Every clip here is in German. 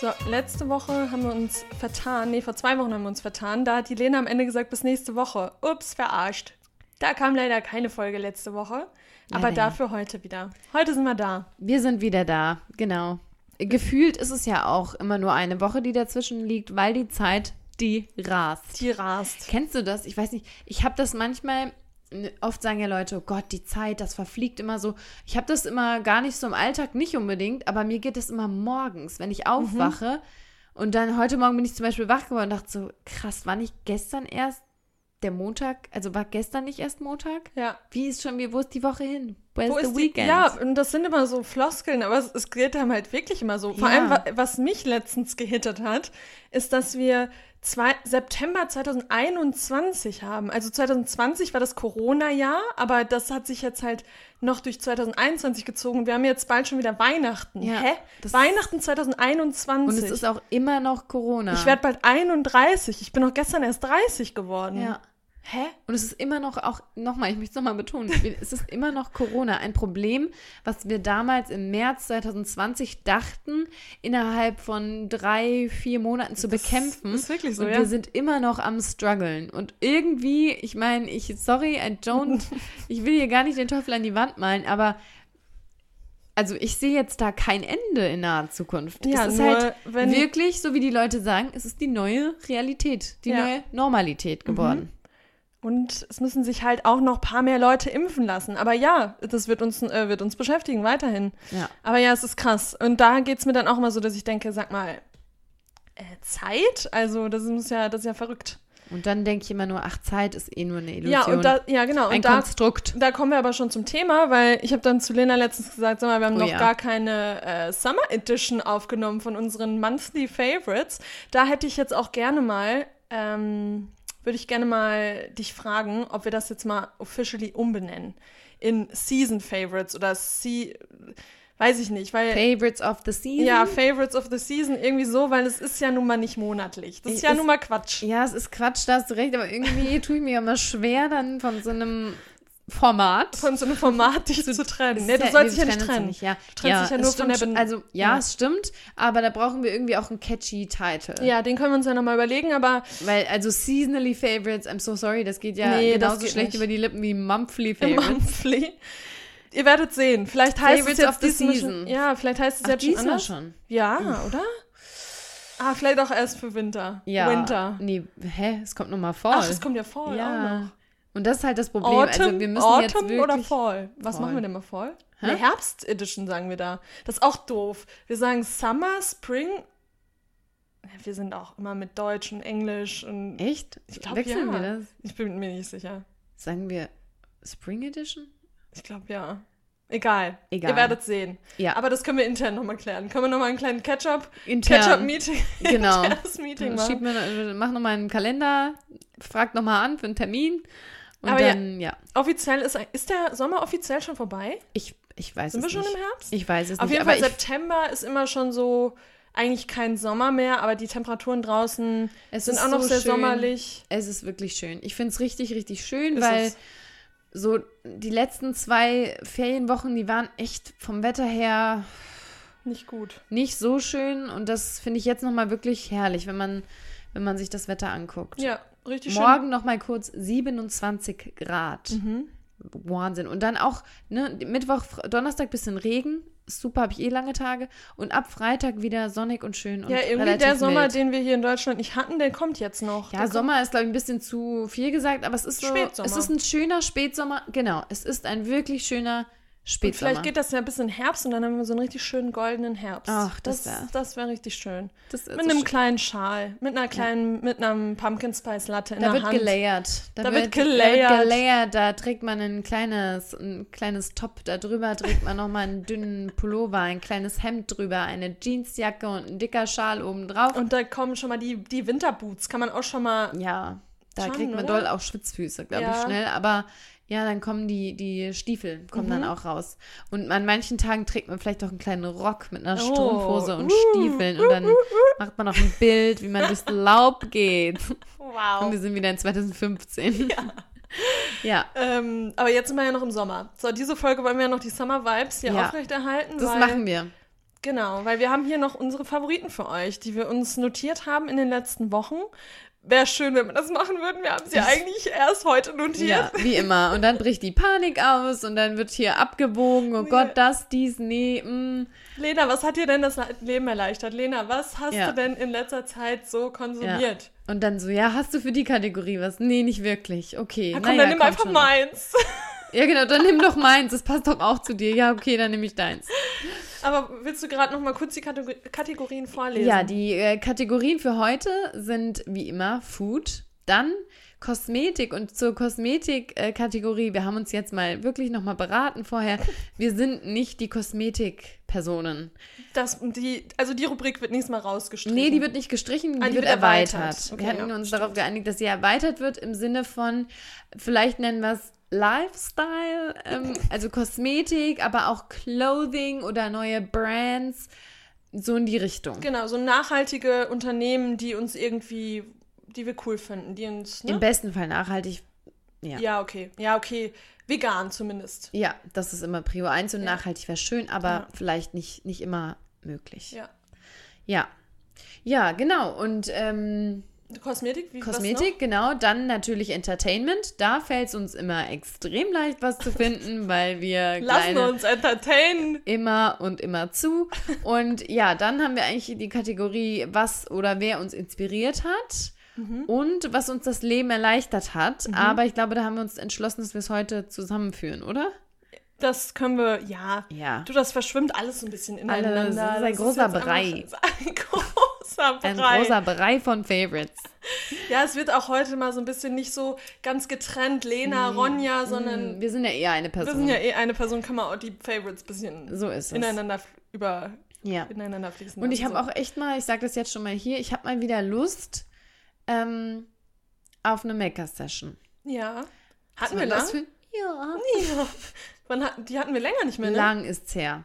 So, letzte Woche haben wir uns vertan. Nee, vor zwei Wochen haben wir uns vertan. Da hat die Lena am Ende gesagt, bis nächste Woche. Ups, verarscht. Da kam leider keine Folge letzte Woche. Aber nee. dafür heute wieder. Heute sind wir da. Wir sind wieder da, genau. Gefühlt ist es ja auch immer nur eine Woche, die dazwischen liegt, weil die Zeit, die rast. Die rast. Kennst du das? Ich weiß nicht. Ich habe das manchmal, oft sagen ja Leute, oh Gott, die Zeit, das verfliegt immer so. Ich habe das immer gar nicht so im Alltag, nicht unbedingt, aber mir geht es immer morgens, wenn ich aufwache. Und dann heute Morgen bin ich zum Beispiel wach geworden und dachte so, krass, war nicht gestern erst der Montag? Also war gestern nicht erst Montag? Ja. Wie ist schon, wie- wo ist die Woche hin? Where's Wo the ist die, weekend? ja, und das sind immer so Floskeln, aber es, es geht einem halt wirklich immer so. Vor Ja. allem, wa- was mich letztens gehittet hat, ist, dass wir zwei, September 2021 haben. Also 2020 war das Corona-Jahr, aber das hat sich jetzt halt noch durch 2021 gezogen. Wir haben jetzt bald schon wieder Weihnachten. Ja, Hä? das- Weihnachten 2021. Und es ist auch immer noch Corona. ich werde bald 31. Ich bin noch gestern erst 30 geworden. Ja. Hä? Und es ist immer noch auch, nochmal, ich möchte es nochmal betonen, es ist immer noch Corona. Ein Problem, was wir damals im März 2020 dachten, innerhalb von drei, vier Monaten zu Das bekämpfen. ist wirklich so, Und ja. wir sind immer noch am struggeln. Und irgendwie, ich meine, ich, sorry, I don't, ich will hier gar nicht den Teufel an die Wand malen, aber also ich sehe jetzt da kein Ende in naher Zukunft. Ja, es ist nur halt wenn- wirklich, so wie die Leute sagen, es ist die neue Realität, die Ja. neue Normalität geworden. Und es müssen sich halt auch noch ein paar mehr Leute impfen lassen. Aber ja, das wird uns, äh, wird uns beschäftigen weiterhin. Ja. Aber ja, es ist krass. Und da geht es mir dann auch immer so, dass ich denke, sag mal, äh, Zeit? Also, das muss ja, das ist ja verrückt. Und dann denke ich immer nur, ach, Zeit ist eh nur eine Illusion. Ja, und da, ja, genau. ein Und da, Konstrukt. da kommen wir aber schon zum Thema, weil ich habe dann zu Lena letztens gesagt, sag mal, wir haben Oh noch ja. gar keine äh, Summer Edition aufgenommen von unseren Monthly Favorites. Da hätte ich jetzt auch gerne mal, ähm, würde ich gerne mal dich fragen, ob wir das jetzt mal officially umbenennen in Season Favorites oder Se weiß ich nicht, weil Favorites of the Season. ja, Favorites of the Season irgendwie so, weil es ist ja nun mal nicht monatlich. Das ist Es ja ist- nun mal Quatsch. Ja, es ist Quatsch, da hast du recht, aber irgendwie tue ich mir immer schwer, dann von so einem Format. Von so einem Format dich zu trennen. Es Nee, du sollst dich ja nicht trennen uns ja. Du trennst dich ja nur von der Also, ja, Ja. es stimmt, aber da brauchen wir irgendwie auch einen catchy Title. Ja, den können wir uns ja nochmal überlegen, aber Weil, also Seasonally Favorites, I'm so sorry, das geht ja Nee, das genauso geht schlecht nicht. über die Lippen wie Monthly Favorites. Monthly. Ihr werdet sehen. Vielleicht heißt Favorites es jetzt of the season. Schon, ja, vielleicht heißt es Ach, jetzt schon anders. schon. Ja, oder? Ah, vielleicht auch erst für Winter. Ja. Winter. Nee, hä? Es kommt nochmal Fall. Ach, es kommt ja Fall auch ja. noch. Und das ist halt das Problem. Autumn, also, wir müssen Autumn jetzt wirklich. oder Fall? Was Fall. machen wir denn mal Fall? Hä? Eine Herbst-Edition sagen wir da. Das ist auch doof. Wir sagen Summer, Spring. Wir sind auch immer mit Deutsch und Englisch und Echt? Ich glaub, Wechseln ja. wir das? ich bin mir nicht sicher. Sagen wir Spring Edition? Ich glaube ja. Egal. Egal. Ihr werdet sehen. Ja. Aber das können wir intern nochmal klären. Können wir nochmal einen kleinen Catch-up Intern. Genau. internes Meeting Schieb machen? mir, mach nochmal einen Kalender, frag nochmal an für einen Termin. Und Aber ja. dann, ja. Offiziell ist, ist der Sommer offiziell schon vorbei? Ich, ich weiß Sind wir es schon nicht. im Herbst? Ich weiß es Auf nicht. jeden aber Fall, September ist immer schon so eigentlich kein Sommer mehr, aber die Temperaturen draußen es sind auch noch so sehr schön. sommerlich. Es ist wirklich schön. Ich finde es richtig, richtig schön, Ist weil es. so die letzten zwei Ferienwochen, die waren echt vom Wetter her Nicht gut. nicht so schön. Und das finde ich jetzt nochmal wirklich herrlich, wenn man, wenn man sich das Wetter anguckt. Ja, richtig Morgen nochmal kurz 27 Grad. schön. Mhm. Wahnsinn. Und dann auch, ne, Mittwoch, Donnerstag bisschen Regen. Super, habe ich eh lange Tage. Und ab Freitag wieder sonnig und schön. Und Ja, irgendwie der Sommer, mild. den wir hier in Deutschland nicht hatten, der kommt jetzt noch. Ja, Der Sommer ist, glaube ich, ein bisschen zu viel gesagt, aber es ist so. Spätsommer. Es ist ein schöner Spätsommer. Genau, es ist ein wirklich schöner Und Spätsommer. vielleicht geht das ja bis in Herbst und dann haben wir so einen richtig schönen goldenen Herbst. Ach, das das, wär- das wäre richtig schön. das Mit so einem schön. kleinen Schal, mit einer kleinen, mit einem Pumpkin Spice Latte in Da der wird Hand. gelayert. Da wird Da wird gelayert. gelayert. Da trägt man ein kleines, ein kleines Top. Da drüber trägt man nochmal einen dünnen Pullover, ein kleines Hemd drüber, eine Jeansjacke und ein dicker Schal oben drauf. Und da kommen schon mal die, die Winterboots, kann man auch schon mal. Ja, da Schon, kriegt man oder? doll auch Schwitzfüße, glaube Ja. ich, schnell. Aber ja, dann kommen die, die Stiefel, kommen Mhm. dann auch raus. Und an manchen Tagen trägt man vielleicht auch einen kleinen Rock mit einer Oh. Strumpfhose und Uh, Stiefeln. Und dann macht man noch ein Bild, wie man durchs Laub geht. Und Wow. wir sind wieder in 2015. Ja. Ähm, aber jetzt sind wir ja noch im Sommer. So, diese Folge wollen wir ja noch die Summer Vibes hier Ja. aufrechterhalten. Das weil machen wir. Genau, weil wir haben hier noch unsere Favoriten für euch, die wir uns notiert haben in den letzten Wochen. Wäre schön, wenn wir das machen würden. Wir haben sie eigentlich erst heute notiert. Ja, wie immer. Und dann bricht die Panik aus und dann wird hier abgewogen. Oh Gott, das, dies, nee. Mm. Lena, was hat dir denn das Leben erleichtert? Lena, was hast Ja. du denn in letzter Zeit so konsumiert? Und dann so, ja, hast du für die Kategorie was? Nee, nicht wirklich. Okay. Ja, komm, naja, dann nimm einfach meins. Ja, genau, dann nimm doch meins. Das passt doch auch zu dir. Ja, okay, dann nehme ich deins. Aber willst du gerade noch mal kurz die Kategor Kategorien vorlesen? Ja, die äh, Kategorien für heute sind wie immer Food, dann Kosmetik und zur Kosmetik-Kategorie, wir haben uns jetzt mal wirklich nochmal beraten vorher, wir sind nicht die Kosmetikpersonen. Das, die, also die Rubrik wird nächstes Mal rausgestrichen. Nee, die wird nicht gestrichen, die, Ah, die wird wird erweitert. erweitert. Okay, wir hatten ja, uns stimmt. darauf geeinigt, dass sie erweitert wird im Sinne von, vielleicht nennen wir es Lifestyle, ähm, also Kosmetik, aber auch Clothing oder neue Brands, so in die Richtung. Genau, so nachhaltige Unternehmen, die uns irgendwie, die wir cool finden, die uns, Im ne? besten Fall nachhaltig. Ja. Ja, okay. Ja, okay. Vegan zumindest. Ja, das ist immer Prio 1 und Ja. nachhaltig wäre schön, aber Ja. vielleicht nicht, nicht immer möglich. Ja. Ja. Ja, genau. Und ähm, Kosmetik, wie Kosmetik, genau. Dann natürlich Entertainment. Da fällt es uns immer extrem leicht, was zu finden, weil wir? Lassen uns entertainen. immer und immer zu. Und ja, dann haben wir eigentlich die Kategorie, was oder wer uns inspiriert hat. Mhm. Und was uns das Leben erleichtert hat. Aber ich glaube, da haben wir uns entschlossen, dass wir es heute zusammenführen, oder? Das können wir, ja. Ja. Du, das verschwimmt alles so ein bisschen Alles, ineinander. das ist ein Das großer ist Ein großer Ein Brei. großer Brei von Favorites. Ja, es wird auch heute mal so ein bisschen nicht so ganz getrennt, Lena, Ronja, sondern Wir sind ja eher eine wir Person. sind ja eh eine Person, kann man auch die Favorites ein bisschen so ist es. ineinander über Ja. ineinander fließen. Und ich habe so. auch echt mal, ich sage das jetzt schon mal hier, ich habe mal wieder Lust ähm, auf eine Maker-Session. Ja. Hatten wir das für? Ja. Ja. Wann hat, die hatten wir länger nicht mehr, ne? Lang ist's her.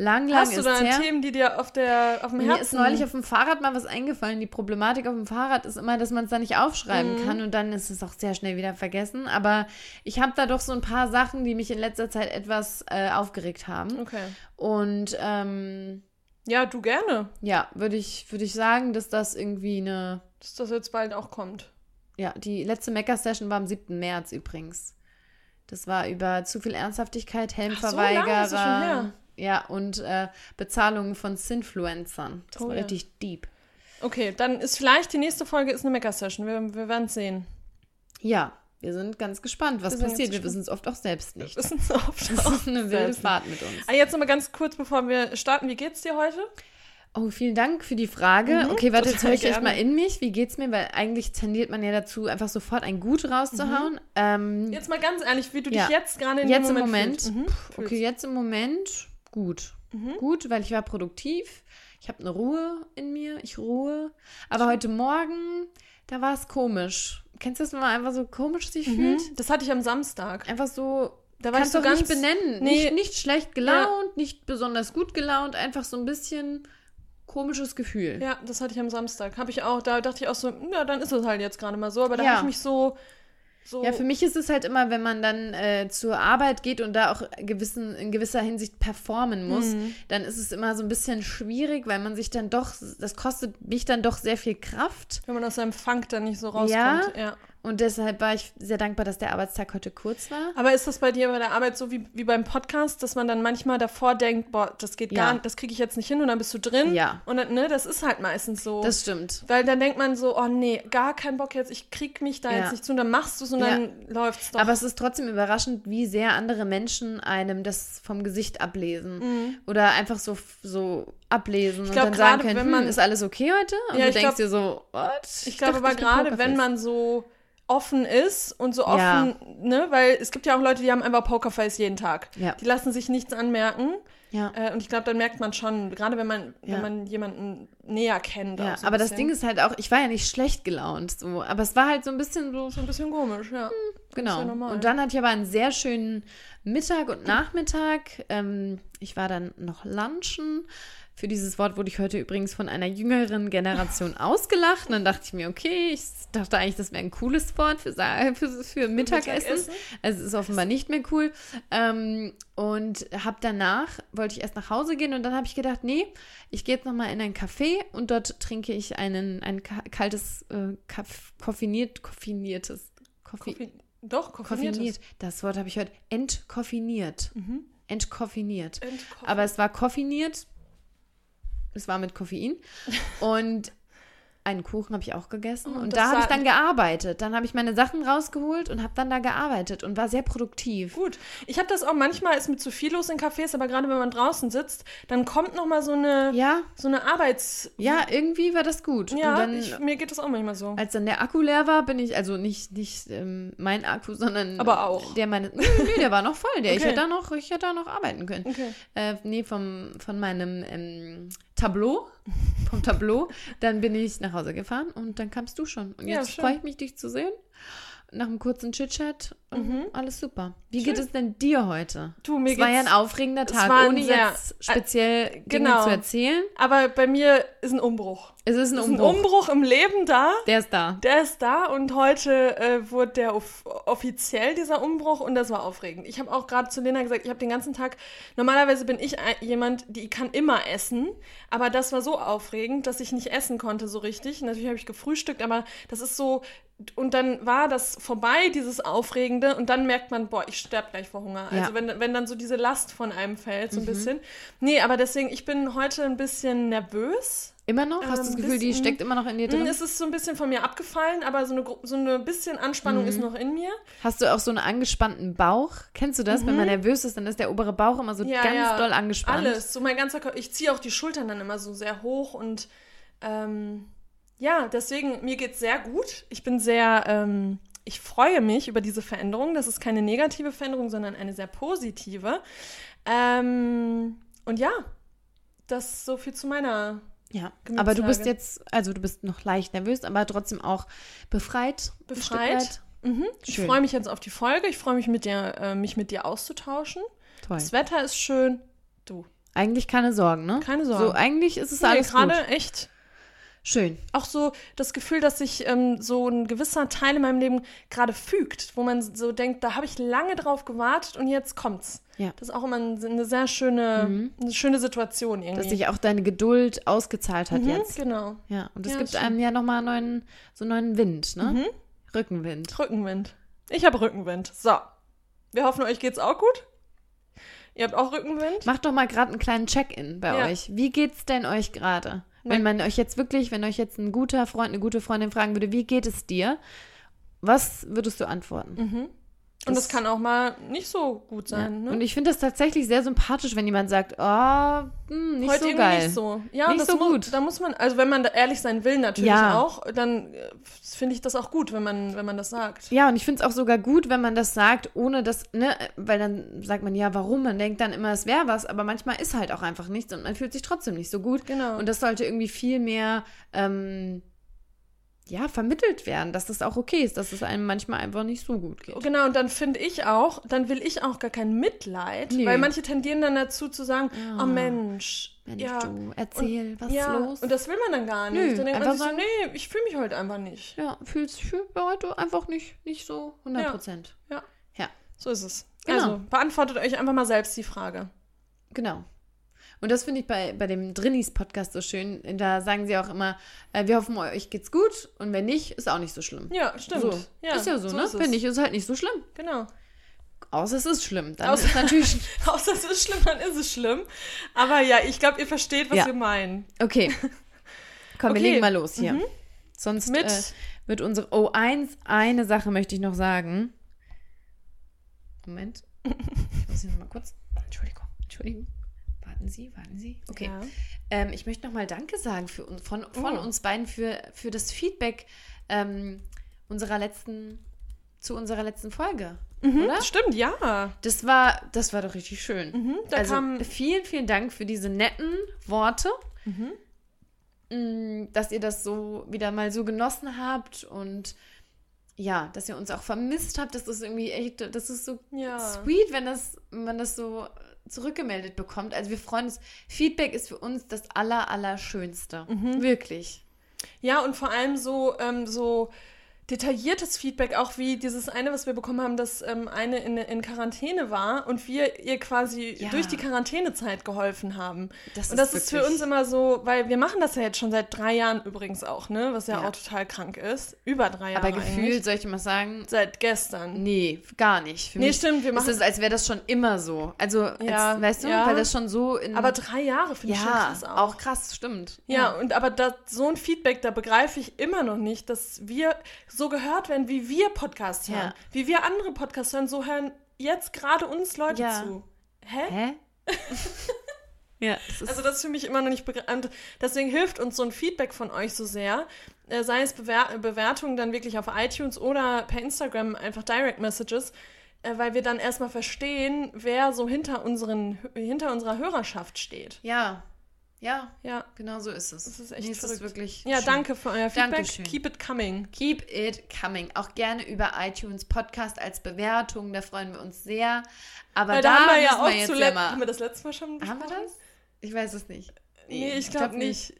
Lang, lang Hast du da her. Themen, die dir auf, der, auf dem Mir Herzen... ist neulich auf dem Fahrrad mal was eingefallen. Die Problematik auf dem Fahrrad ist immer, dass man es da nicht aufschreiben Mhm. kann und dann ist es auch sehr schnell wieder vergessen. Aber ich habe da doch so ein paar Sachen, die mich in letzter Zeit etwas äh, aufgeregt haben. Okay. Und ähm, Ja, du gerne, ja, würde ich, würde ich sagen, dass das irgendwie eine. dass das jetzt bald auch kommt. Ja, die letzte Mecker-Session war am 7. März übrigens. Das war über zu viel Ernsthaftigkeit, Ach, so lange ist das schon her. Ja, und äh, Bezahlungen von Sinfluencern. Das Oh war ja. richtig deep. Okay, dann ist vielleicht die nächste Folge ist eine Mecker-Session. Wir, wir werden es sehen. Ja, wir sind ganz gespannt, was Wir passiert. Wir wissen es oft auch selbst nicht. Das ist oft Das auch ist eine wilde. Fahrt mit uns. Ah, jetzt nochmal ganz kurz, bevor wir starten. Wie geht's dir heute? Oh, vielen Dank für die Frage. Mhm, okay, warte, jetzt höre ich gerne. erstmal in mich. Wie geht's mir? Weil eigentlich tendiert man ja dazu, einfach sofort ein Gut rauszuhauen. Ähm, Jetzt mal ganz ehrlich, wie du Ja. dich jetzt gerade in Jetzt dem im Moment, Moment? fühlst. Mhm. okay, jetzt im Moment gut. Mhm. Gut, weil ich war produktiv. Ich habe eine Ruhe in mir. Ich ruhe. Aber heute Morgen, da war es komisch. Kennst du das, wenn man einfach so komisch sich Mhm. fühlt? Das hatte ich am Samstag. Einfach so Da war Kannst ich so ganz nicht benennen. Nee. Nicht, nicht schlecht gelaunt, nicht besonders gut gelaunt, einfach so ein bisschen komisches Gefühl. Ja, das hatte ich am Samstag. Habe ich auch, da dachte ich auch so, ja, dann ist es halt jetzt gerade mal so. Aber da Ja. habe ich mich so, so Ja, für mich ist es halt immer, wenn man dann äh, zur Arbeit geht und da auch gewissen, in gewisser Hinsicht performen muss, Mhm. dann ist es immer so ein bisschen schwierig, weil man sich dann doch, das kostet mich dann doch sehr viel Kraft. wenn man aus seinem Funk dann nicht so rauskommt. Ja. ja. Und deshalb war ich sehr dankbar, dass der Arbeitstag heute kurz war. Aber ist das bei dir bei der Arbeit so wie, wie beim Podcast, dass man dann manchmal davor denkt, boah, das geht Ja. gar nicht, das kriege ich jetzt nicht hin und dann bist du drin? Ja. Und dann, ne, das ist halt meistens so. Das stimmt. weil dann denkt man so, oh nee, gar keinen Bock jetzt, ich krieg mich da Ja. jetzt nicht zu und dann machst du es und Ja. dann läuft's doch. Aber es ist trotzdem überraschend, wie sehr andere Menschen einem das vom Gesicht ablesen. Oder einfach so, so ablesen und glaub, dann sagen können, wenn hm, man- ist alles okay heute? Und Ja, du ich denkst glaub- dir so, what? ich glaube dachte, aber ich gerade, wenn man so offen ist und so offen, Ja. ne, weil es gibt ja auch Leute, die haben einfach Pokerface jeden Tag. Ja. Die lassen sich nichts anmerken. Ja. Äh, und ich glaube, dann merkt man schon, gerade wenn man, Ja. wenn man jemanden näher kennt. Ja, so aber das bisschen. Ding ist halt auch, ich war ja nicht schlecht gelaunt, so, aber es war halt so ein bisschen so, so ein bisschen komisch, ja. genau. ja und dann hatte ich aber einen sehr schönen Mittag und Nachmittag. Ähm, ich war dann noch lunchen. Für dieses Wort wurde ich heute übrigens von einer jüngeren Generation ausgelacht. Und dann dachte ich mir, okay, ich dachte eigentlich, das wäre ein cooles Wort für, für, für Mittagessen. Mittagessen? Also es ist offenbar nicht mehr cool. Ähm, und habe danach, wollte ich erst nach Hause gehen und dann habe ich gedacht, nee, ich gehe jetzt nochmal in ein Café und dort trinke ich einen, ein ka- kaltes, äh, koffiniert, koffiniertes, Koffi Koffi Doch, koffiniert. koffiniert. Das Wort habe ich heute, entkoffiniert. Mhm. Entkoffiniert. Entkoffiniert. Aber es war koffiniert. Es war mit Koffein. Und einen Kuchen habe ich auch gegessen. Oh, und das da habe ich dann gearbeitet. Dann habe ich meine Sachen rausgeholt und habe dann da gearbeitet und war sehr produktiv. Gut. Ich habe das auch manchmal, ist mir zu viel los in Cafés, aber gerade wenn man draußen sitzt, dann kommt noch mal so eine, Ja, so eine Arbeits... ja, irgendwie war das gut. Ja, und dann, ich, mir geht das auch manchmal so. als dann der Akku leer war, bin ich, also nicht, nicht ähm, mein Akku, sondern Aber auch. der meine. Nee, der war noch voll. Der, ich, Okay. hätte da noch, ich hätte da noch arbeiten können. Okay. Äh, nee, vom, von meinem ähm, Tableau, vom Tableau. Dann bin ich nach Hause gefahren und dann kamst du schon. Und Ja, jetzt schön. freue ich mich, dich zu sehen. Nach einem kurzen Chit-Chat. Mhm. Alles super. Wie Schön. geht es denn dir heute? Du, mir es war ja ein aufregender Tag, ohne jetzt speziell Dinge genau. zu erzählen. Aber bei mir ist ein Umbruch. Es ist ein Es ist ein Umbruch. Umbruch im Leben da. Der ist da. Der ist da und heute äh, wurde der off offiziell dieser Umbruch und das war aufregend. Ich habe auch gerade zu Lena gesagt, ich habe den ganzen Tag, normalerweise bin ich jemand, die kann immer essen, aber das war so aufregend, dass ich nicht essen konnte so richtig. Natürlich habe ich gefrühstückt, aber das ist so, und dann war das vorbei, dieses Aufregende und dann merkt man, boah, ich sterbe gleich vor Hunger. Ja. Also wenn, wenn dann so diese Last von einem fällt, so ein bisschen. Nee, aber deswegen, ich bin heute ein bisschen nervös. Immer noch? Hast du das Ähm, Gefühl, die bisschen- steckt immer noch in dir Mm, drin? Es ist so ein bisschen von mir abgefallen, aber so eine, so eine bisschen Anspannung Mhm. ist noch in mir. Hast du auch so einen angespannten Bauch? Kennst du das? Wenn man nervös ist, dann ist der obere Bauch immer so Mhm. Ja, ganz ja. doll angespannt. Alles. So mein ganzer Körper. Ich ziehe auch die Schultern dann immer so sehr hoch und ähm, ja, deswegen, mir geht's sehr gut. Ich bin sehr, ähm, ich freue mich über diese Veränderung. Das ist keine negative Veränderung, sondern eine sehr positive. Ähm, und ja, das ist so viel zu meiner. Ja, aber du bist jetzt, also du bist noch leicht nervös, aber trotzdem auch befreit. Befreit. Mhm. Ich freue mich jetzt auf die Folge. Ich freue mich, mit dir, äh, mich mit dir auszutauschen. Toll. Das Wetter ist schön. Du, Eigentlich keine Sorgen, ne? keine Sorgen. So, eigentlich ist es Nee, alles gerade echt Schön. auch so das Gefühl, dass sich ähm, so ein gewisser Teil in meinem Leben gerade fügt, wo man so denkt, da habe ich lange drauf gewartet und jetzt kommt's. Ja. Das ist auch immer ein- eine sehr schöne, eine schöne Situation irgendwie. Dass sich auch deine Geduld ausgezahlt hat mhm, jetzt. Genau. Ja, und es Ja, gibt stimmt. einem ja nochmal neuen, so einen neuen Wind, ne? Mhm. Rückenwind. Rückenwind. Ich habe Rückenwind. So. Wir hoffen, euch geht's auch gut. Ihr habt auch Rückenwind. Macht doch mal gerade einen kleinen Check-in bei Ja. euch. Wie geht's denn euch gerade? Wenn man euch jetzt wirklich, wenn euch jetzt ein guter Freund, eine gute Freundin fragen würde, wie geht es dir? Was würdest du antworten? Mhm. Und das, kann auch mal nicht so gut Ja. sein. Ne? Und ich finde das tatsächlich sehr sympathisch, wenn jemand sagt, oh, hm, nicht Heute so geil. nicht so. Ja, Nicht das so gut. Da muss man, also wenn man da ehrlich sein will, natürlich Ja. auch, dann äh, finde ich das auch gut, wenn man, wenn man das sagt. Ja, und ich finde es auch sogar gut, wenn man das sagt, ohne das, ne, weil dann sagt man, ja, warum? Man denkt dann immer, es wäre was, aber manchmal ist halt auch einfach nichts und man fühlt sich trotzdem nicht so gut. Genau. Und das sollte irgendwie viel mehr, ähm, ja, vermittelt werden, dass das auch okay ist, dass es einem manchmal einfach nicht so gut geht. Genau, und dann finde ich auch, dann will ich auch gar kein Mitleid, Nee. weil manche tendieren dann dazu zu sagen, Ja. oh Mensch, Mensch, ja, du, erzähl, was ja, ist los? und das will man dann gar nicht. Nö, dann denkt man sich so, sagen- nee, ich fühle mich heute einfach nicht. ja, fühlst du heute einfach nicht, nicht so 100 Prozent. Ja, Ja, so ist es. Genau. Also, beantwortet euch einfach mal selbst die Frage. genau. Und das finde ich bei, bei dem Drinnies-Podcast so schön. Da sagen sie auch immer, äh, wir hoffen, euch geht's gut und wenn nicht, ist auch nicht so schlimm. Ja, stimmt. So. Ja, ist ja so, ne? ist es. Wenn nicht, ist halt nicht so schlimm. Genau. Außer es ist schlimm. Dann Außer- ist natürlich. Außer es ist schlimm, dann ist es schlimm. Aber ja, ich glaube, ihr versteht, was Ja. wir meinen. Okay. Komm, wir Okay. legen mal los hier. Mhm. Sonst Mit- äh, wird unsere. Oh, eins, eine Sache möchte ich noch sagen. Moment. Ich muss hier noch mal kurz. Entschuldigung, Entschuldigung. Warten Sie, warten Sie. Okay. Ja. Ähm, ich möchte nochmal Danke sagen für von, von Oh. uns beiden für, für das Feedback ähm, unserer letzten, zu unserer letzten Folge. Mhm, Oder? Stimmt, ja. Das war, das war doch richtig schön. Mhm, also kam. vielen, vielen Dank für diese netten Worte, Mhm. Mm, dass ihr das so wieder mal so genossen habt und ja, dass ihr uns auch vermisst habt. Das ist irgendwie echt, das ist so Ja. sweet, wenn das, wenn das so zurückgemeldet bekommt. Also wir freuen uns. Feedback ist für uns das aller, Allerschönste. Mhm. Wirklich. Ja, und vor allem so, ähm, so detailliertes Feedback, auch wie dieses eine, was wir bekommen haben, dass ähm, eine in, in Quarantäne war und wir ihr quasi Ja. durch die Quarantänezeit geholfen haben. Das und das ist für wirklich- uns immer so, weil wir machen das ja jetzt schon seit drei Jahren übrigens auch, ne? Was ja, Ja. auch total krank ist. Über drei Jahre Aber gefühlt, soll ich mal sagen, Seit gestern. nee, gar nicht. Für Nee, stimmt, wir ist machen- es, als wäre das schon immer so. Also, Ja, als, weißt du, weil das schon so in. Aber drei Jahre finde ich schon ja, krass auch. auch krass, stimmt. Ja, und aber da, so ein Feedback, da begreife ich immer noch nicht, dass wir so gehört werden, wie wir Podcasts hören. Ja. Wie wir andere Podcasts hören, so hören jetzt gerade uns Leute Ja. zu. Hä? Hä? ja, das ist Also das ist für mich immer noch nicht begreift. Deswegen hilft uns so ein Feedback von euch so sehr. Äh, sei es Bewer Bewertungen dann wirklich auf iTunes oder per Instagram einfach Direct Messages, äh, weil wir dann erstmal verstehen, wer so hinter, unseren, hinter unserer Hörerschaft steht. ja, ja, Ja. genau so ist es. Das ist echt Nee, es verrückt. ist wirklich Ja, schön. danke für euer Feedback. Dankeschön. Keep it coming. Keep it coming. Auch gerne über iTunes Podcast als Bewertung. Da freuen wir uns sehr. Aber Weil da, da haben wir ja auch wir zuletzt. mal. haben wir das letzte Mal schon Haben wir besprochen? das? Ich weiß es nicht. Nee, ich glaube nicht.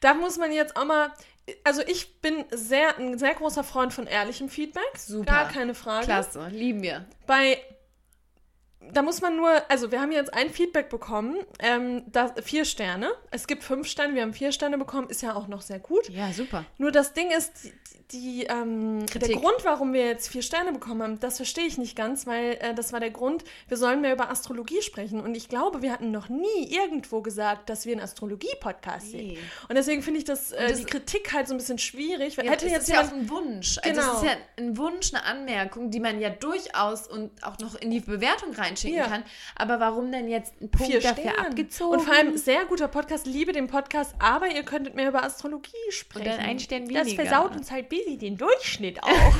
Da muss man jetzt auch mal. Also ich bin sehr, ein sehr großer Freund von ehrlichem Feedback. Super. Gar keine Frage. Klasse, lieben wir. Bei. Da muss man nur, also wir haben jetzt ein Feedback bekommen, ähm, das, vier Sterne. Es gibt fünf Sterne, wir haben vier Sterne bekommen, ist ja auch noch sehr gut. Ja, super. Nur das Ding ist, die, die, ähm, der. Grund, warum wir jetzt vier Sterne bekommen haben, das verstehe ich nicht ganz, weil äh, das war der Grund, wir sollen mehr über Astrologie sprechen. Und ich glaube, wir hatten noch nie irgendwo gesagt, dass wir ein Astrologie-Podcast Nee. sind. Und deswegen finde ich das, äh, das- die Kritik halt so ein bisschen schwierig. weil Ja, hätte jetzt ist ja auch jemand, ein Wunsch. Also Genau. es ist ja ein Wunsch, eine Anmerkung, die man ja durchaus und auch noch in die Bewertung reinschicken Ja. kann. Aber warum denn jetzt ein Punkt vier dafür Sterne. abgezogen? Und vor allem sehr guter Podcast, liebe den Podcast, aber ihr könntet mehr über Astrologie sprechen. dann ein Stern Das weniger. versaut uns halt Billy den Durchschnitt auch.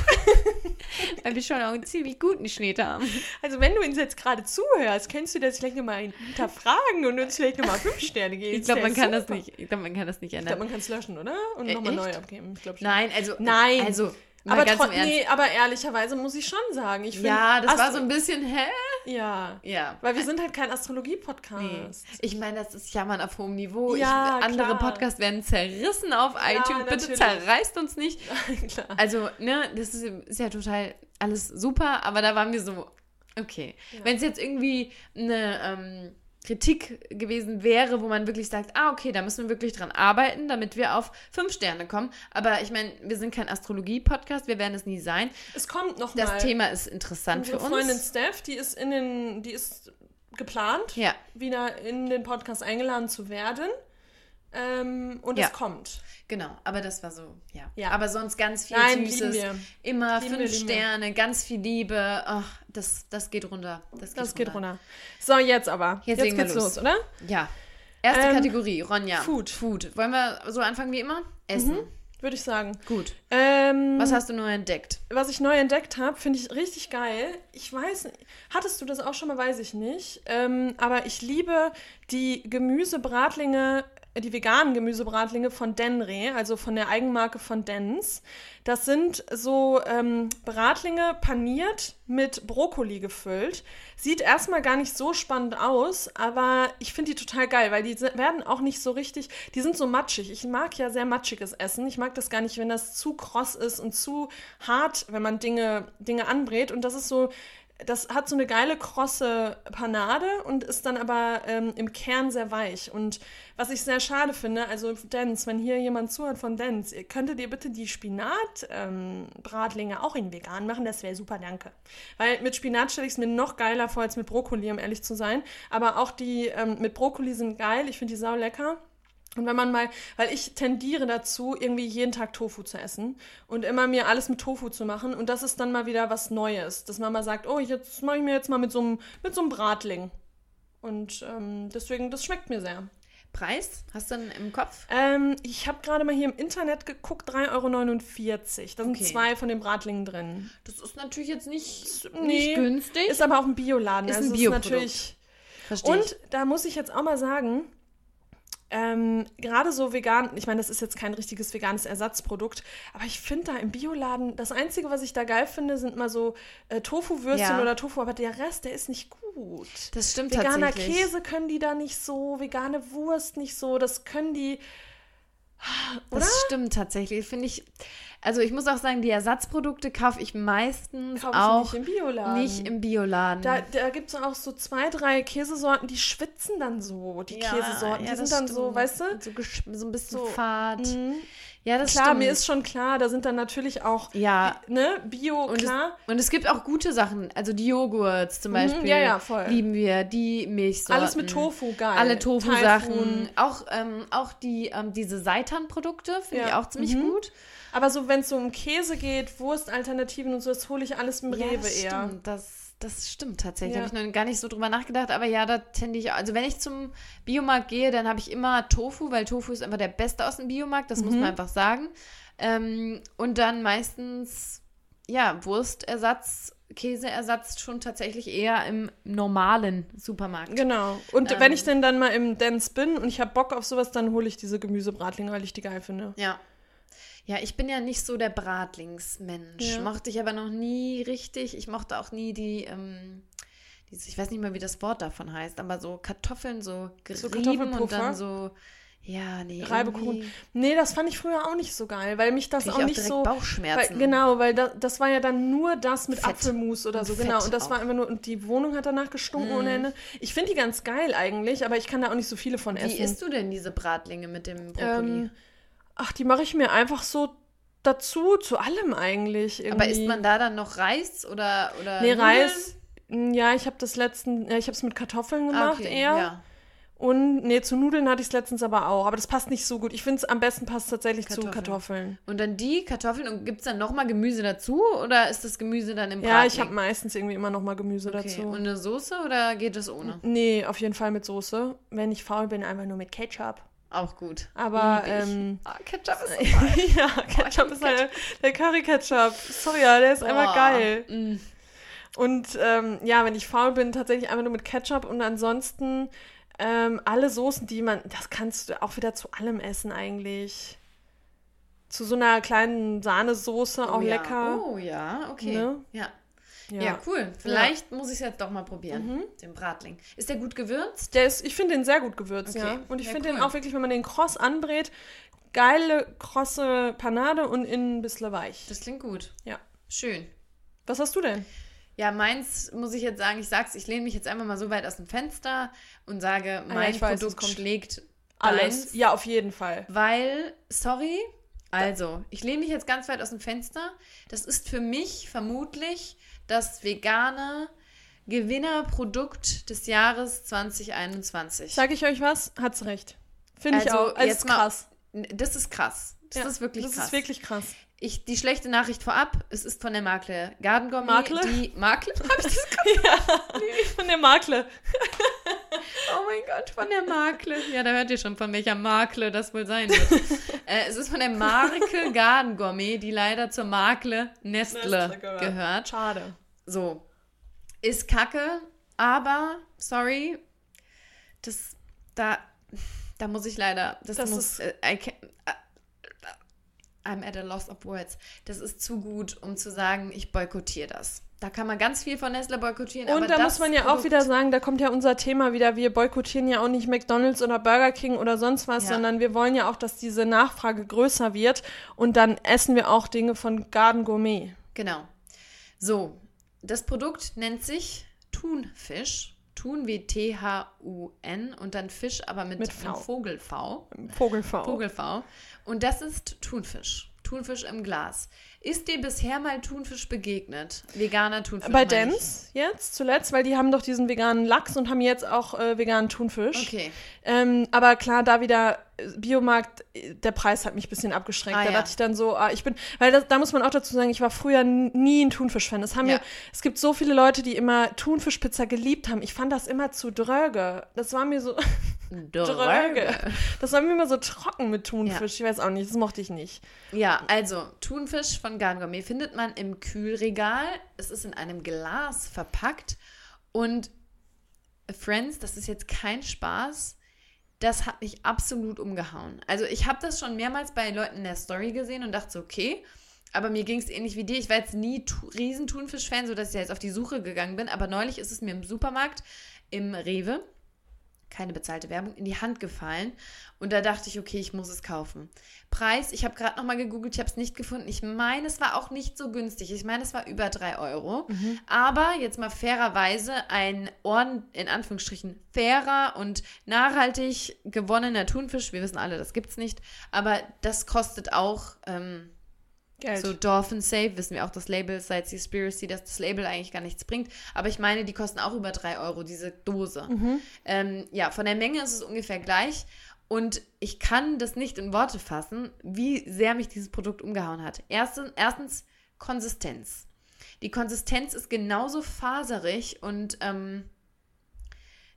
weil wir schon auch einen ziemlich guten Schnitt haben. Also wenn du uns jetzt gerade zuhörst, kannst du das vielleicht nochmal hinterfragen und uns vielleicht nochmal fünf Sterne geben. Ich glaube, man Das kann das nicht. Ich glaube, man kann das nicht Ich glaube, ändern. man kann es löschen, oder? Und Äh, nochmal neu abgeben. Ich schon. Nein, also Nein. also mal aber, nee, aber ehrlicherweise muss ich schon sagen, ich finde... ja, das war Astro- so ein bisschen, hä? Ja, Ja. weil wir sind halt kein Astrologie-Podcast. Nee. Ich meine, das ist Jammern auf hohem Niveau. Ja, ich, andere klar. Podcasts werden zerrissen auf iTunes. Bitte natürlich. zerreißt uns nicht. Klar. Also, ne, das ist, ist ja total alles super, aber da waren wir so, okay. Wenn es jetzt irgendwie eine ähm, Kritik gewesen wäre, wo man wirklich sagt, ah, okay, da müssen wir wirklich dran arbeiten, damit wir auf fünf Sterne kommen. Aber ich meine, wir sind kein Astrologie-Podcast, wir werden es nie sein. Es kommt noch Das mal. Thema ist interessant Unsere für uns. Freundin Steph, die ist in den... Die ist geplant, Ja, wieder in den Podcast eingeladen zu werden. Ähm, und Ja. es kommt. genau. Aber das war so, ja. Ja. Aber sonst ganz viel Nein, Süßes. Immer Lieben fünf wir, lieben wir. Sterne, ganz viel Liebe. Ach, das, das geht runter. Das geht, Das geht runter. runter. So, jetzt aber. Jetzt Jetzt, geht's los. los. oder? Ja. Erste Ähm, Kategorie, Ronja. Food. Food. Wollen wir so anfangen wie immer? Essen. Würde ich sagen. Gut. Ähm, Was hast du neu entdeckt? was ich neu entdeckt habe, finde ich richtig geil. Ich weiß, nicht- hattest du das auch schon mal, weiß ich nicht. Ähm, aber ich liebe die Gemüsebratlinge, die veganen Gemüsebratlinge von Denre, also von der Eigenmarke von Dens. Das sind so ähm, Bratlinge paniert mit Brokkoli gefüllt. Sieht erstmal gar nicht so spannend aus, aber ich finde die total geil, weil die werden auch nicht so richtig, die sind so matschig. Ich mag ja sehr matschiges Essen. Ich mag das gar nicht, wenn das zu kross ist und zu hart, wenn man Dinge, Dinge anbrät. Und das ist so, das hat so eine geile krosse Panade und ist dann aber ähm, im Kern sehr weich. Und was ich sehr schade finde, also Dens, wenn hier jemand zuhört von ihr könntet ihr bitte die Spinat-Bratlinge auch in vegan machen, das wäre super, danke. Weil mit Spinat stelle ich es mir noch geiler vor als mit Brokkoli, um ehrlich zu sein. Aber auch die ähm, mit Brokkoli sind geil, ich finde die sau lecker. Und wenn man mal, weil ich tendiere dazu, irgendwie jeden Tag Tofu zu essen und immer mir alles mit Tofu zu machen. Und das ist dann mal wieder was Neues, dass man mal sagt, oh, jetzt mache ich mir jetzt mal mit so einem mit so einem Bratling. Und ähm, deswegen, das schmeckt mir sehr. Preis? Hast du einen im Kopf? Ähm, ich habe gerade mal hier im Internet geguckt, 3,49 Euro. Da sind Okay. zwei von den Bratlingen drin. Das ist natürlich jetzt nicht, Nee, nicht günstig. Ist aber auch ein Bioladen. Ist ein also Bioprodukt. natürlich. Verstehe Und ich. da muss ich jetzt auch mal sagen, ähm, gerade so vegan, ich meine, das ist jetzt kein richtiges veganes Ersatzprodukt, aber ich finde da im Bioladen, das Einzige, was ich da geil finde, sind mal so äh, Tofu-Würstchen Ja. oder Tofu, aber der Rest, der ist nicht gut. Das stimmt Veganer tatsächlich. Käse können die da nicht so, vegane Wurst nicht so, das können die. Oder? Das stimmt tatsächlich, finde ich. Also ich muss auch sagen, die Ersatzprodukte kaufe ich meistens Kaufe ich auch nicht im Bioladen. nicht im Bioladen. Da, da gibt es auch so zwei, drei Käsesorten, die schwitzen dann so, die Käsesorten. die sind dann so, weißt du? So, so ein bisschen So, fad. Mhm. Ja, das Klar, stimmt. mir ist schon klar, da sind dann natürlich auch, ja, ne, Bio, und es, klar. und es gibt auch gute Sachen. Also die Joghurts zum Mhm, Beispiel. ja, ja, voll. Lieben wir. Die Milchsorten. Alles mit Tofu, geil. Alle Tofu-Sachen. Auch, ähm, auch die, ähm, diese Seitan-Produkte finde ich Ja. auch ziemlich Mhm. gut. Aber so, wenn es so um Käse geht, Wurstalternativen und so, das hole ich alles im Rewe das eher. Stimmt, das, das stimmt tatsächlich. Ja. Da habe ich noch gar nicht so drüber nachgedacht, aber ja, da tende ich. Also, wenn ich zum Biomarkt gehe, dann habe ich immer Tofu, weil Tofu ist einfach der Beste aus dem Biomarkt, das muss Mhm. man einfach sagen. Ähm, und dann meistens, ja, Wurstersatz, Käseersatz schon tatsächlich eher im normalen Supermarkt. Genau. Und Ähm. wenn ich denn dann mal im Dance bin und ich habe Bock auf sowas, dann hole ich diese Gemüsebratlinge, weil ich die geil finde. Ja. Ja, ich bin ja nicht so der Bratlingsmensch. Ja. Mochte ich aber noch nie richtig. Ich mochte auch nie die, ähm, diese, ich weiß nicht mal, wie das Wort davon heißt, aber so Kartoffeln so So gerieben und Kartoffelpuffer? dann so, ja, nee. Reibekuchen. Nee, das fand ich früher auch nicht so geil, weil mich das krieg auch ich nicht direkt so. Bauchschmerzen. Weil, genau, weil da, das war ja dann nur das mit Fett. Apfelmus oder Und so, Fett genau. Und das auch. war einfach nur, und die Wohnung hat danach gestunken ohne Ende. Ich finde die ganz geil eigentlich, aber ich kann da auch nicht so viele von Wie essen. isst du denn diese Bratlinge mit dem Brokkoli? ähm, ach, die mache ich mir einfach so dazu, zu allem eigentlich. Irgendwie. aber isst man da dann noch Reis oder, oder Nee, Nudeln? Reis. mm, Ja, ich habe das letzten, ja, ich habe es mit Kartoffeln Ah, gemacht okay, eher. Ja. Und nee, zu Nudeln hatte ich es letztens aber auch. Aber das passt nicht so gut. Ich finde es am besten passt tatsächlich zu Kartoffeln. Kartoffeln. Und dann die Kartoffeln und gibt es dann nochmal Gemüse dazu oder ist das Gemüse dann im Ja, ich habe meistens irgendwie immer noch mal Gemüse Okay. dazu. Und eine Soße oder geht das ohne? Nee, auf jeden Fall mit Soße. Wenn ich faul bin, einfach nur mit Ketchup. Auch gut. Aber, ähm, Ah, Ketchup ist so ja, Ketchup ist halt der Curry-Ketchup. Sorry, ja, der ist einfach Boah. geil. Mm. Und ähm, ja, wenn ich faul bin, tatsächlich einfach nur mit Ketchup und ansonsten ähm, alle Soßen, die man, das kannst du auch wieder zu allem essen eigentlich. Zu so einer kleinen Sahnesoße, auch oh, ja. lecker. Oh ja, okay. Ne? Ja. Ja. ja. cool. Vielleicht muss ich es jetzt doch mal probieren, Mhm. den Bratling. Ist der gut gewürzt? Der ist, ich finde den sehr gut gewürzt, Okay. ja. Und ich Ja, finde den cool. auch wirklich, wenn man den kross anbrät, geile, krosse Panade und innen ein bisschen weich. Das klingt gut. Ja. Schön. Was hast du denn? Ja, meins muss ich jetzt sagen, ich sag's, ich lehne mich jetzt einfach mal so weit aus dem Fenster und sage, Ah ja, mein ich weiß, Produkt schlägt Alles. deins. Ja, auf jeden Fall. Weil, sorry, also, ich lehne mich jetzt ganz weit aus dem Fenster. Das ist für mich vermutlich das vegane Gewinnerprodukt des Jahres 2021. Sag ich euch was? Hat's recht. Finde ich Also, auch. Also jetzt ist mal- krass. Das ist krass. Das Ja, ist wirklich das krass. ist wirklich krass. ich, die schlechte Nachricht vorab, es ist von der Makle Garden Gourmet. Makle? Die Makle? Hab ich das ja, von der Makle. Oh mein Gott, von der Makle. Ja, da hört ihr schon, von welcher Makle das wohl sein wird. äh, es ist von der Marke Garden Gourmet, die leider zur Makle Nestle, Nestle gehört. gehört. Schade. So. Ist kacke, aber, sorry, das, da, da muss ich leider, das, Das muss, ist- äh, I can, äh, I'm at a loss of words. Das ist zu gut, um zu sagen, ich boykottiere das. Da kann man ganz viel von Nestle boykottieren. Und da muss man ja auch Produkt- wieder sagen, da kommt ja unser Thema wieder, wir boykottieren ja auch nicht McDonalds oder Burger King oder sonst was, Ja. sondern wir wollen ja auch, dass diese Nachfrage größer wird und dann essen wir auch Dinge von Garden Gourmet. Genau. So, das Produkt nennt sich Thunfisch. Thun wie T-H-U-N und dann Fisch, aber mit, Mit einem V. Vogel-V. Vogelfau. Vogel-V. Und das ist Thunfisch. Thunfisch im Glas. Ist dir bisher mal Thunfisch begegnet? Veganer Thunfisch? Bei. Dance jetzt zuletzt, weil die haben doch diesen veganen Lachs und haben jetzt auch äh, veganen Thunfisch. Okay. Ähm, aber klar, da wieder äh, Biomarkt, äh, der Preis hat mich ein bisschen abgeschreckt. Ah, da ja. dachte ich dann so, ah, ich bin, weil das, da muss man auch dazu sagen, ich war früher nie ein Thunfisch-Fan. Es haben Ja. ja. es gibt so viele Leute, die immer Thunfischpizza geliebt haben. Ich fand das immer zu dröge. Das war mir so dröge. Das war mir immer so trocken mit Thunfisch. Ich weiß auch nicht, das mochte ich nicht. Ja, also Thunfisch von Gourmet findet man im Kühlregal. Es ist in einem Glas verpackt und Friends, das ist jetzt kein Spaß. das hat mich absolut umgehauen. Also ich habe das schon mehrmals bei Leuten in der Story gesehen und dachte so, okay, aber mir ging es ähnlich wie dir. Ich war jetzt nie riesen Thunfisch-Fan, sodass ich jetzt auf die Suche gegangen bin. Aber neulich ist es mir im Supermarkt, im Rewe, keine bezahlte Werbung, in die Hand gefallen. Und da dachte ich, okay, ich muss es kaufen. Preis, ich habe gerade nochmal gegoogelt, ich habe es nicht gefunden. Ich meine, es war auch nicht so günstig. Ich meine, es war über 3 Euro. Mhm. Aber jetzt mal fairerweise ein Ohren, in Anführungsstrichen, fairer und nachhaltig gewonnener Thunfisch. Wir wissen alle, das gibt es nicht. Aber das kostet auch. Ähm, Geld. So Dolphin Safe wissen wir auch das Label seit Seaspiracy, dass das Label eigentlich gar nichts bringt. Aber ich meine, die kosten auch über 3 Euro, diese Dose. Mhm. Ähm, ja, von der Menge ist es ungefähr gleich. Und ich kann das nicht in Worte fassen, wie sehr mich dieses Produkt umgehauen hat. Erstens, erstens Konsistenz. Die Konsistenz ist genauso faserig und ähm,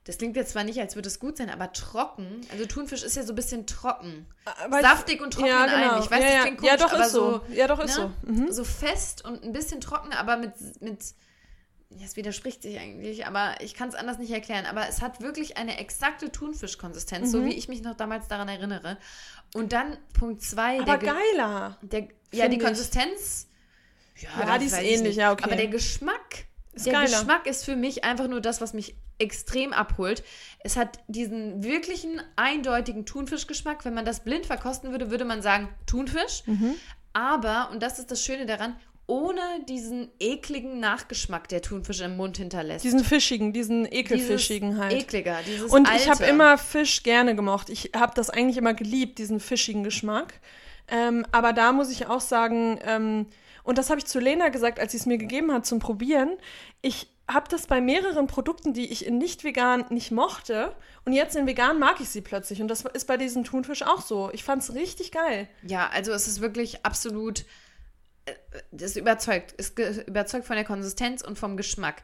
das klingt jetzt zwar nicht, als würde es gut sein, aber trocken. Also Thunfisch ist ja so ein bisschen trocken. Aber Saftig und trocken ja, genau. Ich weiß, ja, das klingt komisch, ja, doch aber ist so. Ja, doch ist ne? so. Mhm. So fest und ein bisschen trocken, aber mit, mit es widerspricht sich eigentlich, aber ich kann es anders nicht erklären. Aber es hat wirklich eine exakte Thunfischkonsistenz, mhm. so wie ich mich noch damals daran erinnere. Und dann Punkt zwei. Aber der geiler. Der, ja, die Konsistenz. Ja, ja die ist ähnlich, ja, okay. Aber der Geschmack. Ist der geiler. Geschmack ist für mich einfach nur das, was mich extrem abholt. Es hat diesen wirklichen eindeutigen Thunfischgeschmack. Wenn man das blind verkosten würde, würde man sagen Thunfisch. Mhm. Aber, und das ist das Schöne daran, ohne diesen ekligen Nachgeschmack, der Thunfisch im Mund hinterlässt. Diesen fischigen, diesen ekelfischigen dieses halt. Ekliger, dieses Und Alte. ich habe immer Fisch gerne gemocht. Ich habe das eigentlich immer geliebt, diesen fischigen Geschmack. Ähm, aber da muss ich auch sagen, ähm, und das habe ich zu Lena gesagt, als sie es mir gegeben hat zum Probieren. Ich habe das bei mehreren Produkten, die ich in nicht vegan nicht mochte. Und jetzt in vegan mag ich sie plötzlich. Und das ist bei diesem Thunfisch auch so. Ich fand es richtig geil. Ja, also es ist wirklich absolut das überzeugt, ist überzeugt von der Konsistenz und vom Geschmack.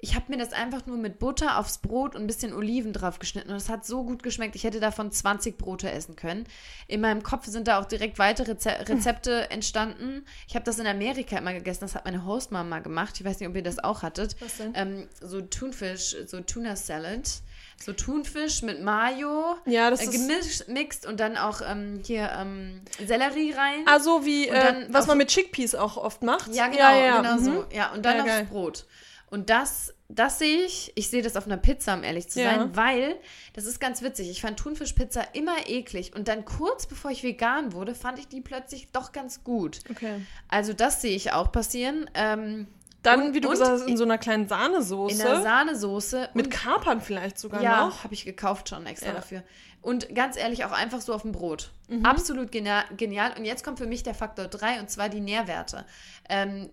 Ich habe mir das einfach nur mit Butter aufs Brot und ein bisschen Oliven drauf geschnitten und es hat so gut geschmeckt. Ich hätte davon 20 Brote essen können. In meinem Kopf sind da auch direkt weitere Rezepte entstanden. Ich habe das in Amerika immer gegessen. Das hat meine Hostmama gemacht. Ich weiß nicht, ob ihr das auch hattet. Was denn? Ähm, so Thunfisch, so Tuna Salad so Thunfisch mit Mayo ja, das äh, gemixt und dann auch ähm, hier ähm, Sellerie rein. Also wie, äh, was man mit Chickpeas auch oft macht. Ja, genau, ja, ja. genau mhm. so. Ja, und dann ja, aufs. Brot. Und das, das sehe ich, ich sehe das auf einer Pizza, um ehrlich zu sein, weil, das ist ganz witzig, ich fand Thunfischpizza immer eklig und dann kurz bevor ich vegan wurde, fand ich die plötzlich doch ganz gut. Okay. Also das sehe ich auch passieren. Ähm, dann, und, wie du gesagt hast, in so einer kleinen Sahnesoße. In einer Sahnesoße. Mit Kapern vielleicht sogar ja, noch. Ja, habe ich gekauft schon extra ja. dafür. Und ganz ehrlich, auch einfach so auf dem Brot. Mhm. Absolut genial, genial. Und jetzt kommt für mich der Faktor 3 und zwar die Nährwerte. Ähm,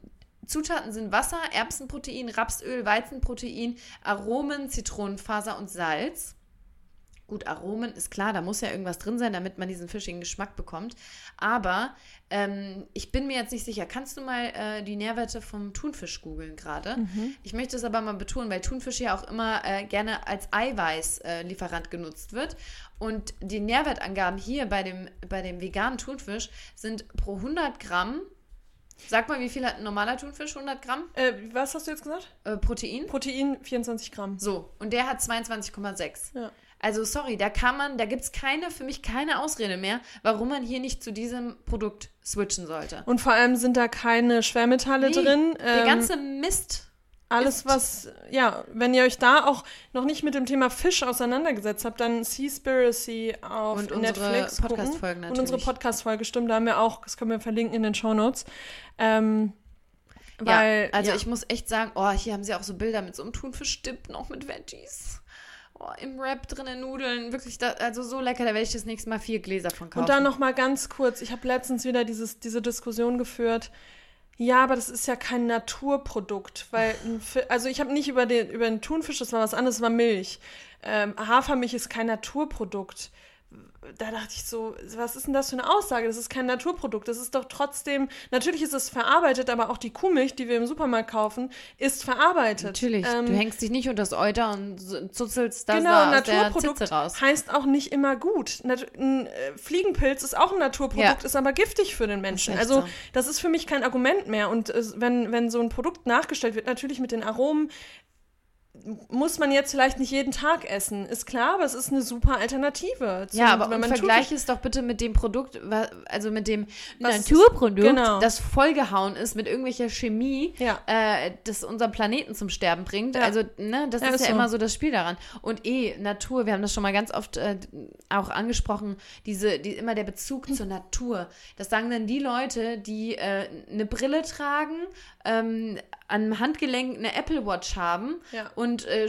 Zutaten sind Wasser, Erbsenprotein, Rapsöl, Weizenprotein, Aromen, Zitronenfaser und Salz. Gut, Aromen ist klar, da muss ja irgendwas drin sein, damit man diesen fischigen Geschmack bekommt. Aber ähm, ich bin mir jetzt nicht sicher. Kannst du mal äh, die Nährwerte vom Thunfisch googeln gerade? Mhm. Ich möchte es aber mal betonen, weil Thunfisch ja auch immer äh, gerne als Eiweißlieferant äh, genutzt wird. Und die Nährwertangaben hier bei dem, bei dem veganen Thunfisch sind pro 100 Gramm Sag mal, wie viel hat ein normaler Thunfisch? 100 Gramm? Äh, was hast du jetzt gesagt? Äh, Protein. Protein 24 Gramm. So, und der hat 22,6. Ja. Also sorry, da kann man, da gibt es keine, für mich keine Ausrede mehr, warum man hier nicht zu diesem Produkt switchen sollte. Und vor allem sind da keine Schwermetalle nee, drin. Der ähm, ganze Mist. Alles, ist. was, ja, wenn ihr euch da auch noch nicht mit dem Thema Fisch auseinandergesetzt habt, dann Seaspiracy auf und Netflix. Podcast-Folgen natürlich. Und unsere Podcast-Folge, stimmt, da haben wir auch, das können wir verlinken in den Shownotes. Ähm, weil, ja, also ja. ich muss echt sagen, oh, hier haben sie auch so Bilder mit so einem Thunfischdip noch mit Veggies oh, im Wrap drinnen Nudeln, wirklich, da, also so lecker, da werde ich das nächste Mal vier Gläser von kaufen. Und dann noch mal ganz kurz, ich habe letztens wieder dieses, diese Diskussion geführt, ja, aber das ist ja kein Naturprodukt, weil, also ich habe nicht über den, über den Thunfisch, das war was anderes, das war Milch. Ähm, Hafermilch ist kein Naturprodukt da dachte ich so, was ist denn das für eine Aussage? Das ist kein Naturprodukt. Das ist doch trotzdem, natürlich ist es verarbeitet, aber auch die Kuhmilch, die wir im Supermarkt kaufen, ist verarbeitet. Natürlich. Ähm, du hängst dich nicht unter das Euter und zuzelst das genau, da aus Naturprodukt der raus. heißt auch nicht immer gut. ein äh, Fliegenpilz ist auch ein Naturprodukt, ja. ist aber giftig für den Menschen. Das also so. das ist für mich kein Argument mehr. Und wenn, wenn so ein Produkt nachgestellt wird, natürlich mit den Aromen, muss man jetzt vielleicht nicht jeden Tag essen, ist klar, aber es ist eine super Alternative. Zum, ja, aber wenn man vergleich es doch bitte mit dem Produkt, also mit dem Naturprodukt, genau. das vollgehauen ist mit irgendwelcher Chemie, ja. äh, das unseren Planeten zum Sterben bringt. Ja. Also, ne, das ja, ist ja so. immer so das Spiel daran. Und eh, Natur, wir haben das schon mal ganz oft äh, auch angesprochen, diese, die, immer der Bezug zur Natur. Das sagen dann die Leute, die äh, eine Brille tragen, ähm, am Handgelenk eine Apple Watch haben ja. und äh,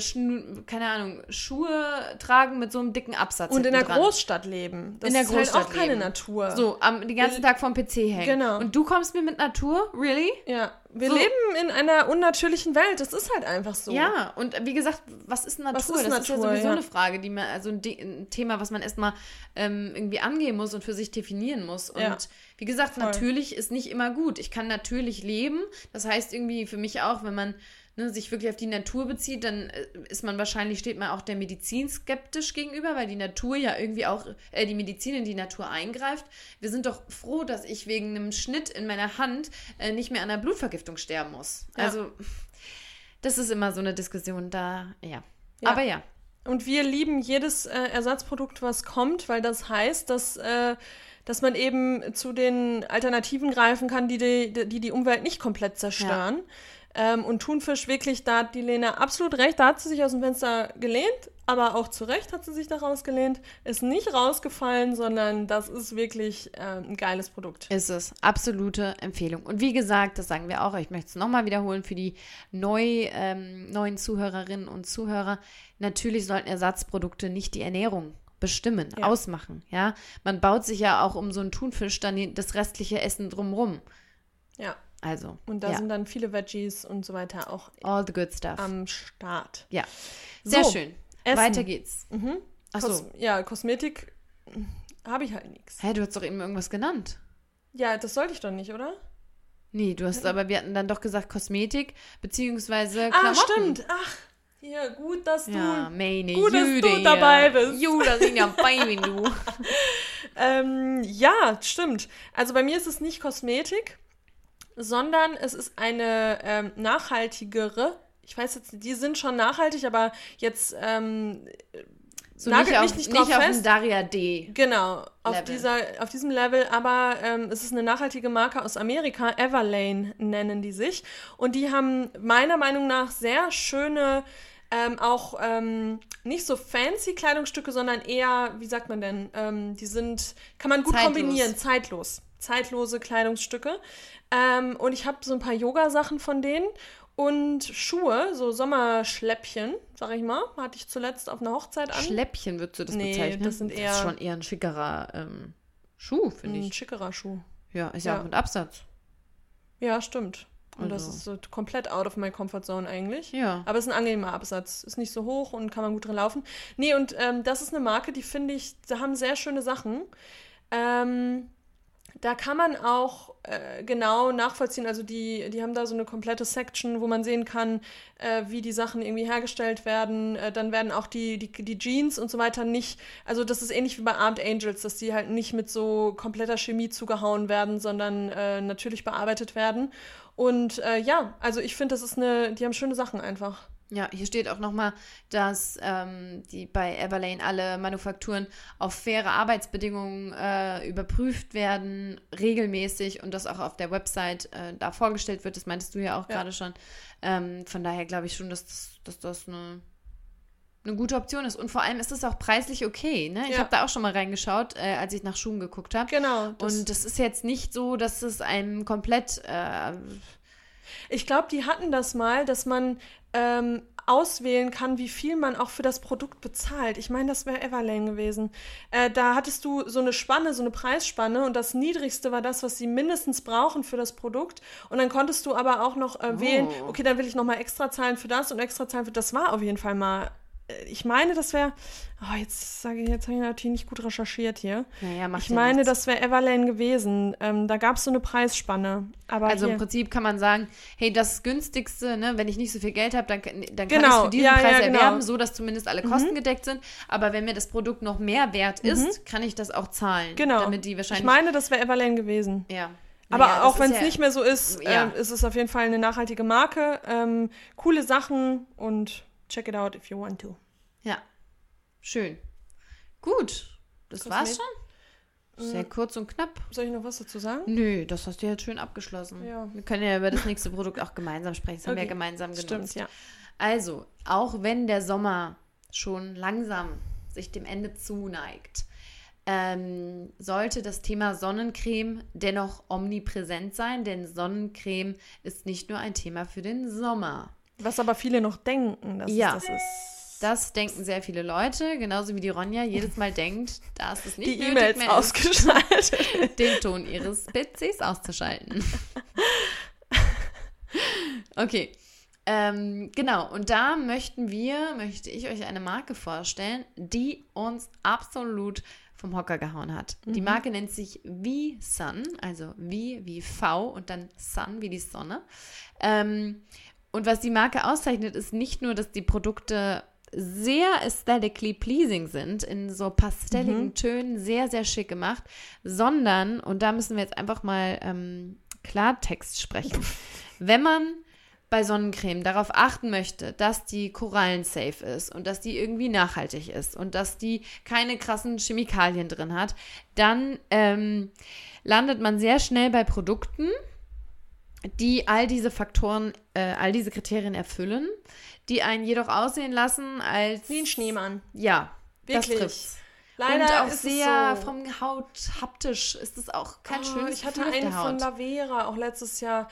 keine Ahnung, Schuhe tragen mit so einem dicken Absatz. Und in der dran. Großstadt leben. Das in der ist Großstadt halt auch keine Natur. So, am, den ganzen Tag vom PC hängen. Genau. Und du kommst mir mit Natur? Really? Ja. Wir so. leben in einer unnatürlichen Welt. Das ist halt einfach so. Ja, und wie gesagt, was ist Natur? Was ist das Natur? ist ja sowieso ja. eine Frage, die man, also ein, ein Thema, was man erstmal ähm, irgendwie angehen muss und für sich definieren muss. Und ja. wie gesagt, Voll. natürlich ist nicht immer gut. Ich kann natürlich leben. Das heißt irgendwie für mich auch, wenn man ne, sich wirklich auf die Natur bezieht, dann äh, ist man wahrscheinlich, steht man auch der Medizin skeptisch gegenüber, weil die Natur ja irgendwie auch, äh, die Medizin in die Natur eingreift. Wir sind doch froh, dass ich wegen einem Schnitt in meiner Hand äh, nicht mehr an einer Blutvergiftung sterben muss. Ja. Also, das ist immer so eine Diskussion da, ja. ja. Aber ja. Und wir lieben jedes äh, Ersatzprodukt, was kommt, weil das heißt, dass äh, dass man eben zu den Alternativen greifen kann, die die, die, die Umwelt nicht komplett zerstören. Ja. Ähm, und Thunfisch wirklich, da hat die Lena absolut recht, da hat sie sich aus dem Fenster gelehnt, aber auch zu Recht hat sie sich daraus gelehnt, ist nicht rausgefallen, sondern das ist wirklich äh, ein geiles Produkt. Ist es, absolute Empfehlung. Und wie gesagt, das sagen wir auch, ich möchte es nochmal wiederholen für die neu, ähm, neuen Zuhörerinnen und Zuhörer, natürlich sollten Ersatzprodukte nicht die Ernährung bestimmen, ja. ausmachen, ja. Man baut sich ja auch um so einen Thunfisch dann das restliche Essen drumrum. Ja. Also. Und da ja. sind dann viele Veggies und so weiter auch All the good stuff. am Start. Ja. Sehr so, schön. Essen. Weiter geht's. Mhm. Achso. Kos ja, Kosmetik habe ich halt nichts. Hä, du hast doch eben irgendwas genannt. Ja, das sollte ich doch nicht, oder? Nee, du hast aber, wir hatten dann doch gesagt Kosmetik, beziehungsweise Klamotten. Ah, stimmt. Ach, ja, gut, dass du, ja, meine gut, dass du dabei bist. Jude, sind ja bei mir, du. ähm, ja, stimmt. Also bei mir ist es nicht Kosmetik sondern es ist eine ähm, nachhaltigere. Ich weiß jetzt, die sind schon nachhaltig, aber jetzt ähm, so nagelt nicht, auf, mich nicht, nicht auf fest. Daria D. Genau, auf, dieser, auf diesem Level, aber ähm, es ist eine nachhaltige Marke aus Amerika, Everlane nennen die sich. Und die haben meiner Meinung nach sehr schöne, ähm, auch ähm, nicht so fancy Kleidungsstücke, sondern eher, wie sagt man denn, ähm, die sind, kann man gut zeitlos. kombinieren, zeitlos. Zeitlose Kleidungsstücke. Ähm, und ich habe so ein paar Yoga-Sachen von denen und Schuhe, so Sommerschläppchen, sag ich mal, hatte ich zuletzt auf einer Hochzeit an. Schläppchen würdest du das nee, bezeichnen? das sind eher... Das ist schon eher ein schickerer ähm, Schuh, finde ich. Ein schickerer Schuh. Ja, ist ja, ja auch mit Absatz. Ja, stimmt. Und also. das ist so komplett out of my comfort zone eigentlich. Ja. Aber es ist ein angenehmer Absatz. Ist nicht so hoch und kann man gut drin laufen. Nee, und ähm, das ist eine Marke, die finde ich, da haben sehr schöne Sachen. Ähm, da kann man auch äh, genau nachvollziehen, also die, die haben da so eine komplette Section, wo man sehen kann, äh, wie die Sachen irgendwie hergestellt werden. Äh, dann werden auch die, die, die Jeans und so weiter nicht, also das ist ähnlich wie bei Armed Angels, dass die halt nicht mit so kompletter Chemie zugehauen werden, sondern äh, natürlich bearbeitet werden. Und äh, ja, also ich finde, das ist eine, die haben schöne Sachen einfach. Ja, hier steht auch nochmal, dass ähm, die bei Everlane alle Manufakturen auf faire Arbeitsbedingungen äh, überprüft werden, regelmäßig und das auch auf der Website äh, da vorgestellt wird. Das meintest du ja auch ja. gerade schon. Ähm, von daher glaube ich schon, dass das, dass das eine, eine gute Option ist. Und vor allem ist es auch preislich okay. Ne? Ich ja. habe da auch schon mal reingeschaut, äh, als ich nach Schuhen geguckt habe. Genau. Das und das ist jetzt nicht so, dass es einem komplett äh, ich glaube, die hatten das mal, dass man ähm, auswählen kann, wie viel man auch für das Produkt bezahlt. Ich meine, das wäre Everlane gewesen. Äh, da hattest du so eine Spanne, so eine Preisspanne und das niedrigste war das, was sie mindestens brauchen für das Produkt. Und dann konntest du aber auch noch äh, wählen, oh. okay, dann will ich noch mal extra zahlen für das und extra zahlen für das. war auf jeden Fall mal ich meine, das wäre, oh, jetzt sage ich, jetzt habe ich natürlich nicht gut recherchiert hier. Naja, macht ich ja meine, nichts. das wäre Everlane gewesen. Ähm, da gab es so eine Preisspanne. Aber also hier. im Prinzip kann man sagen, hey, das günstigste, ne, wenn ich nicht so viel Geld habe, dann, dann kann genau. ich es für diesen ja, Preis ja, genau. erwerben, so dass zumindest alle Kosten mhm. gedeckt sind. Aber wenn mir das Produkt noch mehr wert mhm. ist, mhm. kann ich das auch zahlen. Genau. Damit die wahrscheinlich. Ich meine, das wäre Everlane gewesen. Ja. Aber naja, auch wenn es ja, nicht mehr so ist, ja. äh, ist es auf jeden Fall eine nachhaltige Marke. Ähm, coole Sachen und check it out if you want to. Ja. Schön. Gut. Das Was war's mit? schon. Sehr kurz und knapp. Soll ich noch was dazu sagen? Nö, das hast du jetzt schön abgeschlossen. Ja. Wir können ja über das nächste Produkt auch gemeinsam sprechen. Das haben wir Okay. ja gemeinsam genutzt. Stimmt, ja. Also, auch wenn der Sommer schon langsam sich dem Ende zuneigt, ähm, sollte das Thema Sonnencreme dennoch omnipräsent sein, denn Sonnencreme ist nicht nur ein Thema für den Sommer. Was aber viele noch denken, dass Ja. es das ist. Das denken sehr viele Leute, genauso wie die Ronja jedes Mal denkt, dass es nicht Die nötig E-Mails mehr ist, ausgeschaltet. den Ton ihres PCs auszuschalten. okay. Ähm, genau, und da möchten wir, möchte ich euch eine Marke vorstellen, die uns absolut vom Hocker gehauen hat. Die Marke nennt sich V-Sun, also V wie V und dann Sun wie die Sonne. Ähm, und was die Marke auszeichnet, ist nicht nur, dass die Produkte sehr aesthetically pleasing sind, in so pastelligen Tönen, sehr, sehr schick gemacht, sondern, und da müssen wir jetzt einfach mal ähm, Klartext sprechen, wenn man bei Sonnencreme darauf achten möchte, dass die korallensafe ist und dass die irgendwie nachhaltig ist und dass die keine krassen Chemikalien drin hat, dann ähm, landet man sehr schnell bei Produkten, die all diese Faktoren, äh, all diese Kriterien erfüllen, die einen jedoch aussehen lassen als Wie ein Schneemann. ja, Wirklich. das trifft's. Leider und auch ist sehr es so. vom Haut haptisch ist es auch kein Oh, schönes Ich hatte einen von. Lavera auch letztes Jahr.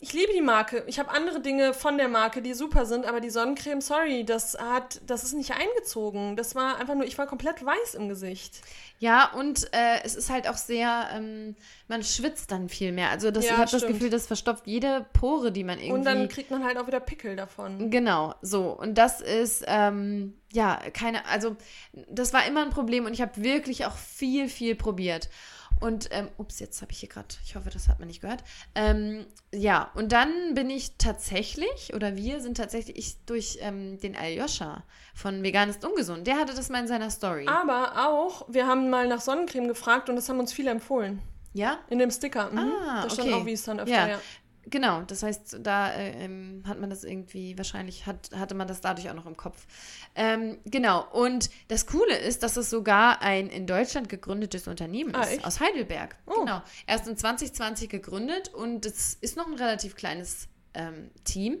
Ich liebe die Marke. Ich habe andere Dinge von der Marke, die super sind, aber die Sonnencreme, sorry, das hat, das ist nicht eingezogen. Das war einfach nur, ich war komplett weiß im Gesicht. Ja, und äh, es ist halt auch sehr, ähm, man schwitzt dann viel mehr. Also das, Ja, ich habe das. Gefühl, das verstopft jede Pore, die man irgendwie. Und dann kriegt man halt auch wieder Pickel davon. Genau, so. Und das ist, ähm, ja, keine, also das war immer ein Problem und ich habe wirklich auch viel, viel probiert. Und, ähm, ups, jetzt habe ich hier gerade, ich hoffe, das hat man nicht gehört. Ähm, ja, und dann bin ich tatsächlich, oder wir sind tatsächlich, ich durch ähm, den Aljoscha von Vegan ist ungesund, der hatte das mal in seiner Story. Aber auch, wir haben mal nach Sonnencreme gefragt und das haben uns viele empfohlen. Ja? In dem Sticker. Mhm. Ah, da stand okay. auch, wie es dann öfter, Ja. ja. Genau, das heißt, da äh, ähm, hat man das irgendwie, wahrscheinlich hat, hatte man das dadurch auch noch im Kopf. Ähm, genau, und das Coole ist, dass es sogar ein in Deutschland gegründetes Unternehmen Ah, ist, echt? aus Heidelberg. Oh. Genau, erst in 2020 gegründet und es ist noch ein relativ kleines ähm, Team.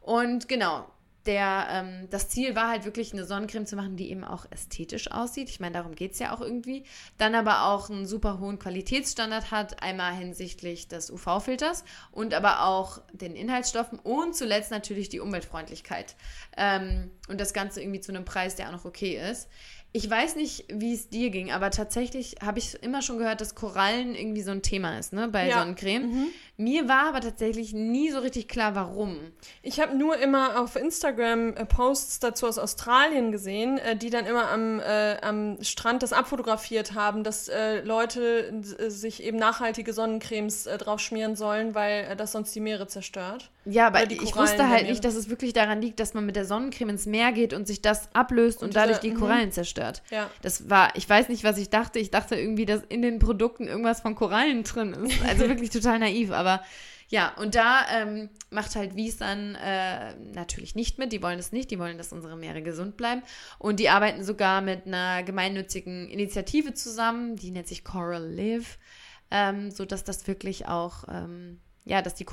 Und genau, der, ähm, das Ziel war halt wirklich eine Sonnencreme zu machen, die eben auch ästhetisch aussieht. Ich meine, darum geht es ja auch irgendwie. Dann aber auch einen super hohen Qualitätsstandard hat, einmal hinsichtlich des UV-Filters und aber auch den Inhaltsstoffen und zuletzt natürlich die Umweltfreundlichkeit. Ähm, und das Ganze irgendwie zu einem Preis, der auch noch okay ist. Ich weiß nicht, wie es dir ging, aber tatsächlich habe ich immer schon gehört, dass Korallen irgendwie so ein Thema ist, ne, bei Ja. Sonnencreme. Mir war aber tatsächlich nie so richtig klar, warum. Ich habe nur immer auf Instagram äh, Posts dazu aus Australien gesehen, äh, die dann immer am, äh, am Strand das abfotografiert haben, dass äh, Leute äh, sich eben nachhaltige Sonnencremes äh, drauf schmieren sollen, weil das sonst die Meere zerstört. Ja, aber ich wusste halt nicht, dass es wirklich daran liegt, dass man mit der Sonnencreme ins Meer geht und sich das ablöst und, Und dadurch diese- die mhm. Korallen zerstört. Ja. Das war, ich weiß nicht, was ich dachte. Ich dachte irgendwie, dass in den Produkten irgendwas von Korallen drin ist. Also wirklich total naiv, aber ja, und da ähm, macht halt Wies dann äh, natürlich nicht mit. Die wollen es nicht, die wollen, dass unsere Meere gesund bleiben. Und die arbeiten sogar mit einer gemeinnützigen Initiative zusammen, die nennt sich Coral Live, ähm, sodass das wirklich auch, ähm, ja, dass die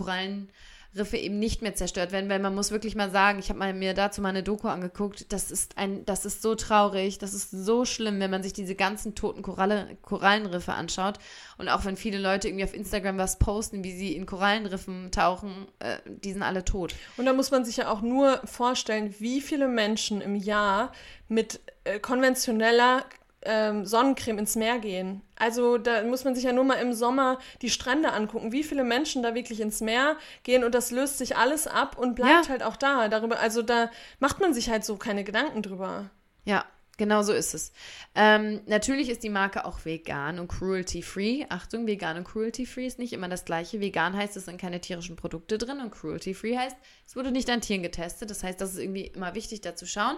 Korallenriffe eben nicht mehr zerstört werden, weil man muss wirklich mal sagen, ich habe mir dazu mal eine Doku angeguckt, das ist ein, das ist so traurig, das ist so schlimm, wenn man sich diese ganzen toten Koralle, Korallenriffe anschaut und auch wenn viele Leute irgendwie auf Instagram was posten, wie sie in Korallenriffen tauchen, äh, die sind alle tot. Und da muss man sich ja auch nur vorstellen, wie viele Menschen im Jahr mit äh, konventioneller ähm, Sonnencreme ins Meer gehen. Also da muss man sich ja nur mal im Sommer die Strände angucken, wie viele Menschen da wirklich ins Meer gehen und das löst sich alles ab und bleibt Ja. halt auch da. Darüber, also da macht man sich halt so keine Gedanken drüber. Ja, genau so ist es. Ähm, natürlich ist die Marke auch vegan und cruelty-free. Achtung, vegan und cruelty-free ist nicht immer das gleiche. Vegan heißt, es sind keine tierischen Produkte drin und cruelty-free heißt, es wurde nicht an Tieren getestet. Das heißt, das ist irgendwie immer wichtig, da zu schauen.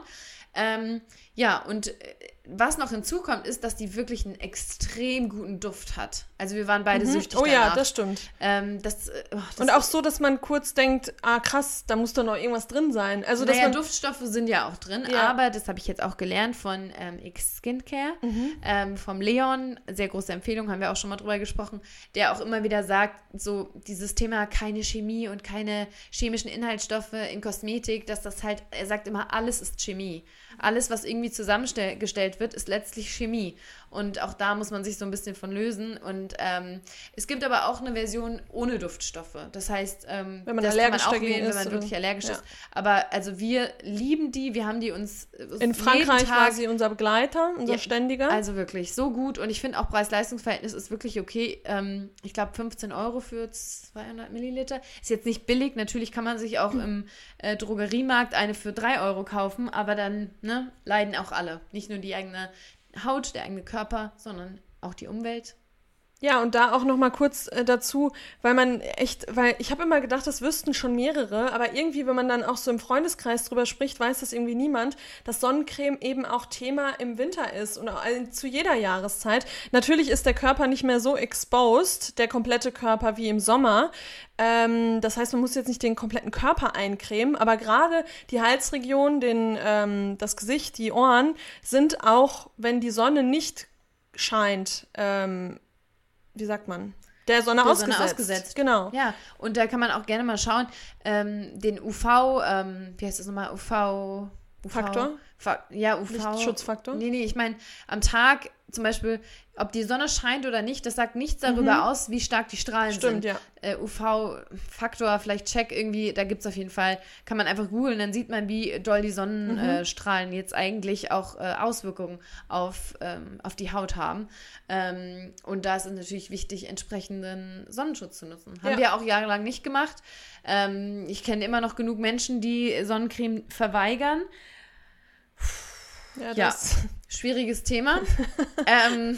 Ähm, ja, und äh, was noch hinzukommt, ist, dass die wirklich einen extrem guten Duft hat. Also wir waren beide Mhm. süchtig Oh danach. ja, das stimmt. ähm, das, äh, oh, das Und auch so, dass man kurz denkt, ah krass, da muss doch noch irgendwas drin sein. Also, dass naja, man Duftstoffe sind ja auch drin, Ja. aber das habe ich jetzt auch gelernt von ähm, X Skincare, Mhm. ähm, vom Leon, sehr große Empfehlung, haben wir auch schon mal drüber gesprochen, der auch immer wieder sagt, so dieses Thema keine Chemie und keine chemischen Inhaltsstoffe in Kosmetik, dass das halt, er sagt immer, alles ist Chemie. Alles, was irgendwie zusammengestellt wird, ist letztlich Chemie. Und auch da muss man sich so ein bisschen von lösen. Und ähm, es gibt aber auch eine Version ohne Duftstoffe. Das heißt, ähm, Wenn man das allergisch kann man auch wählen, wenn man oder? wirklich allergisch Ja. ist. Aber also wir lieben die, wir haben die uns äh, in Frankreich Tag, war sie unser Begleiter, unser Ja, Ständiger. Also wirklich so gut und ich finde auch Preis-Leistungs-Verhältnis ist wirklich okay. Ähm, ich glaube 15 Euro für 200 Milliliter. Ist jetzt nicht billig. Natürlich kann man sich auch im äh, Drogeriemarkt eine für 3 Euro kaufen, aber dann ne, leiden auch alle. Nicht nur die eigene Haut, der eigene Körper, sondern auch die Umwelt. Ja, und da auch noch mal kurz äh, dazu, weil man echt, weil ich habe immer gedacht, das wüssten schon mehrere, aber irgendwie, wenn man dann auch so im Freundeskreis drüber spricht, weiß das irgendwie niemand, dass Sonnencreme eben auch Thema im Winter ist und auch äh, zu jeder Jahreszeit. Natürlich ist der Körper nicht mehr so exposed, der komplette Körper wie im Sommer. Ähm, das heißt, man muss jetzt nicht den kompletten Körper eincremen, aber gerade die Halsregion, den, ähm, das Gesicht, die Ohren sind auch, wenn die Sonne nicht scheint, ähm, wie sagt man, der Sonne, Der ausgesetzt. Sonne ausgesetzt. Genau. Ja, und da kann man auch gerne mal schauen, ähm, den UV, ähm, wie heißt das nochmal, UV... UV Faktor? Fa ja, UV. Lichtschutzfaktor? Nee, nee, ich meine, am Tag zum Beispiel, ob die Sonne scheint oder nicht, das sagt nichts darüber aus, wie stark die Strahlen Mhm. Stimmt, sind. ja. Äh, UV-Faktor, vielleicht Check irgendwie, da gibt es auf jeden Fall, kann man einfach googeln, dann sieht man, wie doll die Mhm. Sonnenstrahlen jetzt eigentlich auch äh, Auswirkungen auf, ähm, auf die Haut haben. Ähm, und da ist es natürlich wichtig, entsprechenden Sonnenschutz zu nutzen. Haben Ja. wir auch jahrelang nicht gemacht. Ähm, ich kenne immer noch genug Menschen, die Sonnencreme verweigern. Ja, Ja. das, Schwieriges Thema. ähm,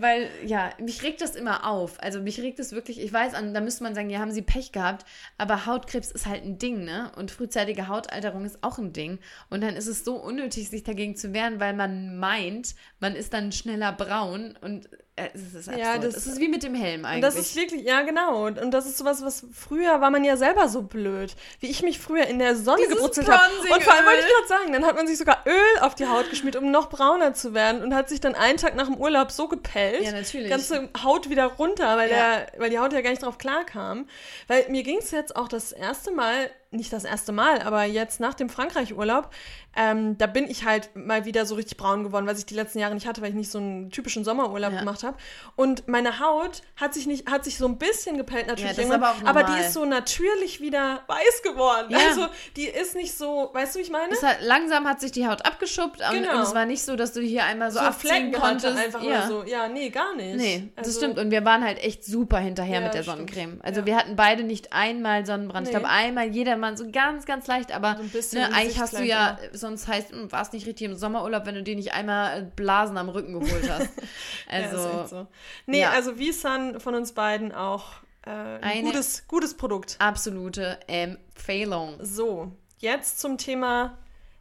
weil, ja, mich regt das immer auf. Also mich regt es wirklich, ich weiß, an, da müsste man sagen, ja, haben sie Pech gehabt, aber Hautkrebs ist halt ein Ding, ne? Und frühzeitige Hautalterung ist auch ein Ding. Und dann ist es so unnötig, sich dagegen zu wehren, weil man meint, man ist dann schneller braun und äh, es ist absurd. Ja, das- das ist wie mit dem Helm eigentlich. das ist wirklich, ja genau. Und, und das ist sowas, was früher war man ja selber so blöd. Wie ich mich früher in der Sonne Dieses gebrutzelt habe. Und vor allem wollte ich gerade sagen, dann hat man sich sogar Öl auf die Haut geschmiert, um noch brauner zu werden. Und hat sich dann einen Tag nach dem Urlaub so gepellt. Ja, natürlich. Ganze Haut wieder runter, weil, Ja. der, weil die Haut ja gar nicht drauf klarkam. Weil mir ging es jetzt auch das erste Mal, nicht das erste Mal, aber jetzt nach dem Frankreich-Urlaub, ähm, da bin ich halt mal wieder so richtig braun geworden, was ich die letzten Jahre nicht hatte, weil ich nicht so einen typischen Sommerurlaub Ja. gemacht habe. Und meine Haut hat sich nicht, hat sich so ein bisschen gepellt natürlich Ja, das aber auch die ist so natürlich wieder weiß geworden. Ja. Also die ist nicht so, weißt du, wie ich meine? hat, langsam hat sich die Haut abgeschuppt und, Genau. und es war nicht so, dass du hier einmal so, so abziehen konntest. einfach ja. so. Ja, nee, gar nicht. Nee, das Also- stimmt. Und wir waren halt echt super hinterher mit der stimmt. Sonnencreme. Also Ja. wir hatten beide nicht einmal Sonnenbrand. Ich Nee. glaube, einmal jedermann so ganz, ganz leicht, aber So ein bisschen ne, eigentlich hast du ja, sonst heißt, hm, warst nicht richtig im Sommerurlaub, wenn du dir nicht einmal Blasen am Rücken geholt hast. Also, ja, so. Nee, ja. also Visan von uns beiden auch äh, ein Eine- gutes, gutes Produkt. absolute Empfehlung. So, jetzt zum Thema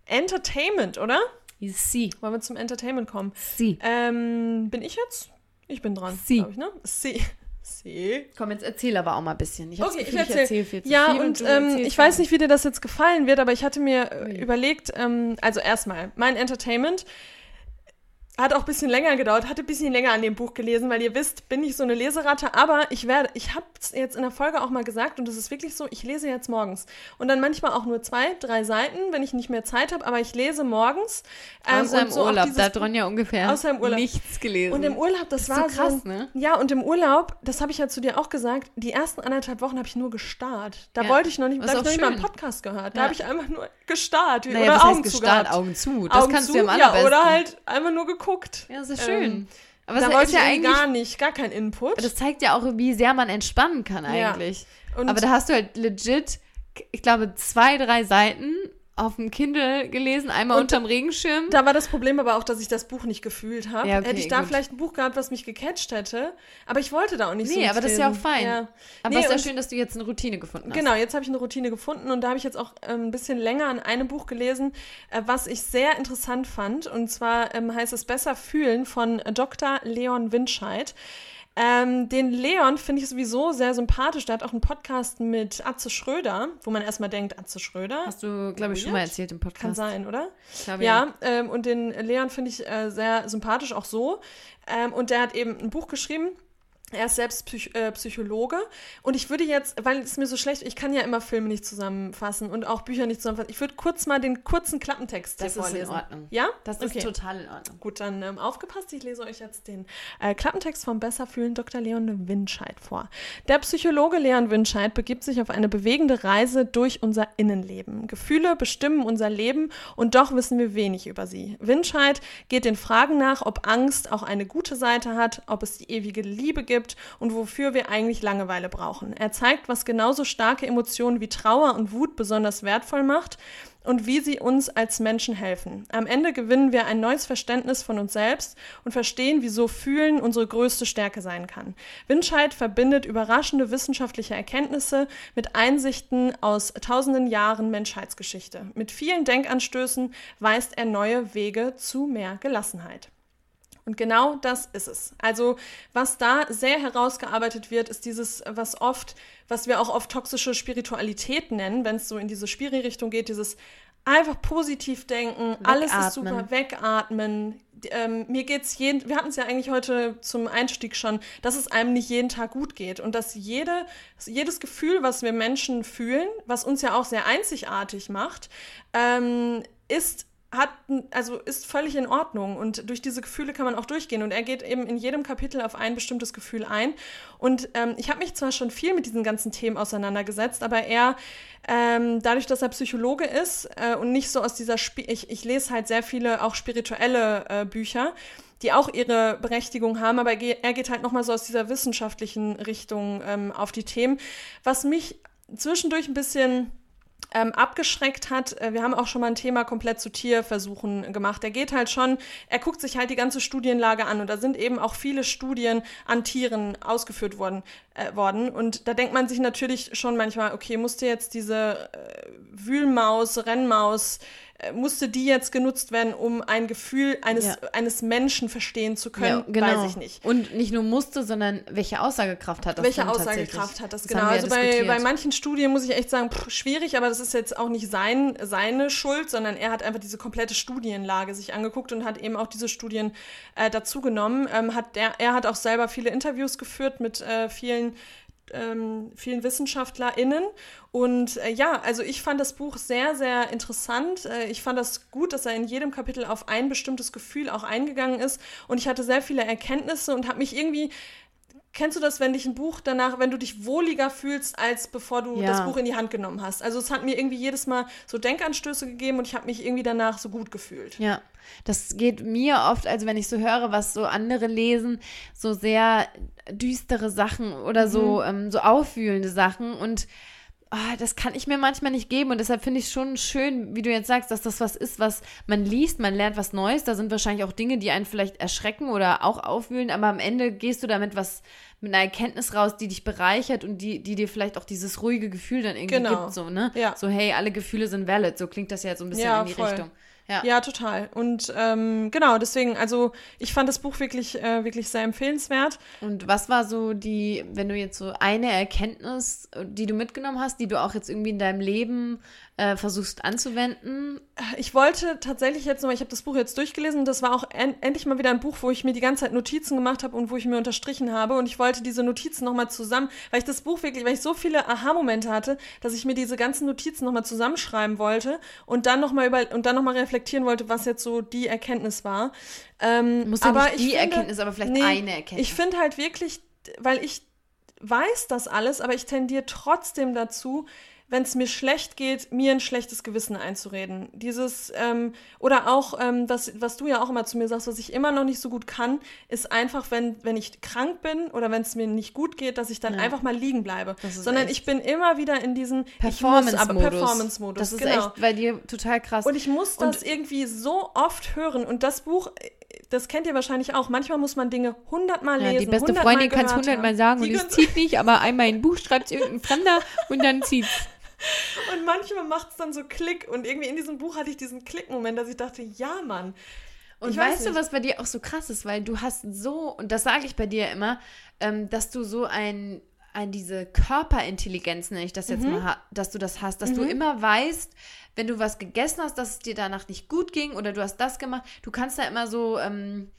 Entertainment, oder? Sie. Wollen wir zum Entertainment kommen? Sie. Ähm, bin ich jetzt? Ich bin dran, Sie. ich, ne? Sie. Sie. Komm, jetzt erzähl aber auch mal ein bisschen. Ich, Okay, das ich Gefühl, erzähl. erzähl viel zu ja, viel und du ähm, ich weiß nicht, wie dir das jetzt gefallen wird, aber ich hatte mir Ui. überlegt, ähm, also erstmal, mein Entertainment hat auch ein bisschen länger gedauert, hatte ein bisschen länger an dem Buch gelesen, weil ihr wisst, bin ich so eine Leseratte, aber ich werde, ich habe es jetzt in der Folge auch mal gesagt und es ist wirklich so, ich lese jetzt morgens und dann manchmal auch nur zwei, drei Seiten, wenn ich nicht mehr Zeit habe, aber ich lese morgens. ähm, Außer im so Urlaub, da hat Ronja ungefähr Außer im Urlaub. nichts gelesen. und im Urlaub, das, ist war so krass, so, ne? Ja, und im Urlaub, das habe ich ja zu dir auch gesagt, die ersten anderthalb Wochen habe ich nur gestarrt. Da Ja. wollte ich noch nicht, da habe ich noch nicht mal einen. Podcast gehört. Da Ja. habe ich einfach nur gestarrt. naja, oder Augen zu gestarrt. Augen zu. Das Augen kannst zu, du ja am ja, allerbesten. oder halt einfach nur geguckt. Ja, das ist Ähm, schön. Aber da das wollte ist ja eigentlich gar nicht, gar kein Input. Das zeigt ja auch, wie sehr man entspannen kann Ja. eigentlich. Und- Aber da hast du halt legit, ich glaube, zwei, drei Seiten auf dem Kindle gelesen, einmal Und unterm Regenschirm. Da war das Problem aber auch, dass ich das Buch nicht gefühlt habe. Ja, okay, hätte ich da gut. vielleicht ein Buch gehabt, was mich gecatcht hätte. Aber ich wollte da auch nicht so nee, aber das ist ja auch fein. Ja. Aber Nee, es ist ja schön, dass du jetzt eine Routine gefunden hast. Genau, jetzt habe ich eine Routine gefunden und da habe ich jetzt auch ähm, ein bisschen länger an einem Buch gelesen, äh, was ich sehr interessant fand. Und zwar ähm, heißt es Besser fühlen von äh, Dr. Leon Winscheid. Ähm, den Leon finde ich sowieso sehr sympathisch. Der hat auch einen Podcast mit Atze Schröder, wo man erstmal denkt, Atze Schröder. Hast du, glaube ich, schon mal erzählt im Podcast. Kann sein, oder? Ich glaube, Ja, ähm, und den Leon finde ich äh, sehr sympathisch, auch so. Ähm, und der hat eben ein Buch geschrieben. Er ist selbst Psych äh, Psychologe. Und ich würde jetzt, weil es mir so schlecht, ich kann ja immer Filme nicht zusammenfassen und auch Bücher nicht zusammenfassen. Ich würde kurz mal den kurzen Klappentext Das hier ist in vorlesen. Ordnung. Ja? Das ist Okay. total in Ordnung. Gut, dann ähm, aufgepasst. Ich lese euch jetzt den äh, Klappentext vom Besserfühlen Dr. Leon Winscheid vor. Der Psychologe Leon Winscheid begibt sich auf eine bewegende Reise durch unser Innenleben. Gefühle bestimmen unser Leben und doch wissen wir wenig über sie. Winscheid geht den Fragen nach, ob Angst auch eine gute Seite hat, ob es die ewige Liebe gibt und wofür wir eigentlich Langeweile brauchen. Er zeigt, was genauso starke Emotionen wie Trauer und Wut besonders wertvoll macht und wie sie uns als Menschen helfen. Am Ende gewinnen wir ein neues Verständnis von uns selbst und verstehen, wieso Fühlen unsere größte Stärke sein kann. Winscheid verbindet überraschende wissenschaftliche Erkenntnisse mit Einsichten aus tausenden Jahren Menschheitsgeschichte. Mit vielen Denkanstößen weist er neue Wege zu mehr Gelassenheit. Und genau das ist es. Also, was da sehr herausgearbeitet wird, ist dieses, was oft, was wir auch oft toxische Spiritualität nennen, wenn es so in diese Spiri-Richtung geht, dieses einfach positiv denken, alles ist Wegatmen. super, wegatmen. Ähm, mir geht's jeden, wir hatten es ja eigentlich heute zum Einstieg schon, dass es einem nicht jeden Tag gut geht und dass jede, jedes Gefühl, was wir Menschen fühlen, was uns ja auch sehr einzigartig macht, ähm, ist hat, also ist völlig in Ordnung und durch diese Gefühle kann man auch durchgehen und er geht eben in jedem Kapitel auf ein bestimmtes Gefühl ein. Und ähm, ich habe mich zwar schon viel mit diesen ganzen Themen auseinandergesetzt, aber er, ähm, dadurch, dass er Psychologe ist äh, und nicht so aus dieser, Spi ich, ich lese halt sehr viele auch spirituelle äh, Bücher, die auch ihre Berechtigung haben, aber er geht halt nochmal so aus dieser wissenschaftlichen Richtung ähm, auf die Themen, was mich zwischendurch ein bisschen ähm, abgeschreckt hat. Äh, wir haben auch schon mal ein Thema komplett zu Tierversuchen gemacht. Er geht halt schon, er guckt sich halt die ganze Studienlage an und da sind eben auch viele Studien an Tieren ausgeführt worden. Äh, worden. Und da denkt man sich natürlich schon manchmal, okay, musste jetzt diese äh, Wühlmaus, Rennmaus, musste die jetzt genutzt werden, um ein Gefühl eines, Ja. eines Menschen verstehen zu können? Ja, genau. Weiß ich nicht. Und nicht nur musste, sondern welche Aussagekraft hat das Welche Aussagekraft hat das, Das genau? wir ja Also bei, bei manchen Studien muss ich echt sagen, pff, schwierig, aber das ist jetzt auch nicht sein, seine Schuld, sondern er hat einfach diese komplette Studienlage sich angeguckt und hat eben auch diese Studien äh, dazu genommen. Ähm, hat der, er hat auch selber viele Interviews geführt mit äh, vielen ähm, vielen WissenschaftlerInnen. Und äh, ja, also ich fand das Buch sehr, sehr interessant. Äh, ich fand das gut, dass er in jedem Kapitel auf ein bestimmtes Gefühl auch eingegangen ist. Und ich hatte sehr viele Erkenntnisse und habe mich irgendwie. Kennst du das, wenn dich ein Buch danach, wenn du dich wohliger fühlst, als bevor du Ja. das Buch in die Hand genommen hast? Also es hat mir irgendwie jedes Mal so Denkanstöße gegeben und ich habe mich irgendwie danach so gut gefühlt. Ja, das geht mir oft, also wenn ich so höre, was so andere lesen, so sehr düstere Sachen oder so, ähm, so aufwühlende Sachen und ah, das kann ich mir manchmal nicht geben und deshalb finde ich es schon schön, wie du jetzt sagst, dass das was ist, was man liest, man lernt was Neues, da sind wahrscheinlich auch Dinge, die einen vielleicht erschrecken oder auch aufwühlen, aber am Ende gehst du damit was mit einer Erkenntnis raus, die dich bereichert und die, die dir vielleicht auch dieses ruhige Gefühl dann irgendwie Genau. gibt, so, ne? Ja. So, hey, alle Gefühle sind valid, so klingt das ja jetzt so ein bisschen Ja, in die voll. Richtung. Ja. Ja, total. Und ähm, genau, deswegen, also ich fand das Buch wirklich, äh, wirklich sehr empfehlenswert. Und was war so die, wenn du jetzt so eine Erkenntnis, die du mitgenommen hast, die du auch jetzt irgendwie in deinem Leben äh, versuchst anzuwenden? Ich wollte tatsächlich jetzt noch, ich habe das Buch jetzt durchgelesen und das war auch en endlich mal wieder ein Buch, wo ich mir die ganze Zeit Notizen gemacht habe und wo ich mir unterstrichen habe und ich wollte diese Notizen nochmal zusammen, weil ich das Buch wirklich, weil ich so viele Aha-Momente hatte, dass ich mir diese ganzen Notizen nochmal zusammenschreiben wollte und dann nochmal über und dann nochmal reflektieren wollte, was jetzt so die Erkenntnis war. Ähm, Muss ja aber nicht ich die finde- Erkenntnis, aber vielleicht Nee, eine Erkenntnis. Ich finde halt wirklich, weil ich weiß das alles, aber ich tendiere trotzdem dazu, wenn es mir schlecht geht, mir ein schlechtes Gewissen einzureden. Dieses, ähm, oder auch, ähm, was, was du ja auch immer zu mir sagst, was ich immer noch nicht so gut kann, ist einfach, wenn, wenn ich krank bin oder wenn es mir nicht gut geht, dass ich dann ja. einfach mal liegen bleibe. Sondern ich bin immer wieder in diesen Performance-Modus. Performance das ist genau. echt bei dir total krass. Und ich muss das Und irgendwie so oft hören. Und das Buch das kennt ihr wahrscheinlich auch. Manchmal muss man Dinge hundertmal lesen. Ja, die beste Freundin kann es hundertmal sagen die und es zieht nicht, aber einmal ein Buch schreibt es irgendein Fremder und dann zieht's. Und manchmal macht es dann so Klick. Und irgendwie in diesem Buch hatte ich diesen Klick-Moment, dass ich dachte, ja, Mann. Und weißt du, was bei dir auch so krass ist? Weil du hast so, und das sage ich bei dir immer, ähm, dass du so ein, ein, diese Körperintelligenz, nenne ich das jetzt mhm. mal, dass du das hast, dass mhm. du immer weißt, wenn du was gegessen hast, dass es dir danach nicht gut ging oder du hast das gemacht, du kannst da immer so, ähm,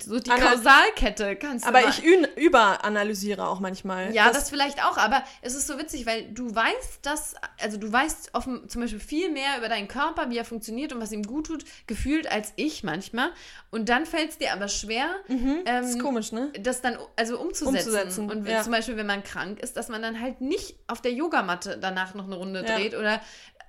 so die Anal Kausalkette kannst du. Aber ich überanalysiere auch manchmal. Ja, das, das, vielleicht auch, aber es ist so witzig, weil du weißt, dass, also du weißt offen, zum Beispiel viel mehr über deinen Körper, wie er funktioniert und was ihm gut tut, gefühlt als ich manchmal. Und dann fällt es dir aber schwer, mhm, ähm, das ist komisch, ne? Das dann also umzusetzen. umzusetzen und ja. zum Beispiel, wenn man krank ist, dass man dann halt nicht auf der Yogamatte danach noch eine Runde ja. dreht oder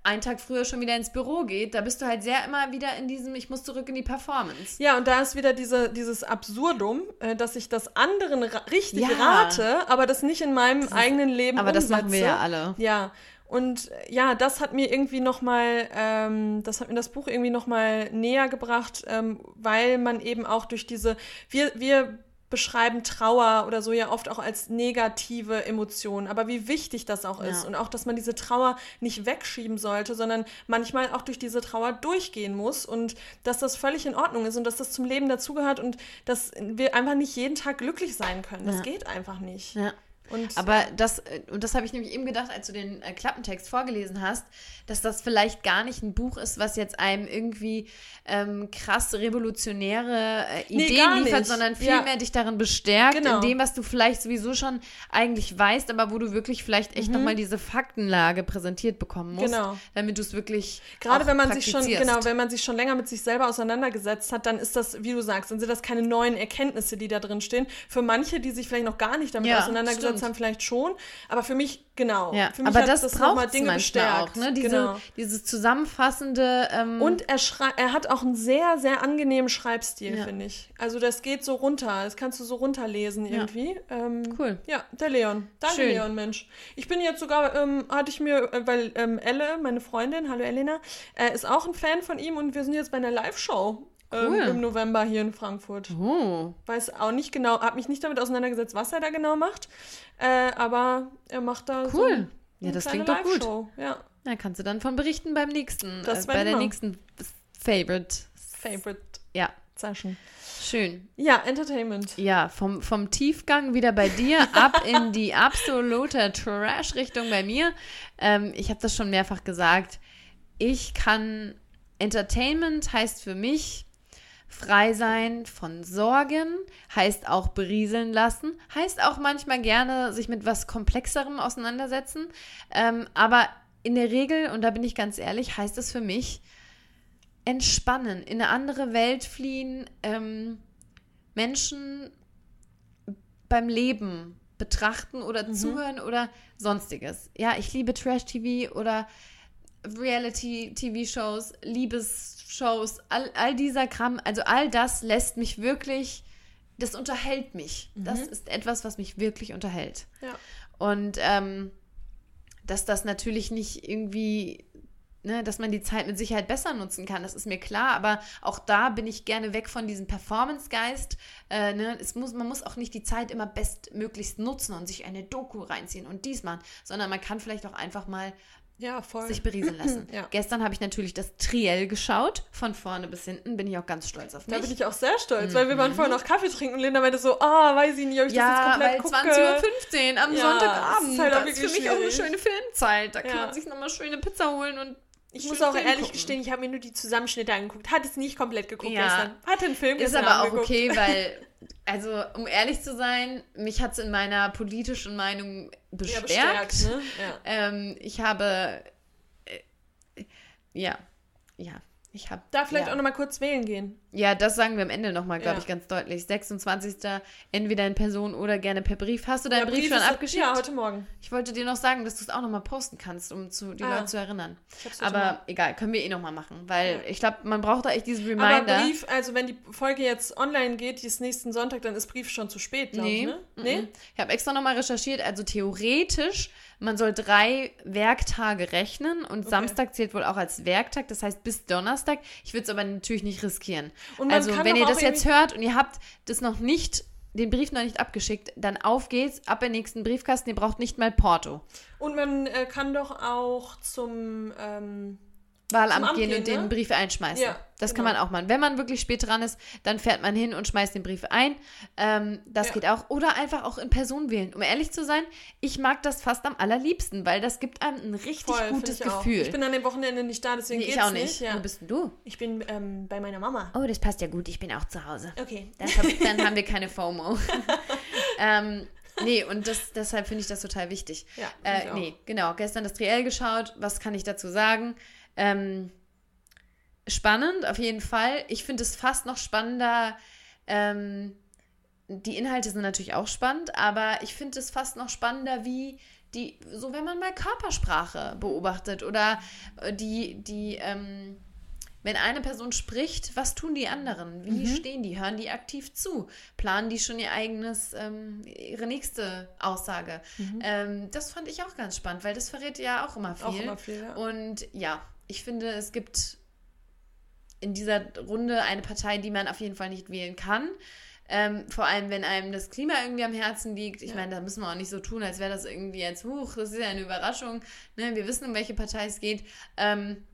einen Tag früher schon wieder ins Büro geht, da bist du halt sehr immer wieder in diesem, ich muss zurück in die Performance. Ja, und da ist wieder diese, dieses Absurdum, äh, dass ich das anderen richtig ja. rate, aber das nicht in meinem ist, eigenen Leben Aber umsetze. das machen wir ja alle. Ja. Und äh, ja, das hat mir irgendwie nochmal, ähm, das hat mir das Buch irgendwie nochmal näher gebracht, ähm, weil man eben auch durch diese, wir, wir beschreiben Trauer oder so ja oft auch als negative Emotion. Aber wie wichtig das auch ist ja. und auch, dass man diese Trauer nicht wegschieben sollte, sondern manchmal auch durch diese Trauer durchgehen muss und dass das völlig in Ordnung ist und dass das zum Leben dazugehört und dass wir einfach nicht jeden Tag glücklich sein können. Das ja. geht einfach nicht. Ja. Und, Aber das, äh, und das habe ich nämlich eben gedacht, als du den äh, Klappentext vorgelesen hast, dass das vielleicht gar nicht ein Buch ist, was jetzt einem irgendwie ähm, krass revolutionäre äh, Ideen nee, liefert, nicht. sondern vielmehr ja. dich darin bestärkt, genau. in dem, was du vielleicht sowieso schon eigentlich weißt, aber wo du wirklich vielleicht echt mhm. nochmal diese Faktenlage präsentiert bekommen musst, genau. damit du es wirklich Gerade wenn man sich schon, genau, wenn man sich schon länger mit sich selber auseinandergesetzt hat, dann ist das, wie du sagst, dann sind das keine neuen Erkenntnisse, die da drin stehen. Für manche, die sich vielleicht noch gar nicht damit ja, auseinandergesetzt stimmt. haben, vielleicht schon, aber für mich Genau. Ja, Für mich aber das, das braucht Dinge bestärkt. Auch, ne? Diese, genau. Dieses zusammenfassende. Ähm und er, er hat auch einen sehr, sehr angenehmen Schreibstil, ja. finde ich. Also das geht so runter. Das kannst du so runterlesen irgendwie. Ja. Ähm, cool. Ja, der Leon. Danke, Schön. Leon, Mensch. Ich bin jetzt sogar, ähm, hatte ich mir, äh, weil ähm, Elle, meine Freundin, hallo Elena, äh, ist auch ein Fan von ihm und wir sind jetzt bei einer Live-Show ähm, cool. im November hier in Frankfurt. Oh. Weiß auch nicht genau, habe mich nicht damit auseinandergesetzt, was er da genau macht, äh, aber er macht da cool. So ja, das klingt doch gut. Ja. Na, kannst du dann von berichten beim nächsten, das äh, bei der nächsten Favorite. Favorite. Ja. Session. Schön. Ja, Entertainment. Ja, vom, vom Tiefgang wieder bei dir ab in die absolute Trash-Richtung bei mir. Ähm, ich habe das schon mehrfach gesagt. Ich kann Entertainment heißt für mich Frei sein von Sorgen heißt auch berieseln lassen, heißt auch manchmal gerne sich mit was Komplexerem auseinandersetzen. Ähm, aber in der Regel, und da bin ich ganz ehrlich, heißt es für mich entspannen, in eine andere Welt fliehen, ähm, Menschen beim Leben betrachten oder mhm. zuhören oder sonstiges. Ja, ich liebe Trash-TV oder Reality-TV-Shows, Liebesshows, all, all dieser Kram, also all das lässt mich wirklich, das unterhält mich. Mhm. Das ist etwas, was mich wirklich unterhält. Ja. Und ähm, dass das natürlich nicht irgendwie, ne, dass man die Zeit mit Sicherheit besser nutzen kann, das ist mir klar, aber auch da bin ich gerne weg von diesem Performance-Geist. Äh, ne, es muss, man muss auch nicht die Zeit immer bestmöglichst nutzen und sich eine Doku reinziehen und dies machen, sondern man kann vielleicht auch einfach mal ja, voll. sich berieseln lassen. ja. Gestern habe ich natürlich das Triell geschaut, von vorne bis hinten. Bin ich auch ganz stolz auf mich. Da bin ich auch sehr stolz, mhm. weil wir waren mhm. vorher noch Kaffee trinken und Lena meinte so, ah, oh, weiß ich nicht, ob ich ja, das jetzt komplett weil gucke. 20.15 Uhr am ja, Sonntagabend. Das ist, halt das ist für mich auch eine schöne Filmzeit. Da kann man sich nochmal schöne Pizza holen und ich muss auch Film ehrlich gucken. gestehen, ich habe mir nur die Zusammenschnitte angeguckt. Hat es nicht komplett geguckt ja. gestern. Hatte einen Film Ist aber auch okay, weil, also um ehrlich zu sein, mich hat es in meiner politischen Meinung bestärkt. Ja, bestärkt ne? ja. ähm, ich habe ja, ja. Ich habe. Da vielleicht ja. auch nochmal kurz wählen gehen. Ja, das sagen wir am Ende nochmal, glaube Ja. ich, ganz deutlich. 26. entweder in Person oder gerne per Brief. Hast du deinen Der Brief, schon ist- abgeschickt? Ja, heute Morgen. Ich wollte dir noch sagen, dass du es auch nochmal posten kannst, um zu, die Ah. Leute zu erinnern. Aber egal, können wir eh nochmal machen, weil ich glaube, man braucht da echt diesen Aber Reminder. Brief, also wenn die Folge jetzt online geht, die ist nächsten Sonntag, dann ist Brief schon zu spät, glaube ich, ne? mhm. Ich habe extra nochmal recherchiert. Also theoretisch, man soll drei Werktage rechnen und Samstag zählt wohl auch als Werktag, das heißt bis Donnerstag. Ich würde es aber natürlich nicht riskieren. Also wenn ihr das jetzt hört und ihr habt das noch nicht, den Brief noch nicht abgeschickt, dann auf geht's, ab in den nächsten Briefkasten. Ihr braucht nicht mal Porto. Und man äh, kann doch auch zum, ähm, Wahlamt Amt gehen gehen, und den ne? Brief einschmeißen. Ja, das kann genau. man auch machen. Wenn man wirklich spät dran ist, dann fährt man hin und schmeißt den Brief ein. Ähm, das Ja. geht auch. Oder einfach auch in Person wählen. Um ehrlich zu sein, ich mag das fast am allerliebsten, weil das gibt einem ein richtig voll, gutes ich auch. Gefühl. Ich bin an dem Wochenende nicht da, deswegen nee, ich geht's auch nicht. Ja. Wo bist denn du? Ich bin ähm, bei meiner Mama. Oh, das passt ja gut. Ich bin auch zu Hause. Okay. Dann, hab, dann haben wir keine FOMO. ähm, nee, und das, deshalb finde ich das total wichtig. Ja, äh, ich auch. nee, genau. Gestern das Triell geschaut. Was kann ich dazu sagen? Ähm, spannend, auf jeden Fall. Ich finde es fast noch spannender. Ähm, die Inhalte sind natürlich auch spannend, aber ich finde es fast noch spannender, wie die, so wenn man mal Körpersprache beobachtet oder äh, die, die, ähm, wenn eine Person spricht, was tun die anderen? Wie stehen die? Hören die aktiv zu? Planen die schon ihr eigenes, ähm, ihre nächste Aussage? Ähm, das fand ich auch ganz spannend, weil das verrät ja auch immer viel. Auch immer viel, ja. Und ja, ich finde, es gibt in dieser Runde eine Partei, die man auf jeden Fall nicht wählen kann. Ähm, vor allem, wenn einem das Klima irgendwie am Herzen liegt. Ich Ja. meine, da müssen wir auch nicht so tun, als wäre das irgendwie jetzt, huch, das ist ja eine Überraschung. Ne? Wir wissen, um welche Partei es geht. Ähm,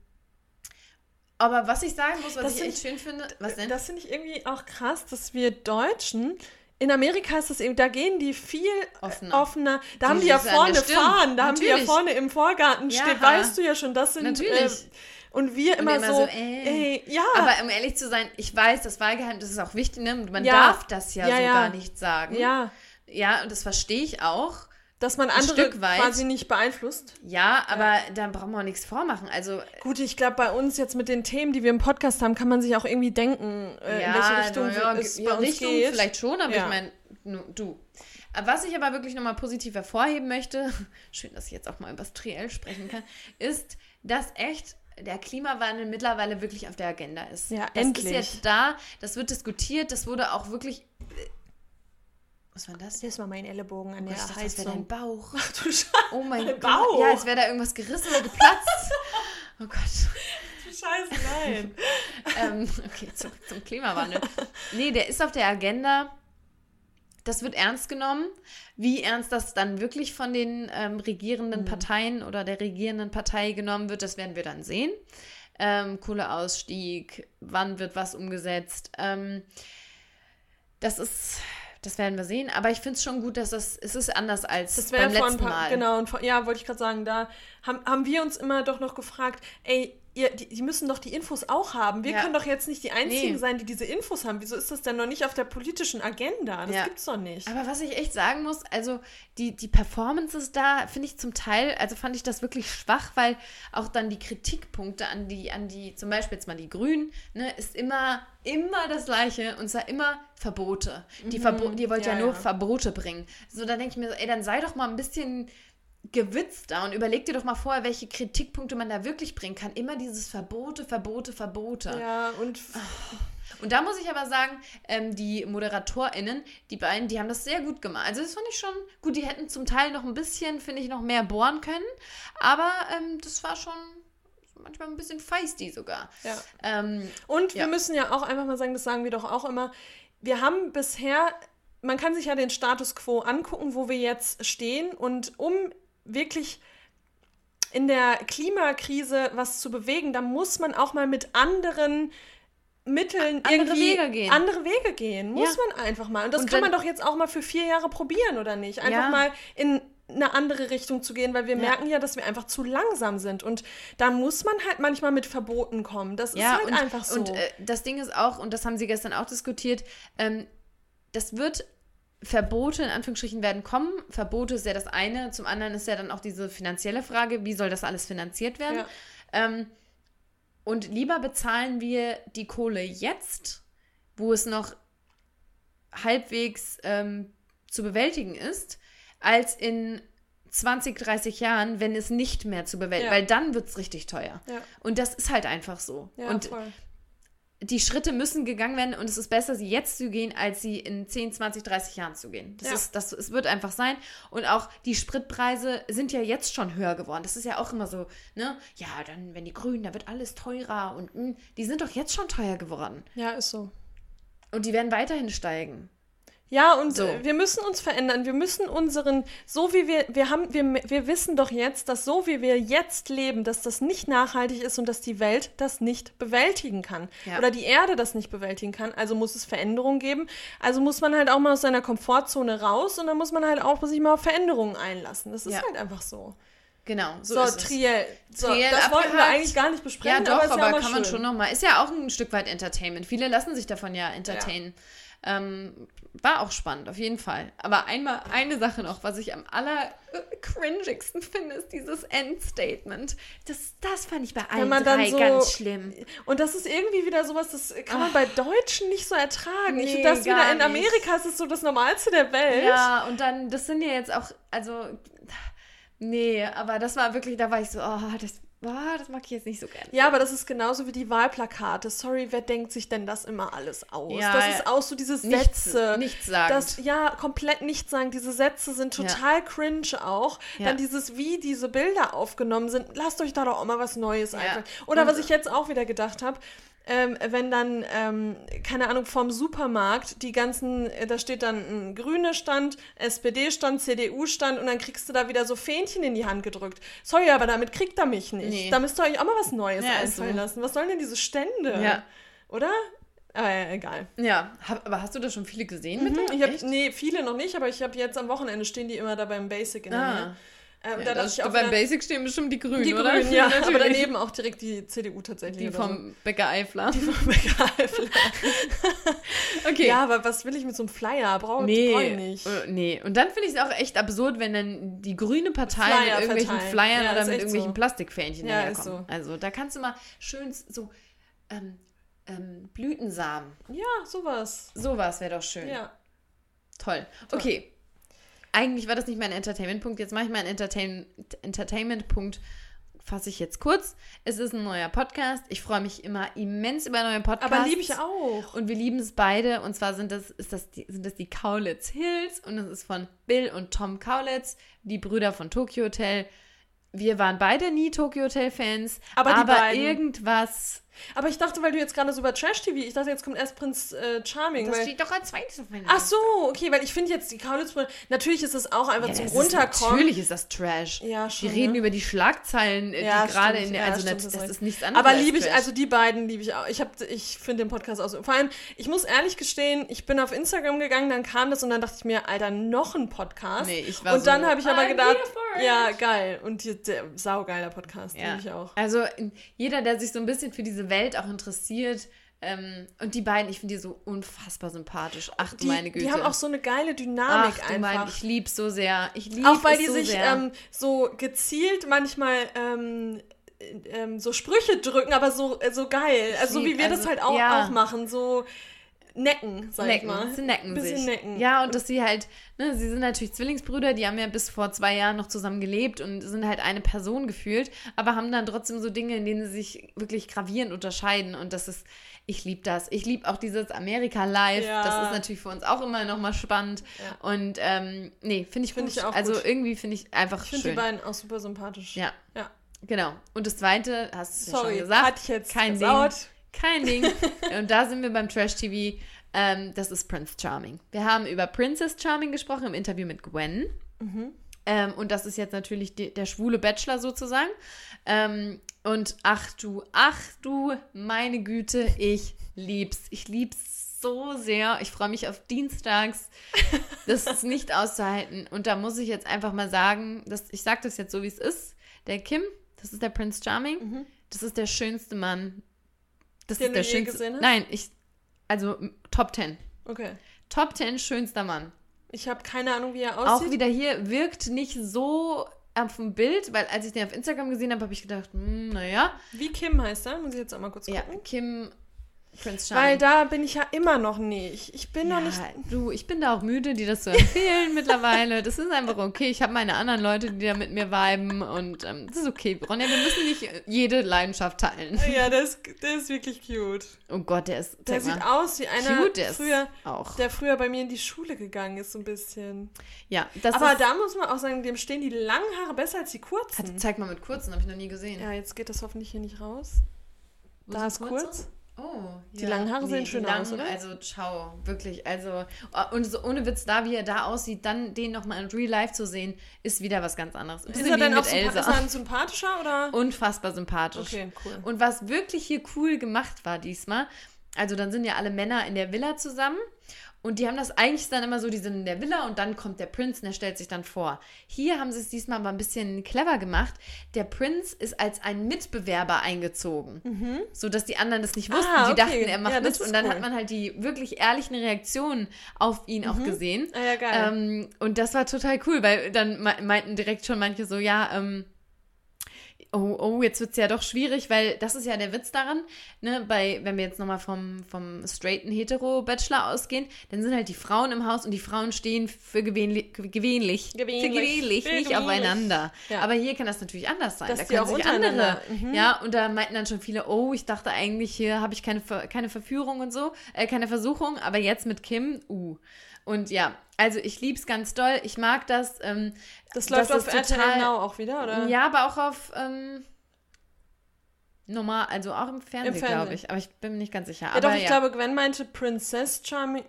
aber was ich sagen muss, was Das ich echt schön finde, was denn? Das finde ich irgendwie auch krass, dass wir Deutschen. In Amerika ist das eben, da gehen die viel Offener. offener. Da Die haben die ja vorne fahren, da haben die ja Natürlich. vorne im Vorgarten Ja. steht, weißt du ja schon, das sind. Natürlich. Äh, und wir immer, immer so, so, äh. ey, ja. Aber um ehrlich zu sein, ich weiß, das Wahlgeheimnis ist auch wichtig, ne? man Ja. darf das ja, Ja, so gar nicht sagen. ja, Ja, und das verstehe ich auch. Dass man andere quasi nicht beeinflusst. Ja, aber da brauchen wir auch nichts vormachen. Also, Gut, ich glaube, bei uns jetzt mit den Themen, die wir im Podcast haben, kann man sich auch irgendwie denken, äh, in welche Richtung ja, es ja, bei uns Richtung geht. vielleicht schon, aber Ja. ich meine, du. Was ich aber wirklich nochmal positiv hervorheben möchte, schön, dass ich jetzt auch mal über das Triell sprechen kann, ist, dass echt der Klimawandel mittlerweile wirklich auf der Agenda ist. Ja, das endlich. ist jetzt da, das wird diskutiert, das wurde auch wirklich. Was war das? Das war mein Ellenbogen an Ich der dachte, das wäre dein. Bauch. Ach du Scheiße. Oh mein Gott. Bauch. Ja, als wäre da irgendwas gerissen oder geplatzt. Oh Gott. Scheiße, nein. ähm, okay, zurück zum Klimawandel. Nee, der ist auf der Agenda. Das wird ernst genommen. Wie ernst das dann wirklich von den ähm, regierenden Parteien oder der regierenden Partei genommen wird, das werden wir dann sehen. Ähm, Kohleausstieg, wann wird was umgesetzt? Ähm, das ist, das werden wir sehen. Aber ich finde es schon gut, dass das, es ist anders als Das beim letzten paar, Mal. genau, und vor, ja, wollte ich gerade sagen, da haben, haben wir uns immer doch noch gefragt, ey, ihr, die, die müssen doch die Infos auch haben. Wir Ja. können doch jetzt nicht die Einzigen Nee. sein, die diese Infos haben. Wieso ist das denn noch nicht auf der politischen Agenda? Das Ja. gibt's doch nicht. Aber was ich echt sagen muss, also die, die Performances da, finde ich zum Teil, also fand ich das wirklich schwach, weil auch dann die Kritikpunkte an die, an die, zum Beispiel jetzt mal die Grünen, ne, ist immer, immer das Gleiche und zwar immer Verbote. Die, Verbo die wollt ja, Mhm. Ja, nur. Verbote bringen. So, da denke ich mir so, ey, dann sei doch mal ein bisschen gewitzter und überleg dir doch mal vorher, welche Kritikpunkte man da wirklich bringen kann. Immer dieses Verbote, Verbote, Verbote. ja, und Und da muss ich aber sagen, ähm, die ModeratorInnen, die beiden, die haben das sehr gut gemacht. Also das fand ich schon gut. Die hätten zum Teil noch ein bisschen, finde ich, noch mehr bohren können. Aber ähm, das war schon manchmal ein bisschen feisty sogar. Ja. Ähm, Und Ja. wir müssen ja auch einfach mal sagen, das sagen wir doch auch immer, wir haben bisher, man kann sich ja den Status quo angucken, wo wir jetzt stehen und um wirklich in der Klimakrise was zu bewegen, da muss man auch mal mit anderen Mitteln andere irgendwie Wege gehen. andere Wege gehen. Muss Ja. man einfach mal. Und das Und kann man doch jetzt auch mal für vier Jahre probieren, oder nicht? Einfach Ja. mal in eine andere Richtung zu gehen, weil wir Ja. merken ja, dass wir einfach zu langsam sind. Und da muss man halt manchmal mit Verboten kommen. Das ist halt und, einfach so. Und äh, das Ding ist auch, und das haben sie gestern auch diskutiert, ähm, das wird Verbote in Anführungsstrichen werden kommen. Verbote ist ja das eine. Zum anderen ist ja dann auch diese finanzielle Frage, wie soll das alles finanziert werden? Ja. Ähm, und lieber bezahlen wir die Kohle jetzt wo es noch halbwegs ähm, zu bewältigen ist, als in 20, 30 Jahren, wenn es nicht mehr zu bewältigen, Ja. weil dann wird es richtig teuer. Ja. Und das ist halt einfach so. Ja, und voll. Die Schritte müssen gegangen werden und es ist besser, sie jetzt zu gehen, als sie in 10, 20, 30 Jahren zu gehen. Das Ja. ist, das, es wird einfach sein. Und auch die Spritpreise sind ja jetzt schon höher geworden. Das ist ja auch immer so, ne? Ja, dann, wenn die Grünen, da wird alles teurer und mh, die sind doch jetzt schon teuer geworden. Ja, ist so. Und die werden weiterhin steigen. Ja, und So. äh, wir müssen uns verändern. Wir müssen unseren, so wie wir, wir haben, wir, wir wissen doch jetzt, dass so wie wir jetzt leben, dass das nicht nachhaltig ist und dass die Welt das nicht bewältigen kann. Ja. Oder die Erde das nicht bewältigen kann. Also muss es Veränderungen geben. Also muss man halt auch mal aus seiner Komfortzone raus und dann muss man halt auch sich mal auf Veränderungen einlassen. Das ist Ja. halt einfach so. Genau, so, So, ist es. Triell. So, Triell das wollten wir eigentlich gar nicht Ja, besprechen, doch, aber, aber, ja kann man schön. schon nochmal. Ist ja auch ein Stück weit Entertainment. Viele lassen sich davon ja entertainen. Ähm, war auch spannend, auf jeden Fall. Aber einmal eine Sache noch, was ich am aller äh, cringigsten finde, ist dieses Endstatement. Das, das fand ich bei allen man dann drei so- ganz schlimm. Und das ist irgendwie wieder sowas, das kann man bei Deutschen nicht so ertragen. ich Nee, finde das wieder in nicht. Amerika ist es so das Normalste der Welt. Ja, und dann, das sind ja jetzt auch, also, nee, aber das war wirklich, da war ich so, oh, das, oh, das mag ich jetzt nicht so gerne. Ja, aber das ist genauso wie die Wahlplakate. Sorry, wer denkt sich denn das immer alles aus? Ja, das ja. ist auch so diese Sätze. nichts sagend. Das, ja, komplett nichts sagen. Diese Sätze sind Ja. total cringe auch. Ja. Dann dieses, wie diese Bilder aufgenommen sind. Lasst euch da doch auch mal was Neues Ja. einfallen. Oder was ich jetzt auch wieder gedacht habe, ähm, wenn dann, ähm, keine Ahnung, vom Supermarkt die ganzen, äh, da steht dann ein grüner Stand, SPD-Stand, CDU-Stand und dann kriegst du da wieder so Fähnchen in die Hand gedrückt. Sorry, aber damit kriegt er mich nicht. Nee. Da müsst ihr euch auch mal was Neues Ja, einfallen so. lassen. Was sollen denn diese Stände? Ja. Oder? Äh, egal. Ja, hab, aber hast du da schon viele gesehen mit Mhm, der? ich hab, nee, viele noch nicht, aber ich habe jetzt am Wochenende stehen die immer da beim Basic in der Ah. Nähe. Ähm, Ja, da das, ich auch beim Basic stehen bestimmt die Grünen, die oder? Grünen, ja, aber Natürlich. daneben auch direkt die CDU tatsächlich. Die vom Bäcker Eifler. so. Egal. Okay. Ja, aber was will ich mit so einem Flyer? Brauche Nee, brauch ich nicht. äh, nee. Und dann finde ich es auch echt absurd, wenn dann die grüne Partei Flyer mit irgendwelchen verteilen. Flyern Ja, oder mit irgendwelchen so. Plastikfähnchen Ja, daherkommen. ist so. Also da kannst du mal schön so ähm, ähm, Blütensamen. Ja, sowas. Sowas wäre doch schön. Ja. Toll. Okay. Eigentlich war das nicht mein Entertainment-Punkt. Jetzt mache ich meinen Entertain Entertainment-Punkt. Fasse ich jetzt kurz. Es ist ein neuer Podcast. Ich freue mich immer immens über neue Podcasts. Aber liebe ich auch. Und wir lieben es beide. Und zwar sind das, ist das die, sind das die Kaulitz Hills. Und das ist von Bill und Tom Kaulitz, die Brüder von Tokyo Hotel. Wir waren beide nie Tokyo Hotel-Fans. Aber die aber beiden- irgendwas. Aber ich dachte, weil du jetzt gerade so über Trash-TV, ich dachte, jetzt kommt erst Prinz äh, Charming. Das weil, steht doch als zweites auf meiner ach so, okay, weil ich finde jetzt die Kaulitz-Brüder, natürlich ist es auch einfach Ja, zum das Runterkommen. Natürlich ist das Trash. Ja, schon, Wir reden ne? über die Schlagzeilen, äh, Ja, die gerade stimmt. in der. Ja, Also, stimmt, das, hast das recht. ist nichts anderes. Aber liebe ich, also die beiden liebe ich auch. Ich, hab- ich finde den Podcast auch so. Vor allem, ich muss ehrlich gestehen, ich bin auf Instagram gegangen, dann kam das und dann dachte ich mir, Alter, noch ein Podcast. Nee, ich war und dann so, habe ich aber gedacht, ja, geil. Und die, der saugeiler Podcast, Ja. liebe ich auch. Also jeder, der sich so ein bisschen für diese Welt auch interessiert, ähm, und die beiden, ich finde die so unfassbar sympathisch. Ach du Die, meine Güte. die haben auch so eine geile Dynamik Ach du mein, einfach. ich lieb's so sehr. Ich liebe auch weil die so sich ähm, so gezielt manchmal ähm, ähm, so Sprüche drücken, aber so, äh, so geil. Also so wie wir das also, halt auch, ja. auch machen. So necken, sag necken, ich mal. sie necken Bisschen sich. necken. Ja, und dass sie halt, ne, sie sind natürlich Zwillingsbrüder, die haben ja bis vor zwei Jahren noch zusammen gelebt und sind halt eine Person gefühlt, aber haben dann trotzdem so Dinge, in denen sie sich wirklich gravierend unterscheiden und das ist, ich liebe das. Ich liebe auch dieses Amerika Live, Ja. das ist natürlich für uns auch immer nochmal spannend Ja. und ähm, nee, finde ich Find gut. ich auch also gut. irgendwie finde ich einfach Ich finde die schön. beiden auch super sympathisch. Ja, Ja. genau. Und das zweite, hast du Sorry, schon gesagt, hatte ich jetzt kein versaut. Ding. Kein Ding. Und da sind wir beim Trash TV. Ähm, das ist Prince Charming. Wir haben über Princess Charming gesprochen im Interview mit Gwen. Mhm. Ähm, und das ist jetzt natürlich die, der schwule Bachelor sozusagen. Ähm, und ach du, ach du, meine Güte, ich lieb's. Ich lieb's so sehr. Ich freue mich auf Dienstags. Das ist nicht auszuhalten. Und da muss ich jetzt einfach mal sagen, dass, ich sage das jetzt so, wie es ist. Der Kim, das ist der Prince Charming. Das ist der schönste Mann. Das. Den ist der schönste. Nein, ich. Also Top 10. Okay. Top 10 schönster Mann. Ich habe keine Ahnung, wie er Auch aussieht. wieder hier wirkt nicht so auf dem Bild, weil als ich den auf Instagram gesehen habe, habe ich gedacht, hm, naja. Wie Kim heißt er? Muss ich jetzt auch mal kurz Ja, gucken. Kim. Prince Charming. Weil da bin ich ja immer noch nicht. Ich bin ja, noch nicht. Du, ich bin da auch müde, dir das zu empfehlen mittlerweile. Das ist einfach okay. Ich habe meine anderen Leute, die da mit mir viben und ähm, das ist okay. Ronja, wir müssen nicht jede Leidenschaft teilen. Ja, der ist, der ist wirklich cute. Oh Gott, der ist. Der sieht aus wie einer, Cute, der früher, auch. der früher bei mir in die Schule gegangen ist, so ein bisschen. Ja, das Aber ist. da muss man auch sagen, dem stehen die langen Haare besser als die kurzen. Warte, zeig mal mit kurzen, habe ich noch nie gesehen. Ja, jetzt geht das hoffentlich hier nicht raus. Wo da ist kurze? kurz. Oh, Die langen Haare sehen die schön langen, aus, oder? Also, schau, wirklich. Also, und so ohne Witz, da wie er da aussieht, dann den nochmal in Real Life zu sehen, ist wieder was ganz anderes. Ist er mit auch Elsa. ist er sympathischer oder? Unfassbar sympathisch. Okay, cool. Und was wirklich hier cool gemacht war diesmal, also dann sind ja alle Männer in der Villa zusammen und die haben das eigentlich dann immer so, die sind in der Villa und dann kommt der Prinz und der stellt sich dann vor. Hier haben sie es diesmal aber ein bisschen clever gemacht. Der Prinz ist als ein Mitbewerber eingezogen, so dass die anderen das nicht wussten. Mhm. Ah, Die okay. dachten, er macht Ja, das mit und dann cool. hat man halt die wirklich ehrlichen Reaktionen auf ihn auch gesehen. Ah, ja, geil. Ähm, und das war total cool, weil dann me- meinten direkt schon manche so, ja, ähm, oh, oh, jetzt wird es ja doch schwierig, weil das ist ja der Witz daran, ne, bei, wenn wir jetzt nochmal vom, vom straighten Hetero-Bachelor ausgehen, dann sind halt die Frauen im Haus und die Frauen stehen für gewöhnlich, gewöhnlich, Gewöhnlich. für gewöhnlich, Für nicht aufeinander. Ja. Aber hier kann das natürlich anders sein. Dass da können sich andere, Mhm. ja, und da meinten dann schon viele, oh, ich dachte eigentlich, hier habe ich keine, keine Verführung und so, äh, keine Versuchung, aber jetzt mit Kim, uh. Und ja, also ich lieb's ganz doll, ich mag das. Ähm, das läuft das auf RTL total- Now auch wieder, oder? ja, aber auch auf ähm, normal, also auch im Fernsehen, Fernsehen. glaube ich. Aber ich bin mir nicht ganz sicher. Ja, aber doch, ich ja, glaube, Gwen meinte Princess Charming.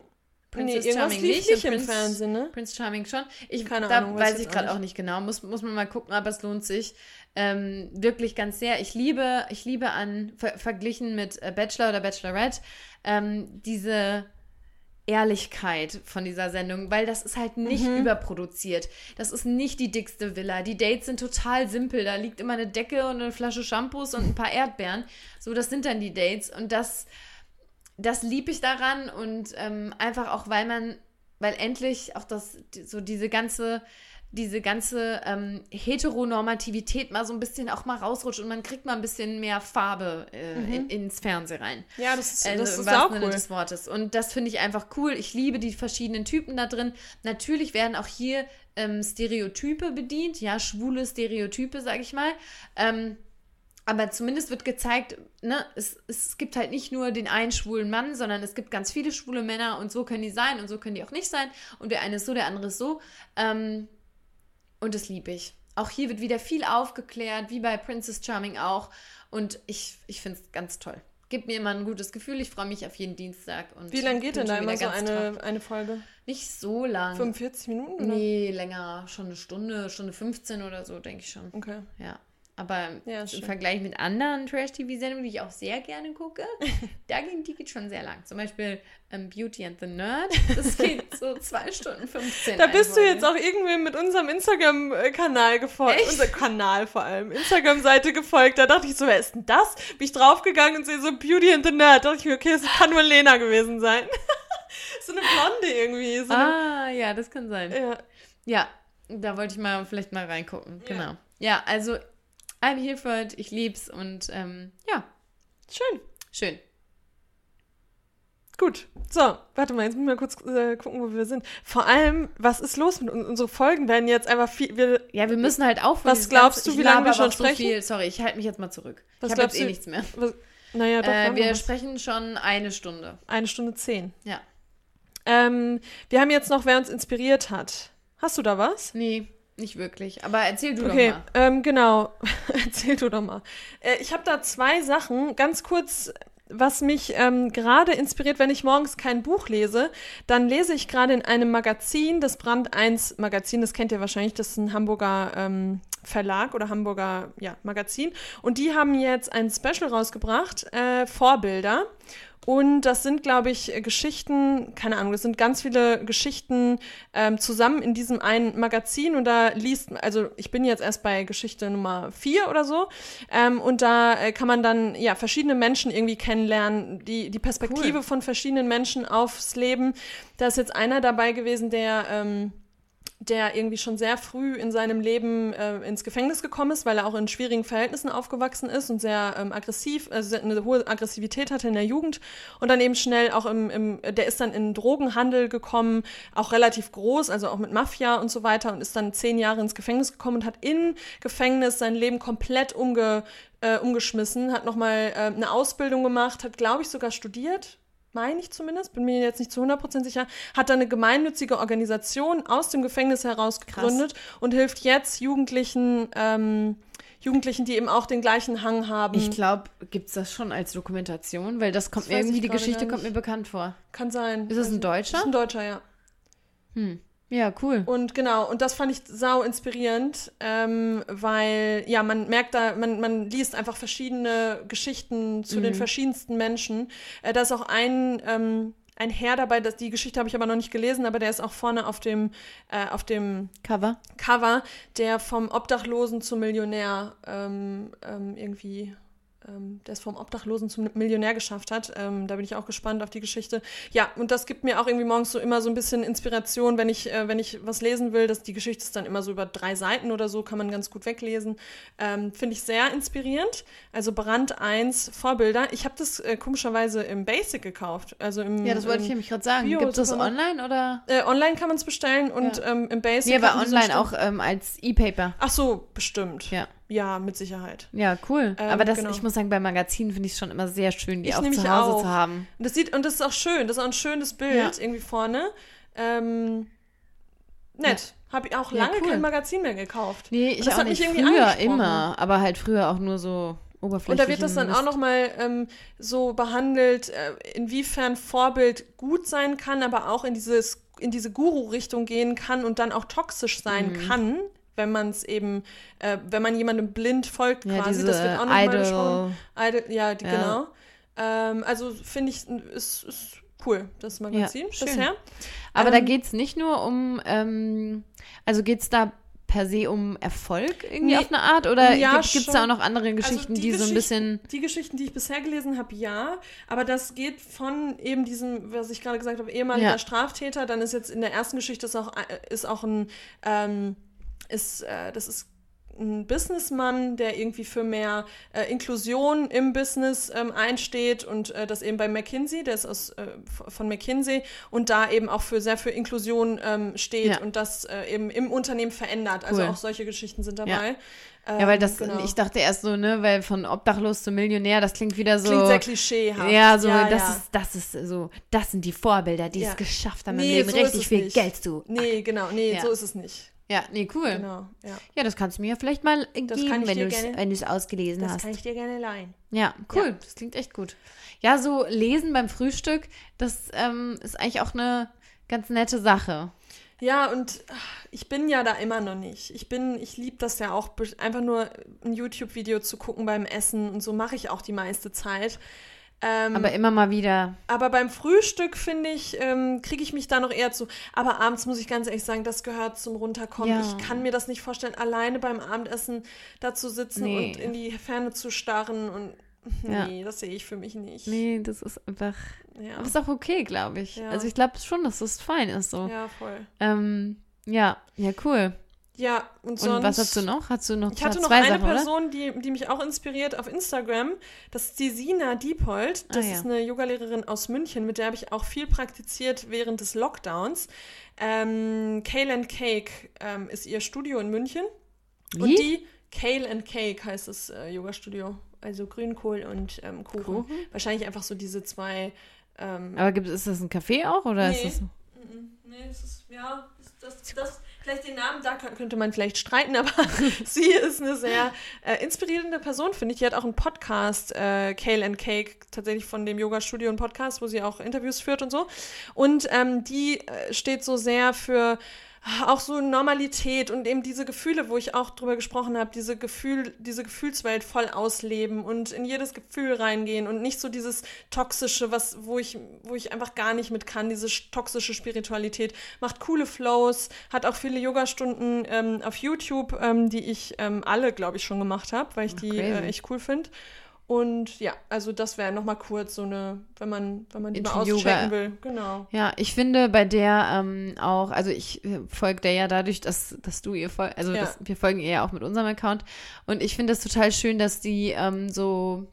Princess nee, Charming nicht nicht im Prince- Fernsehen, ne? Prince Charming schon. Ich, Keine da Ahnung, weiß ich auch gerade nicht. auch nicht genau. Muss, muss man mal gucken, aber es lohnt sich. Ähm, wirklich ganz sehr. Ich liebe, ich liebe an, ver verglichen mit äh, Bachelor oder Bachelorette, ähm, diese Ehrlichkeit von dieser Sendung, weil das ist halt nicht Mhm. überproduziert. Das ist nicht die dickste Villa. Die Dates sind total simpel. Da liegt immer eine Decke und eine Flasche Shampoos und ein paar Erdbeeren. So, das sind dann die Dates. Und das, das liebe ich daran und ähm, einfach auch, weil man, weil endlich auch das, so diese ganze, diese ganze ähm, Heteronormativität mal so ein bisschen auch mal rausrutscht und man kriegt mal ein bisschen mehr Farbe äh, in, ins Fernsehen rein. Ja, das ist, Also das ist auch cool. des Wortes. Und das finde ich einfach cool. Ich liebe die verschiedenen Typen da drin. Natürlich werden auch hier ähm, Stereotype bedient, ja, schwule Stereotype, sag ich mal. Ähm, aber zumindest wird gezeigt, ne, es, es gibt halt nicht nur den einen schwulen Mann, sondern es gibt ganz viele schwule Männer und so können die sein und so können die auch nicht sein. Und der eine ist so, der andere ist so. Ähm, und das liebe ich. Auch hier wird wieder viel aufgeklärt, wie bei Princess Charming auch. Und ich, ich finde es ganz toll. Gibt mir immer ein gutes Gefühl. Ich freue mich auf jeden Dienstag. Und Wie lange geht denn da immer so eine, drauf. eine Folge? Nicht so lang. 45 Minuten? Oder? Nee, länger. Schon eine Stunde, Stunde 15 oder so, denke ich schon. Okay. Ja. Aber Ja, im schön. Vergleich mit anderen Trash-TV-Sendungen, die ich auch sehr gerne gucke, da ging die geht schon sehr lang. Zum Beispiel ähm, Beauty and the Nerd. Das geht so 2 Stunden 15. Da bist du eine jetzt auch irgendwie mit unserem Instagram-Kanal gefolgt. Unser Kanal vor allem. Instagram-Seite gefolgt. Da dachte ich so, wer ist denn das? Bin ich draufgegangen und sehe so Beauty and the Nerd. Da dachte ich mir, okay, das kann nur Lena gewesen sein. so eine Blonde irgendwie. So eine, Ah, ja, das kann sein. ja. Ja, da wollte ich mal vielleicht mal reingucken. Genau. Ja, also For it. Ich lieb's und ähm, ja, Schön. schön. Gut. So, warte mal, jetzt müssen wir kurz äh, gucken, wo wir sind. Vor allem, was ist los mit uns? Unsere Folgen werden jetzt einfach viel. Wir, Ja, wir müssen halt aufhören. Was glaubst du, wie lange wir schon auch so sprechen? Viel. Sorry, ich halte mich jetzt mal zurück. Was ich habe jetzt eh nichts mehr. was, naja, doch, wir Äh, wir was. sprechen schon eine Stunde. eine Stunde zehn. Ja. Ähm, wir haben jetzt noch, wer uns inspiriert hat. Hast du da was? Nee, nicht wirklich. Aber erzähl du Okay, doch mal. ähm, genau. Erzähl du doch mal. Äh, ich habe da zwei Sachen. Ganz kurz, was mich ähm, gerade inspiriert, wenn ich morgens kein Buch lese, dann lese ich gerade in einem Magazin, das Brand 1 Magazin, das kennt ihr wahrscheinlich, das ist ein Hamburger ähm, Verlag oder Hamburger ja, Magazin. Und die haben jetzt ein Special rausgebracht, äh, Vorbilder. Und das sind, glaube ich, äh, Geschichten, keine Ahnung, das sind ganz viele Geschichten ähm, zusammen in diesem einen Magazin. Und da liest, also ich bin jetzt erst bei Geschichte Nummer vier oder so. Ähm, und da äh, kann man dann ja verschiedene Menschen irgendwie kennenlernen, die, die Perspektive Cool. von verschiedenen Menschen aufs Leben. Da ist jetzt einer dabei gewesen, der. Ähm, der irgendwie schon sehr früh in seinem Leben äh, ins Gefängnis gekommen ist, weil er auch in schwierigen Verhältnissen aufgewachsen ist und sehr ähm, aggressiv, also eine hohe Aggressivität hatte in der Jugend. Und dann eben schnell auch im, im, der ist dann in Drogenhandel gekommen, auch relativ groß, also auch mit Mafia und so weiter und ist dann zehn Jahre ins Gefängnis gekommen und hat in Gefängnis sein Leben komplett umge, äh, umgeschmissen, hat nochmal äh, eine Ausbildung gemacht, hat glaube ich sogar studiert, meine ich zumindest, bin mir jetzt nicht zu 100% sicher, hat da eine gemeinnützige Organisation aus dem Gefängnis heraus gegründet Krass. und hilft jetzt Jugendlichen, ähm, Jugendlichen, die eben auch den gleichen Hang haben. Ich glaube, gibt es das schon als Dokumentation? Weil das kommt das mir irgendwie, die Geschichte kommt mir bekannt vor. Kann sein. Ist es ein Deutscher? Ist ein Deutscher, ja. Hm. Ja, cool. Und genau, und das fand ich sau inspirierend, ähm, weil, ja, man merkt da, man, man liest einfach verschiedene Geschichten zu mhm. den verschiedensten Menschen. Äh, da ist auch ein, ähm, ein Herr dabei, das, die Geschichte habe ich aber noch nicht gelesen, aber der ist auch vorne auf dem, äh, auf dem Cover. Cover, der vom Obdachlosen zum Millionär ähm, ähm irgendwie ähm, der es vom Obdachlosen zum Millionär geschafft hat. Ähm, da bin ich auch gespannt auf die Geschichte. Ja, und das gibt mir auch irgendwie morgens so immer so ein bisschen Inspiration, wenn ich, äh, wenn ich was lesen will. Dass die Geschichte ist dann immer so über drei Seiten oder so, kann man ganz gut weglesen. Ähm, Finde ich sehr inspirierend. Also Brand 1 Vorbilder. Ich habe das äh, komischerweise im Basic gekauft. Also im, ja, das wollte ich nämlich gerade sagen. Gibt es das online oder? Äh, online kann man es bestellen und ja. ähm, im Basic. Nee, aber online auch ähm, als E-Paper. Ach so, bestimmt. Ja. Ja, mit Sicherheit. Ja, cool. Ähm, Aber das, genau. ich muss sagen, bei Magazinen finde ich es schon immer sehr schön, die ich auch zu Hause auch. zu haben. Und das sieht, und das ist auch schön, das ist auch ein schönes Bild ja. irgendwie vorne. Ähm, nett. Ja. Habe ich auch lange ja, cool. kein Magazin mehr gekauft. Nee, ich das auch nicht. früher immer, aber halt früher auch nur so oberflächlich. Und da wird das dann auch nochmal ähm, so behandelt, äh, inwiefern Vorbild gut sein kann, aber auch in dieses in diese Guru-Richtung gehen kann und dann auch toxisch sein mhm. kann, wenn man es eben, äh, wenn man jemandem blind folgt ja, quasi. das wird auch nochmal besprochen. Idol, ja, die, ja. genau. Ähm, also finde ich, ist, ist cool, das Magazin ja, bisher. Aber ähm, da geht es nicht nur um, ähm, also geht es da per se um Erfolg irgendwie nee, auf eine Art? Oder ja, gibt es da auch noch andere also Geschichten, also die, die so ein bisschen. Die Geschichten, die ich bisher gelesen habe, ja. Aber das geht von eben diesem, was ich gerade gesagt habe, ehemaliger ja. Straftäter. Dann ist jetzt in der ersten Geschichte ist auch, äh, ist auch ein. Ähm, ist, äh, das ist ein Businessmann, der irgendwie für mehr äh, Inklusion im Business ähm, einsteht und äh, das eben bei McKinsey, der ist aus, äh, von McKinsey und da eben auch für sehr für Inklusion ähm, steht ja. und das äh, eben im Unternehmen verändert. Also cool. auch solche Geschichten sind dabei. Ja. Ähm, ja, weil das, genau. ich dachte erst so, ne, weil von obdachlos zum Millionär, das klingt wieder so. Klingt sehr klischeehaft. Ja, so, ja, das ja. ist, das ist so, das sind die Vorbilder, die es geschafft haben, nee, im Leben so richtig viel nicht. Geld zu. Nee, genau, nee, so ist es nicht. Ja, nee, cool. Genau, ja. Ja, das kannst du mir ja vielleicht mal das geben, wenn du es ausgelesen das hast. Das kann ich dir gerne leihen. Ja, cool. Ja. Das klingt echt gut. Ja, so lesen beim Frühstück, das ähm, ist eigentlich auch eine ganz nette Sache. Ja, und ich bin ja da immer noch nicht. Ich bin, ich liebe das ja auch, einfach nur ein YouTube-Video zu gucken beim Essen und so mache ich auch die meiste Zeit. Ähm, aber immer mal wieder. Aber beim Frühstück, finde ich, ähm, kriege ich mich da noch eher zu. Aber abends muss ich ganz ehrlich sagen, das gehört zum Runterkommen. Ja. Ich kann mir das nicht vorstellen, alleine beim Abendessen da zu sitzen nee. und in die Ferne zu starren. Und nee, ja. das sehe ich für mich nicht. Nee, das ist einfach. Ja. Aber ist auch okay, glaube ich. Ja. Also ich glaube schon, dass das fein ist so. Ja, voll. Ähm, ja, ja, cool. Ja, und sonst. Und was hast du noch? Hast du noch Ich hatte noch eine Sachen, Person, die, die mich auch inspiriert auf Instagram. Das ist die Sina Diepold. Das ah, ja. ist eine Yogalehrerin aus München, mit der habe ich auch viel praktiziert während des Lockdowns. Ähm, Kale and Cake ähm, ist ihr Studio in München. Wie? Und die Kale and Cake heißt das äh, Yoga-Studio. Also Grünkohl und ähm, Kuchen. Kuchen. Wahrscheinlich einfach so diese zwei. Ähm, Aber gibt, ist das ein Café auch oder nee. ist das? Nee, das ist, ja, das, das, das vielleicht den Namen, da könnte man vielleicht streiten, aber sie ist eine sehr äh, inspirierende Person, finde ich. Die hat auch einen Podcast, äh, Kale and Cake, tatsächlich von dem Yoga-Studio, ein Podcast, wo sie auch Interviews führt und so. Und ähm, die äh, steht so sehr für auch so Normalität und eben diese Gefühle, wo ich auch drüber gesprochen habe, diese Gefühl, diese Gefühlswelt voll ausleben und in jedes Gefühl reingehen und nicht so dieses toxische, was, wo ich, wo ich einfach gar nicht mit kann, diese toxische Spiritualität. Macht coole Flows, hat auch viele Yogastunden ähm, auf YouTube, ähm, die ich ähm, alle, glaube ich, schon gemacht habe, weil ich die äh, echt cool finde. Und ja, also das wäre nochmal kurz so eine, wenn man, wenn man die mal auschecken Yoga. will. Genau. Ja, ich finde bei der ähm, auch, also ich äh, folge der ja dadurch, dass, dass du ihr folgst, also Ja. dass, wir folgen ihr ja auch mit unserem Account. Und ich finde das total schön, dass die ähm, so,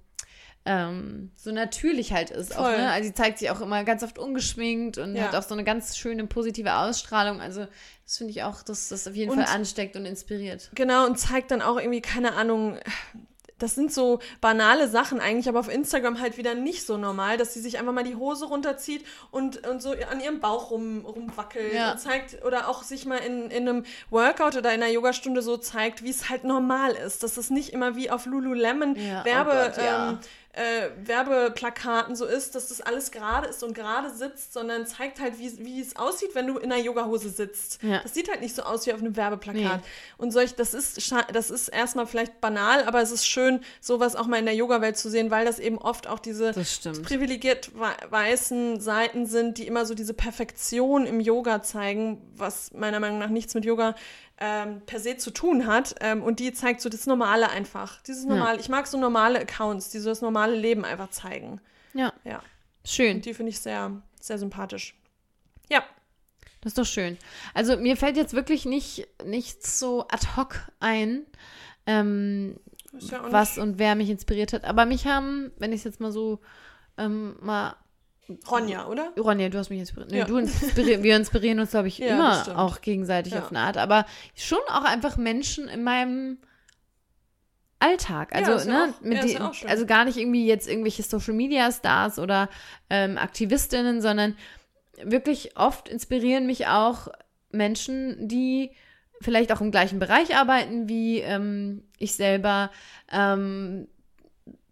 ähm, so natürlich halt ist. Auch, Voll. ne? Also sie zeigt sich auch immer ganz oft ungeschminkt und Ja. hat auch so eine ganz schöne positive Ausstrahlung. Also das finde ich auch, dass das auf jeden Und- Fall ansteckt und inspiriert. Genau, und zeigt dann auch irgendwie, keine Ahnung, das sind so banale Sachen eigentlich, aber auf Instagram halt wieder nicht so normal, dass sie sich einfach mal die Hose runterzieht und, und so an ihrem Bauch rum, rumwackelt Ja. und zeigt oder auch sich mal in, in einem Workout oder in einer Yogastunde so zeigt, wie es halt normal ist, dass es nicht immer wie auf Lululemon Ja, oh Werbe, Gott, ja. ähm, äh, Werbeplakaten so ist, dass das alles gerade ist und gerade sitzt, sondern zeigt halt, wie, wie es aussieht, wenn du in einer Yogahose sitzt. Ja. Das sieht halt nicht so aus wie auf einem Werbeplakat. Nee. Und solch, das ist, das ist erstmal vielleicht banal, aber es ist schön, sowas auch mal in der Yoga-Welt zu sehen, weil das eben oft auch diese privilegiert wei- weißen Seiten sind, die immer so diese Perfektion im Yoga zeigen, was meiner Meinung nach nichts mit Yoga ähm, per se zu tun hat. Ähm, und die zeigt so das Normale einfach. Dieses Normale. Ich mag so normale Accounts, die so das normale Leben einfach zeigen. Ja, Ja. schön. Und die finde ich sehr, sehr sympathisch. Ja. Das ist doch schön. Also mir fällt jetzt wirklich nicht nichts so ad hoc ein, ähm, ja was und wer mich inspiriert hat. Aber mich haben, wenn ich es jetzt mal so ähm, mal Ronja, oder? Ronja, du hast mich inspiriert. Nee, Ja. du inspiri wir inspirieren uns, glaube ich, Ja, immer auch gegenseitig Ja. auf eine Art. Aber schon auch einfach Menschen in meinem Alltag. Also, ne, auch- mit die, also gar nicht irgendwie jetzt irgendwelche Social Media Stars oder ähm, Aktivistinnen, sondern wirklich oft inspirieren mich auch Menschen, die vielleicht auch im gleichen Bereich arbeiten wie ähm, ich selber. Ähm,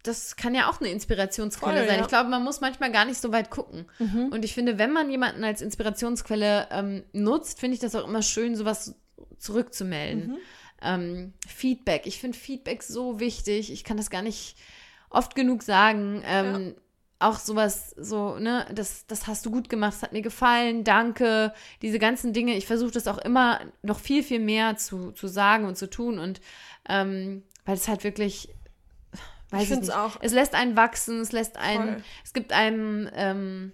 das kann ja auch eine Inspirationsquelle Voll, sein. ja. Ich glaube, man muss manchmal gar nicht so weit gucken. Mhm. Und ich finde, wenn man jemanden als Inspirationsquelle ähm, nutzt, finde ich das auch immer schön, sowas zurückzumelden. Mhm. Ähm, Feedback. Ich finde Feedback so wichtig. Ich kann das gar nicht oft genug sagen. Ähm, Auch sowas, so, ne, das, das hast du gut gemacht, es hat mir gefallen, danke. Diese ganzen Dinge, ich versuche das auch immer noch viel, viel mehr zu, zu sagen und zu tun. Und ähm, weil es halt wirklich, weiß ich, find's nicht, auch. es lässt einen wachsen, es lässt einen, Voll. es gibt einem ähm,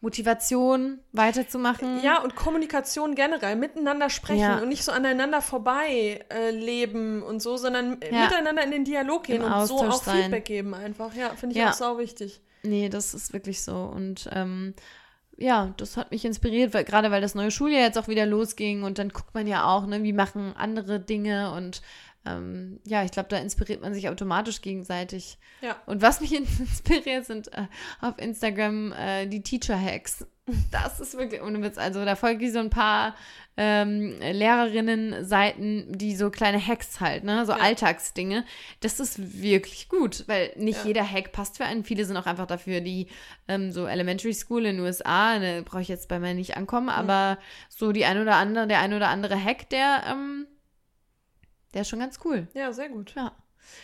Motivation weiterzumachen. Ja, und Kommunikation generell, miteinander sprechen Ja. und nicht so aneinander vorbei äh, leben und so, sondern Ja. miteinander in den Dialog gehen Im und so Austausch auch sein. Feedback geben einfach. Ja, finde ich Ja. auch sau wichtig. Nee, das ist wirklich so. Und ähm, ja, das hat mich inspiriert, weil, gerade weil das neue Schuljahr jetzt auch wieder losging und dann guckt man ja auch, ne, wie machen andere Dinge und ähm, ja, ich glaube, da inspiriert man sich automatisch gegenseitig. Ja. Und was mich inspiriert, sind äh, auf Instagram äh, die Teacher Hacks. Das ist wirklich ohne Witz. Also da folge ich so ein paar ähm, Lehrerinnen-Seiten, die so kleine Hacks halt, ne, so Ja. Alltagsdinge. Das ist wirklich gut, weil nicht Ja. jeder Hack passt für einen. Viele sind auch einfach dafür, die ähm, so Elementary School in den USA, ne, brauche ich jetzt bei mir nicht ankommen, aber so die ein oder andere, der ein oder andere Hack, der, ähm, der ist schon ganz cool. Ja, sehr gut. Ja.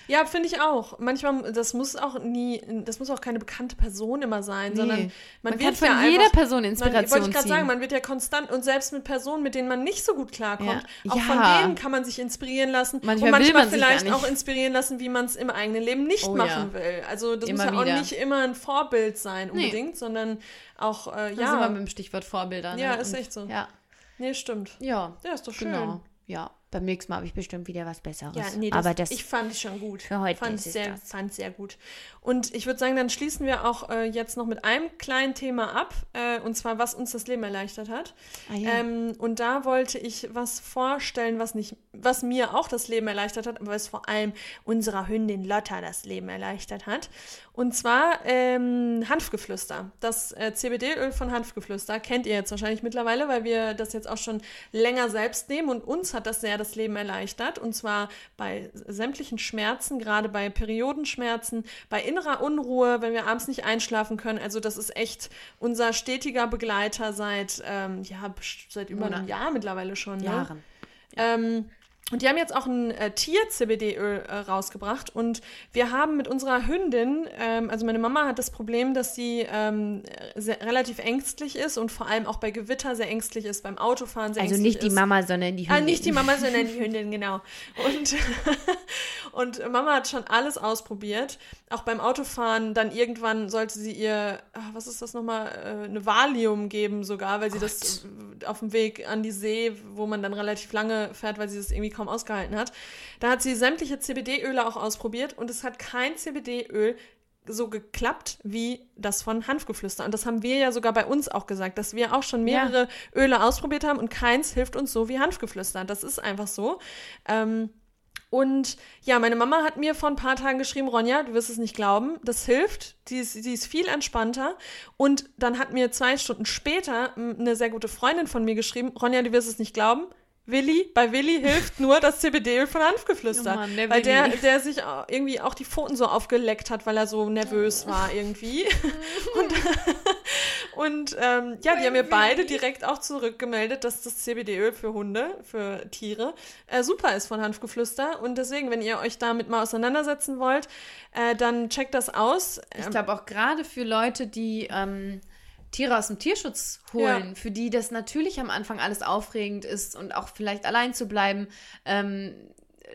Ja, finde ich auch. Manchmal, das muss auch nie, das muss auch keine bekannte Person immer sein, sondern Nee. man, Man, wird kann von ja jeder einfach, Person man, Inspiration wollte ich gerade sagen, man wird ja konstant und selbst mit Personen, mit denen man nicht so gut klarkommt, Ja. auch von Ja. denen kann man sich inspirieren lassen Manchmal und will manchmal man vielleicht auch inspirieren lassen, wie man es im eigenen Leben nicht Oh machen ja. will. Also das Immer muss ja wieder. auch nicht immer ein Vorbild sein Nee. unbedingt, sondern auch, äh, Da sind wir ja, mit dem Stichwort Vorbilder. Ne? Ja, ist echt so. Ja, nee, stimmt. ja, Ja, ist doch schön. genau. Ja, beim nächsten Mal habe ich bestimmt wieder was Besseres. Ja, nee, das, Aber das, ich fand es schon gut. für heute fand ist es es sehr, das. fand sehr gut. Und ich würde sagen, dann schließen wir auch äh, jetzt noch mit einem kleinen Thema ab, äh, und zwar, was uns das Leben erleichtert hat. Ah, ja. Ähm, und da wollte ich was vorstellen, was nicht, was mir auch das Leben erleichtert hat, aber was vor allem unserer Hündin Lotta das Leben erleichtert hat. Und zwar ähm, Hanfgeflüster. Das äh, CBD-Öl von Hanfgeflüster kennt ihr jetzt wahrscheinlich mittlerweile, weil wir das jetzt auch schon länger selbst nehmen und uns hat das sehr das Leben erleichtert. Und zwar bei sämtlichen Schmerzen, gerade bei Periodenschmerzen, bei innerer Unruhe, wenn wir abends nicht einschlafen können. Also das ist echt unser stetiger Begleiter seit, ähm, ja, seit über einem Monaten. Jahr mittlerweile schon. Ne? Jahren. Ähm, und die haben jetzt auch ein äh, Tier-CBD-Öl äh, rausgebracht. Und wir haben mit unserer Hündin, ähm, also meine Mama hat das Problem, dass sie ähm, sehr, relativ ängstlich ist und vor allem auch bei Gewitter sehr ängstlich ist, beim Autofahren sehr Also ängstlich nicht die ist. Mama, sondern die Ah, Hündin. nicht die Mama, sondern die Hündin, genau. Und, und Mama hat schon alles ausprobiert. Auch beim Autofahren, dann irgendwann sollte sie ihr, ah, was ist das nochmal, äh, eine Valium geben sogar, weil sie das äh, auf dem Weg an die See, wo man dann relativ lange fährt, weil sie das irgendwie kaum ausgehalten hat. Da hat sie sämtliche CBD-Öle auch ausprobiert und es hat kein CBD-Öl so geklappt wie das von Hanfgeflüster. Und das haben wir ja sogar bei uns auch gesagt, dass wir auch schon Ja. mehrere Öle ausprobiert haben und keins hilft uns so wie Hanfgeflüster. Das ist einfach so. Ähm, und ja, meine Mama hat mir vor ein paar Tagen geschrieben, Ronja, du wirst es nicht glauben, das hilft, die ist, die ist viel entspannter. Und dann hat mir zwei Stunden später eine sehr gute Freundin von mir geschrieben, Ronja, du wirst es nicht glauben, Willi, bei Willi hilft nur das CBD-Öl von Hanfgeflüster. Oh Mann, der weil der, der sich irgendwie auch die Pfoten so aufgeleckt hat, weil er so nervös war irgendwie. und und ähm, ja, die haben mir beide direkt auch zurückgemeldet, dass das CBD-Öl für Hunde, für Tiere, äh, super ist von Hanfgeflüster. Und deswegen, wenn ihr euch damit mal auseinandersetzen wollt, äh, dann checkt das aus. Ich glaube auch gerade für Leute, die ähm, Tiere aus dem Tierschutz holen, Ja. für die das natürlich am Anfang alles aufregend ist und auch vielleicht allein zu bleiben ähm,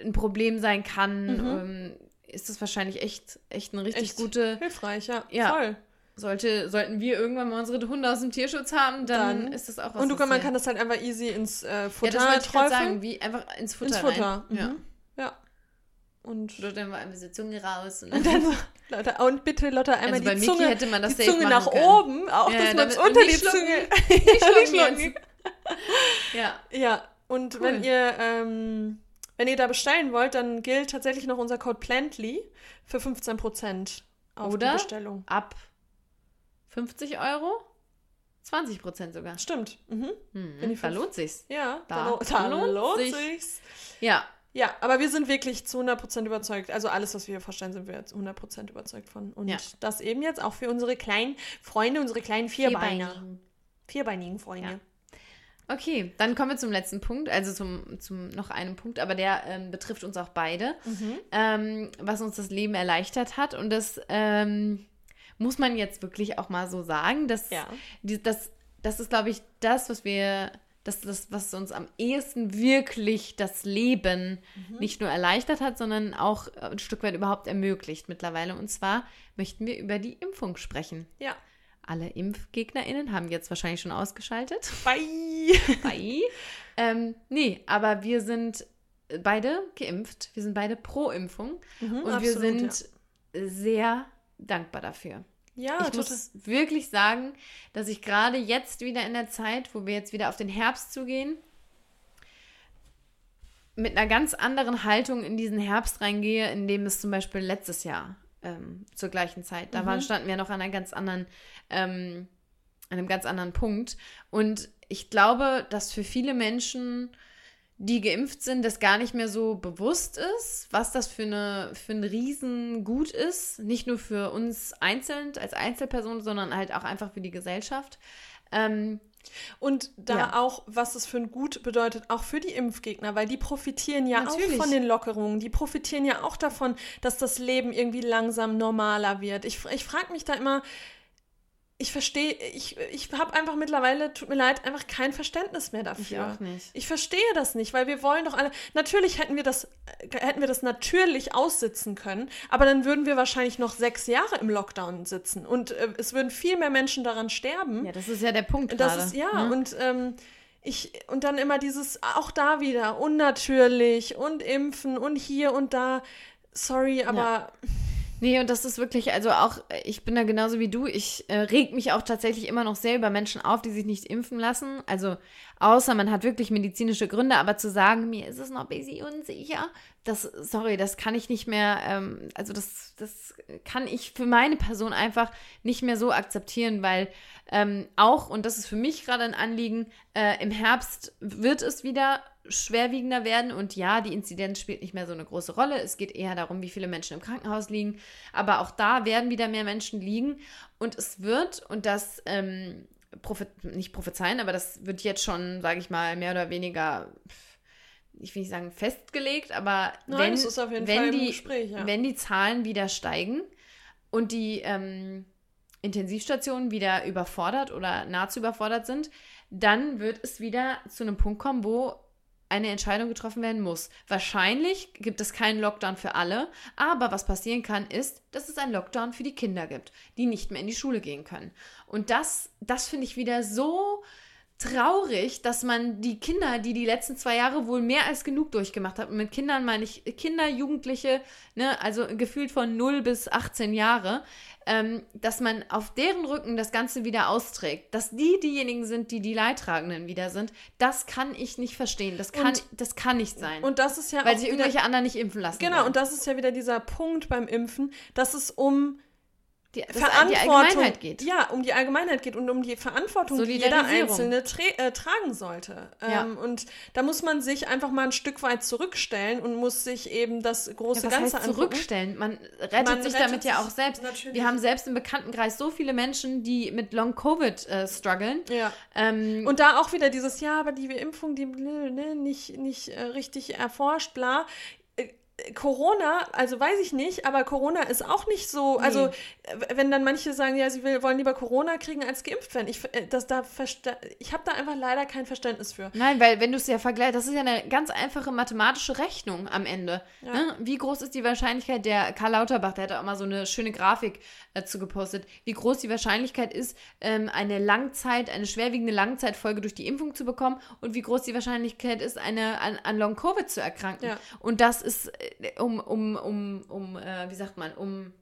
ein Problem sein kann, ähm, ist das wahrscheinlich echt, echt eine richtig Mhm. Echt gute. hilfreich, ja. Ja. Voll. Sollte, sollten wir irgendwann mal unsere Hunde aus dem Tierschutz haben, dann, Dann- ist das auch was. Und du kann, man kann das halt einfach easy ins äh, ja, Futter das wollte ich träufeln. sagen, wie einfach ins Futter. ins Futter. Rein. Ja. Mhm. Ja. Und Oder dann war ein bisschen Zunge raus. Und Und dann so, Lotta, und bitte, Lotta, einmal Also die Zunge, hätte man das die Zunge nach können. oben, auch Ja, dass man es unter und die schlucken. Zunge nicht schlucken. Ja. Ja, und Cool. wenn ihr ähm, wenn ihr da bestellen wollt, dann gilt tatsächlich noch unser Code Plantly für 15% auf Oder? die Bestellung. ab 50 Euro 20 Prozent sogar. Stimmt. Mhm. Hm, die da lohnt sich's. Ja, da, Da lo da lohnt lohnt sich. sich's. Ja, Ja, aber wir sind wirklich zu 100% überzeugt. Also alles, was wir hier vorstellen, sind wir jetzt 100% überzeugt von. Und Ja. das eben jetzt auch für unsere kleinen Freunde, unsere kleinen Vierbeiner. Vierbeinigen. Vierbeinigen Freunde. Ja. Okay, dann kommen wir zum letzten Punkt, also zum, zum noch einem Punkt, aber der ähm, betrifft uns auch beide, Mhm. ähm, was uns das Leben erleichtert hat. Und das ähm, muss man jetzt wirklich auch mal so sagen. Dass Ja. die, das, das ist, glaube ich, das, was wir, das, das, was uns am ehesten wirklich das Leben Mhm. nicht nur erleichtert hat, sondern auch ein Stück weit überhaupt ermöglicht mittlerweile. Und zwar möchten wir über die Impfung sprechen. Ja. Alle ImpfgegnerInnen haben jetzt wahrscheinlich schon ausgeschaltet. Bye. Bye. ähm, nee, aber wir sind beide geimpft. Wir sind beide pro Impfung. Mhm, und wir absolut, sind sehr dankbar dafür. Ja, ich total. muss wirklich sagen, dass ich gerade jetzt wieder in der Zeit, wo wir jetzt wieder auf den Herbst zugehen, mit einer ganz anderen Haltung in diesen Herbst reingehe, in dem es zum Beispiel letztes Jahr ähm, zur gleichen Zeit, da waren, standen wir noch an einer ganz anderen, ähm, an einem ganz anderen Punkt. Und ich glaube, dass für viele Menschen, die geimpft sind, das gar nicht mehr so bewusst ist, was das für eine für ein Riesengut ist, nicht nur für uns einzeln als Einzelpersonen, sondern halt auch einfach für die Gesellschaft. Ähm, Und da Ja. auch, was es für ein Gut bedeutet, auch für die Impfgegner, weil die profitieren ja Natürlich. auch von den Lockerungen. Die profitieren ja auch davon, dass das Leben irgendwie langsam normaler wird. Ich, ich frage mich da immer, ich verstehe, ich, ich habe einfach mittlerweile, tut mir leid, einfach kein Verständnis mehr dafür. auch nicht. Ich verstehe das nicht, weil wir wollen doch alle. Natürlich hätten wir das, äh, hätten wir das natürlich aussitzen können, aber dann würden wir wahrscheinlich noch sechs Jahre im Lockdown sitzen und äh, es würden viel mehr Menschen daran sterben. Ja, das ist ja der Punkt Das gerade. ist, ja, ne? und ähm, ich, und dann immer dieses, auch da wieder, unnatürlich und impfen und hier und da. Sorry, aber Nee, und das ist wirklich, also auch, ich bin da genauso wie du. Ich äh, reg mich auch tatsächlich immer noch sehr über Menschen auf, die sich nicht impfen lassen. Also, außer man hat wirklich medizinische Gründe, aber zu sagen, mir ist es noch ein bisschen unsicher, das, sorry, das kann ich nicht mehr, ähm, also das, das kann ich für meine Person einfach nicht mehr so akzeptieren, weil ähm, auch, und das ist für mich gerade ein Anliegen, äh, im Herbst wird es wieder schwerwiegender werden und ja, die Inzidenz spielt nicht mehr so eine große Rolle. Es geht eher darum, wie viele Menschen im Krankenhaus liegen. Aber auch da werden wieder mehr Menschen liegen und es wird, und das ähm, prophe nicht prophezeien, aber das wird jetzt schon, sage ich mal, mehr oder weniger ich will nicht sagen festgelegt, aber Nein, wenn, die, Gespräch, ja. wenn die Zahlen wieder steigen und die ähm, Intensivstationen wieder überfordert oder nahezu überfordert sind, dann wird es wieder zu einem Punkt kommen, wo eine Entscheidung getroffen werden muss. Wahrscheinlich gibt es keinen Lockdown für alle, aber was passieren kann, ist, dass es einen Lockdown für die Kinder gibt, die nicht mehr in die Schule gehen können. Und das, das finde ich wieder so traurig, dass man die Kinder, die die letzten zwei Jahre wohl mehr als genug durchgemacht haben, mit Kindern meine ich Kinder, Jugendliche, ne, also gefühlt von 0 bis 18 Jahre, ähm, dass man auf deren Rücken das Ganze wieder austrägt, dass die diejenigen sind, die die Leidtragenden wieder sind, das kann ich nicht verstehen. Das kann, Und- das kann nicht sein. Und das ist ja weil sich irgendwelche anderen nicht impfen lassen. Genau, wollen. und das ist ja wieder dieser Punkt beim Impfen, dass es um die, die Verantwortung Allgemeinheit geht. Ja, um die Allgemeinheit geht und um die Verantwortung, die jeder. Einzelne tra äh, tragen sollte. Ja. Ähm, und da muss man sich einfach mal ein Stück weit zurückstellen und muss sich eben das große Ja, was Ganze heißt angucken. zurückstellen? Man rettet Man sich rettet damit ja auch selbst. natürlich. Wir haben selbst im Bekanntenkreis so viele Menschen, die mit Long Covid äh, strugglen. Ja. Ähm, Und da auch wieder dieses, ja, aber die Impfung, die ne, nicht, nicht äh, richtig erforscht, bla. Äh, Corona, also weiß ich nicht, aber Corona ist auch nicht so, also äh, wenn dann manche sagen, ja, sie will, wollen lieber Corona kriegen als geimpft werden, ich, äh, das, da ich habe da einfach leider kein Verständnis für. Nein, weil wenn du es ja vergleichst, das ist ja eine ganz einfache mathematische Rechnung am Ende. Ja. Ne? Wie groß ist die Wahrscheinlichkeit, der Karl Lauterbach, der hat auch mal so eine schöne Grafik dazu gepostet, wie groß die Wahrscheinlichkeit ist, ähm, eine Langzeit, eine schwerwiegende Langzeitfolge durch die Impfung zu bekommen und wie groß die Wahrscheinlichkeit ist, eine, an, an Long-Covid zu erkranken. Ja. Und das ist äh, um, um, um, um, äh, wie sagt man, um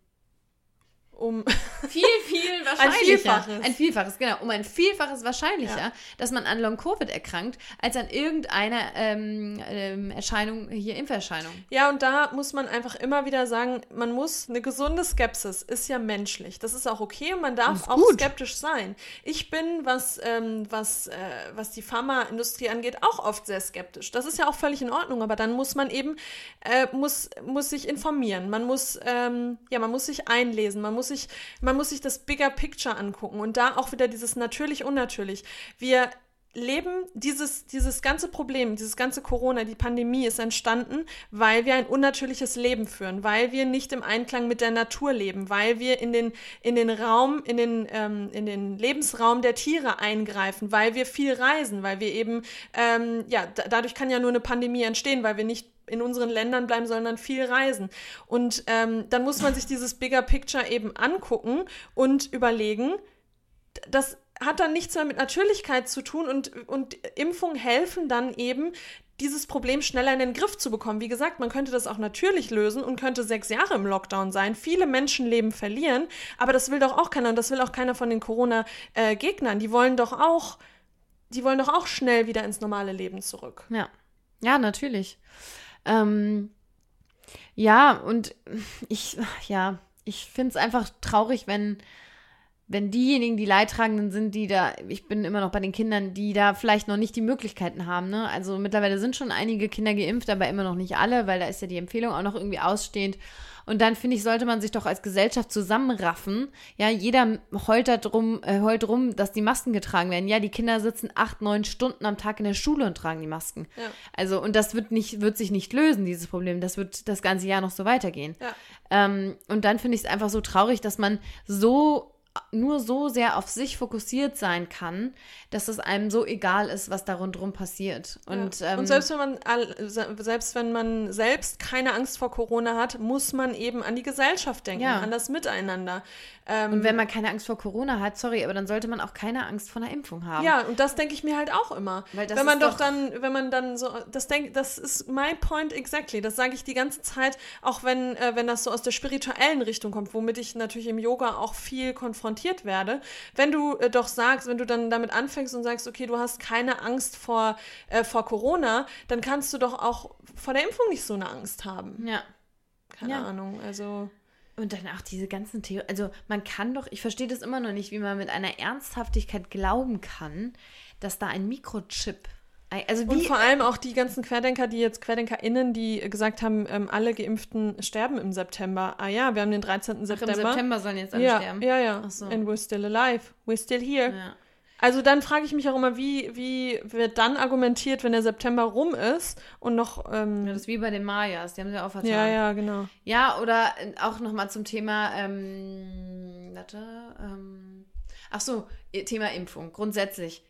Um, viel, viel wahrscheinlicher. Vielfaches. Ein Vielfaches, genau. Um ein Vielfaches wahrscheinlicher, dass man an Long-Covid erkrankt, als an irgendeiner ähm, ähm, Erscheinung, hier Impferscheinung. ja, und da muss man einfach immer wieder sagen, man muss, eine gesunde Skepsis ist ja menschlich. Das ist auch okay und man darf auch gut. skeptisch sein. Ich bin, was, ähm, was, äh, was die Pharmaindustrie angeht, auch oft sehr skeptisch. Das ist ja auch völlig in Ordnung, aber dann muss man eben, äh, muss, muss sich informieren. Man muss, ähm, ja, man muss sich einlesen, man muss sich, man muss sich das Bigger Picture angucken und da auch wieder dieses natürlich-unnatürlich. Wir leben dieses, dieses ganze Problem, dieses ganze Corona, die Pandemie ist entstanden, weil wir ein unnatürliches Leben führen, weil wir nicht im Einklang mit der Natur leben, weil wir in den, in den Raum, in den, ähm, in den Lebensraum der Tiere eingreifen, weil wir viel reisen, weil wir eben, ähm, ja, da, dadurch kann ja nur eine Pandemie entstehen, weil wir nicht in unseren Ländern bleiben, sondern viel reisen. Und ähm, dann muss man sich dieses Bigger Picture eben angucken und überlegen, das hat dann nichts mehr mit Natürlichkeit zu tun und, und Impfungen helfen dann eben, dieses Problem schneller in den Griff zu bekommen. Wie gesagt, man könnte das auch natürlich lösen und könnte sechs Jahre im Lockdown sein, viele Menschenleben verlieren, aber das will doch auch keiner und das will auch keiner von den Corona-Gegnern. Die wollen doch auch, die wollen doch auch schnell wieder ins normale Leben zurück. Ja. Ja, natürlich. Ähm, ja, und ich, ja, ich finde es einfach traurig, wenn, wenn diejenigen, die Leidtragenden sind, die da, ich bin immer noch bei den Kindern, die da vielleicht noch nicht die Möglichkeiten haben, ne? Also mittlerweile sind schon einige Kinder geimpft, aber immer noch nicht alle, weil da ist ja die Empfehlung auch noch irgendwie ausstehend. Und dann finde ich, sollte man sich doch als Gesellschaft zusammenraffen. Ja, jeder heult drum, äh, heult rum, dass die Masken getragen werden. Ja, die Kinder sitzen acht, neun Stunden am Tag in der Schule und tragen die Masken. Ja. Also, und das wird nicht, wird sich nicht lösen, dieses Problem. Das wird das ganze Jahr noch so weitergehen. Ja. Ähm, und dann finde ich es einfach so traurig, dass man so nur so sehr auf sich fokussiert sein kann, dass es einem so egal ist, was da rundherum passiert. Und, ja. ähm, und selbst wenn man selbst wenn man selbst keine Angst vor Corona hat, muss man eben an die Gesellschaft denken, Ja. an das Miteinander. Ähm, und wenn man keine Angst vor Corona hat, sorry, aber dann sollte man auch keine Angst vor einer Impfung haben. Ja, und das denke ich mir halt auch immer. Weil das wenn man ist doch, doch- dann, wenn man dann so, das denkt, das ist my point exactly. Das sage ich die ganze Zeit, auch wenn, äh, wenn das so aus der spirituellen Richtung kommt, womit ich natürlich im Yoga auch viel konfrontiert werde. Wenn du äh, doch sagst, wenn du dann damit anfängst und sagst, okay, du hast keine Angst vor, äh, vor Corona, dann kannst du doch auch vor der Impfung nicht so eine Angst haben. ja. Keine Ja. Ahnung. Also. Und dann auch diese ganzen Theorien. Also man kann doch, ich verstehe das immer noch nicht, wie man mit einer Ernsthaftigkeit glauben kann, dass da ein Mikrochip. Also Und wie. vor allem auch die ganzen Querdenker, die jetzt QuerdenkerInnen, die gesagt haben, ähm, alle Geimpften sterben im September. Ah ja, wir haben den 13. Ach, September. Im September sollen jetzt alle ja, sterben. ja, ja. Ach so. And we're still alive. We're still here. Ja. Also dann frage ich mich auch immer, wie, wie wird dann argumentiert, wenn der September rum ist und noch. Ähm, ja, das ist wie bei den Mayas, die haben sie auch vertan. Ja, ja, genau. Ja, oder auch nochmal zum Thema, ähm, warte, ähm, ach so, Thema Impfung. Grundsätzlich,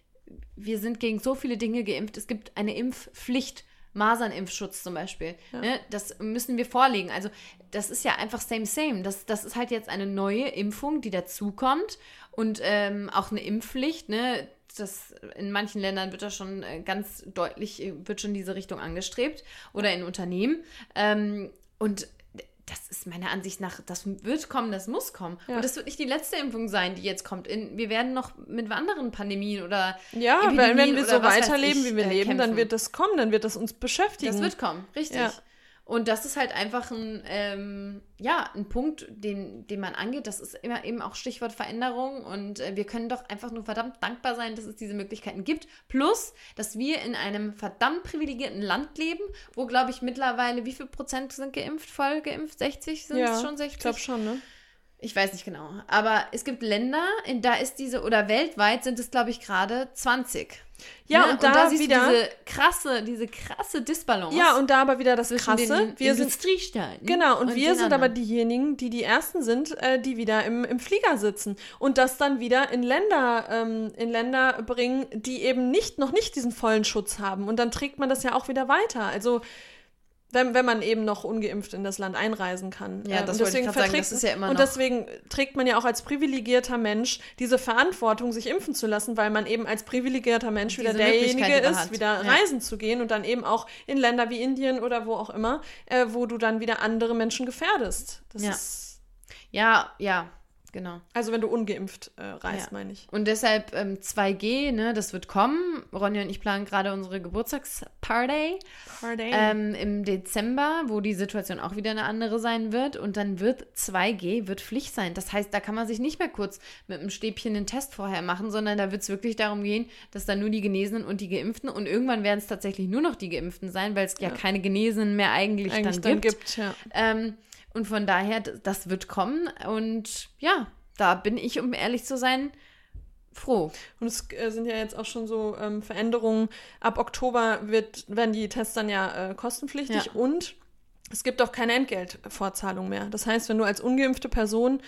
wir sind gegen so viele Dinge geimpft. Es gibt eine Impfpflicht. Masernimpfschutz zum Beispiel. Ja. Ne? Das müssen wir vorlegen. Also das ist ja einfach same, same. Das, das ist halt jetzt eine neue Impfung, die dazukommt und ähm, auch eine Impfpflicht. Ne? Das, in manchen Ländern wird das schon äh, ganz deutlich, äh, wird schon diese Richtung angestrebt oder in Unternehmen. Ähm, und das ist meiner Ansicht nach, das wird kommen, das muss kommen. Ja. Und das wird nicht die letzte Impfung sein, die jetzt kommt. In, wir werden noch mit anderen Pandemien oder. Ja, Epidemien wenn, wenn wir so weiterleben, ich, wie wir äh, leben, kämpfen. dann wird das kommen, dann wird das uns beschäftigen. Das wird kommen, richtig. Ja. Und das ist halt einfach ein, ähm, ja, ein Punkt, den, den man angeht. Das ist immer eben auch Stichwort Veränderung. Und äh, wir können doch einfach nur verdammt dankbar sein, dass es diese Möglichkeiten gibt. Plus, dass wir in einem verdammt privilegierten Land leben, wo, glaube ich, mittlerweile, wie viel Prozent sind geimpft, voll geimpft? 60 sind es schon 60? Ich glaube schon, ne? Ich weiß nicht genau. Aber es gibt Länder, in da ist diese, oder weltweit sind es, glaube ich, gerade 20. Ja, ne? und, da und da, siehst wieder diese krasse, diese krasse Disbalance. Ja, und da aber wieder das krasse. wir sind. Genau, und, und wir sind anderen. aber diejenigen, die die ersten sind, äh, die wieder im, im Flieger sitzen und das dann wieder in Länder ähm, in Länder bringen, die eben nicht noch nicht diesen vollen Schutz haben und dann trägt man das ja auch wieder weiter. Also wenn, wenn man eben noch ungeimpft in das Land einreisen kann. Ja, das und deswegen sagen, das ist ja immer Und deswegen trägt man ja auch als privilegierter Mensch diese Verantwortung, sich impfen zu lassen, weil man eben als privilegierter Mensch wieder derjenige ist, wieder ja. reisen zu gehen und dann eben auch in Länder wie Indien oder wo auch immer, äh, wo du dann wieder andere Menschen gefährdest. Das ja. ist ja, ja, Genau. Also wenn du ungeimpft äh, reist, ja. meine ich. Und deshalb ähm, 2G, ne, das wird kommen. Ronja und ich planen gerade unsere Geburtstagsparty Party. Ähm, im Dezember, wo die Situation auch wieder eine andere sein wird. Und dann wird 2G wird Pflicht sein. Das heißt, da kann man sich nicht mehr kurz mit einem Stäbchen einen Test vorher machen, sondern da wird es wirklich darum gehen, dass dann nur die Genesenen und die Geimpften und irgendwann werden es tatsächlich nur noch die Geimpften sein, weil es ja. ja. keine Genesenen mehr eigentlich, eigentlich dann, dann gibt. gibt ja. ähm, und von daher, das wird kommen. Und ja, da bin ich, um ehrlich zu sein, froh. Und es äh, sind ja jetzt auch schon so ähm, Veränderungen. Ab Oktober wird, werden die Tests dann ja äh, kostenpflichtig ja. und es gibt auch keine Entgeltvorzahlung mehr. Das heißt, wenn du als ungeimpfte Person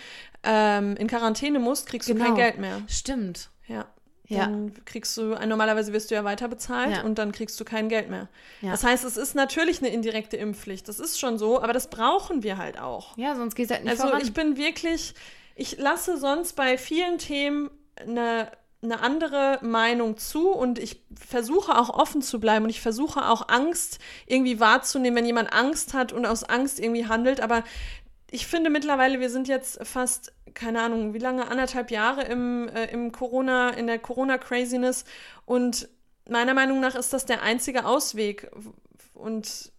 ähm, in Quarantäne musst, kriegst genau. du kein genau. Geld mehr. Stimmt. Ja. Dann ja. kriegst du, normalerweise wirst du ja weiter bezahlt ja. und dann kriegst du kein Geld mehr. Ja. Das heißt, es ist natürlich eine indirekte Impfpflicht. Das ist schon so, aber das brauchen wir halt auch. Ja, sonst geht es halt nicht Also voran. ich bin wirklich, ich lasse sonst bei vielen Themen eine, eine andere Meinung zu und ich versuche auch offen zu bleiben und ich versuche auch Angst irgendwie wahrzunehmen, wenn jemand Angst hat und aus Angst irgendwie handelt, aber ich finde mittlerweile, wir sind jetzt fast, keine Ahnung, wie lange, anderthalb Jahre im, äh, im Corona, in der Corona-Craziness. Und meiner Meinung nach ist das der einzige Ausweg. Und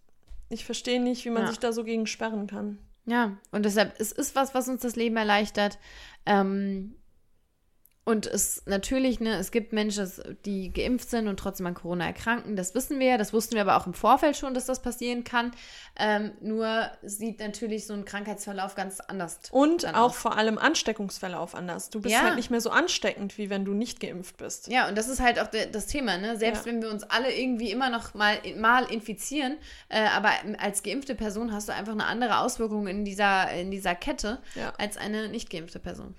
ich verstehe nicht, wie man ja. sich da so gegen sperren kann. Ja, und deshalb, es ist was, was uns das Leben erleichtert. Ähm, und es natürlich, ne, es gibt Menschen, die geimpft sind und trotzdem an Corona erkranken. Das wissen wir ja. Das wussten wir aber auch im Vorfeld schon, dass das passieren kann. Ähm, nur sieht natürlich so ein Krankheitsverlauf ganz anders Und auch aus. vor allem Ansteckungsverlauf anders. Du bist ja. halt nicht mehr so ansteckend, wie wenn du nicht geimpft bist. Ja, und das ist halt auch de, das Thema, ne? Selbst ja. wenn wir uns alle irgendwie immer noch mal, mal infizieren, äh, aber als geimpfte Person hast du einfach eine andere Auswirkung in dieser, in dieser Kette ja. als eine nicht geimpfte Person.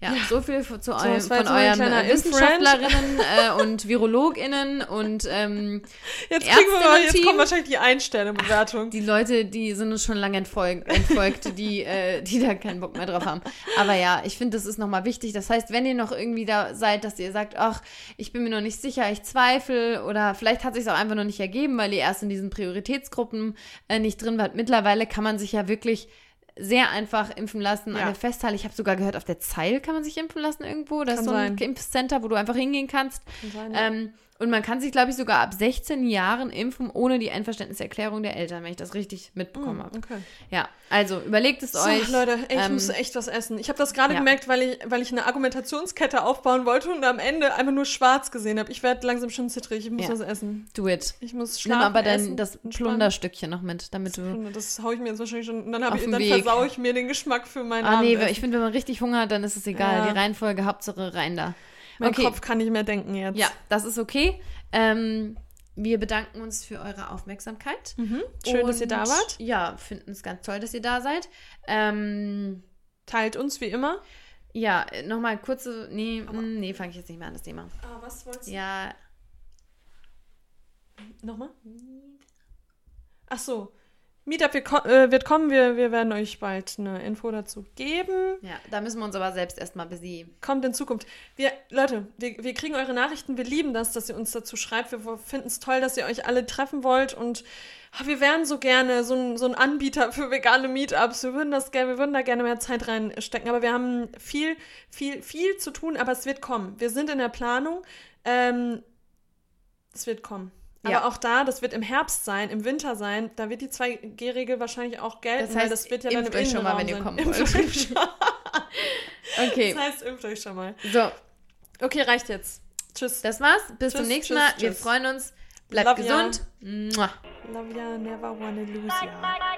Ja, ja, so viel zu so, eurem, von so euren Wissenschaftlerinnen äh, und VirologInnen und ähm, jetzt, kriegen wir mal, jetzt kommt wahrscheinlich die Einsterne-Bewertung. Die Leute, die sind uns schon lange entfolgt, entfolgt die, äh, die da keinen Bock mehr drauf haben. Aber ja, ich finde, das ist nochmal wichtig. Das heißt, wenn ihr noch irgendwie da seid, dass ihr sagt, ach, ich bin mir noch nicht sicher, ich zweifle oder vielleicht hat sich auch einfach noch nicht ergeben, weil ihr erst in diesen Prioritätsgruppen äh, nicht drin wart. Mittlerweile kann man sich ja wirklich sehr einfach impfen lassen ja. an der Festhalle. Ich habe sogar gehört, auf der Zeil kann man sich impfen lassen irgendwo. Das kann ist so ein sein. Impfcenter, wo du einfach hingehen kannst. Kann sein, ja. ähm, und man kann sich, glaube ich, sogar ab 16 Jahren impfen, ohne die Einverständniserklärung der Eltern, wenn ich das richtig mitbekommen mm, habe. Okay. Ja, also überlegt es so, euch. Leute, ey, ich ähm, muss echt was essen. Ich habe das gerade ja. gemerkt, weil ich, weil ich eine Argumentationskette aufbauen wollte und am Ende einfach nur schwarz gesehen habe. Ich werde langsam schon zittrig. Ich muss ja. was essen. Do it. Ich muss schlafen, Nimm aber dein, das Plunderstückchen noch mit, damit das du. Das haue ich mir jetzt wahrscheinlich schon. Und dann, ich, dann versaue ich mir den Geschmack für meinen Ah, nee, ich finde, wenn man richtig Hunger hat, dann ist es egal. Ja. Die Reihenfolge, Hauptsache rein da. Mein Okay. Kopf kann nicht mehr denken jetzt. Ja, das ist okay. Ähm, wir bedanken uns für eure Aufmerksamkeit. Mhm. Schön, dass ihr da Und, wart. Ja, finden es ganz toll, dass ihr da seid. Ähm, Teilt uns wie immer. ja, nochmal kurze. Nee, mh, nee, fange ich jetzt nicht mehr an das Thema. Ah, was wolltest Ja, Nochmal? Ach so. Meetup wird, äh, wird kommen. Wir, wir werden euch bald eine Info dazu geben. ja, da müssen wir uns aber selbst erstmal busy. Kommt in Zukunft. Wir, Leute, wir, wir kriegen eure Nachrichten. Wir lieben das, dass ihr uns dazu schreibt. Wir finden es toll, dass ihr euch alle treffen wollt. Und ah, wir wären so gerne so ein, so ein Anbieter für vegane Meetups. Wir würden das wir würden da gerne mehr Zeit reinstecken. Aber wir haben viel, viel, viel zu tun. Aber es wird kommen. Wir sind in der Planung. Ähm, es wird kommen. Aber ja. auch da, das wird im Herbst sein, im Winter sein, da wird die 2G-Regel wahrscheinlich auch gelten. Das heißt, das wird ja dann im euch schon mal, wenn ihr kommen wollt. okay. Das heißt, impft euch schon mal. So. Okay, reicht jetzt. Tschüss. Das war's. Bis tschüss, zum nächsten tschüss, Mal. Tschüss. Wir freuen uns. Bleibt Love gesund. Ya. Love ya, never wanna lose ya.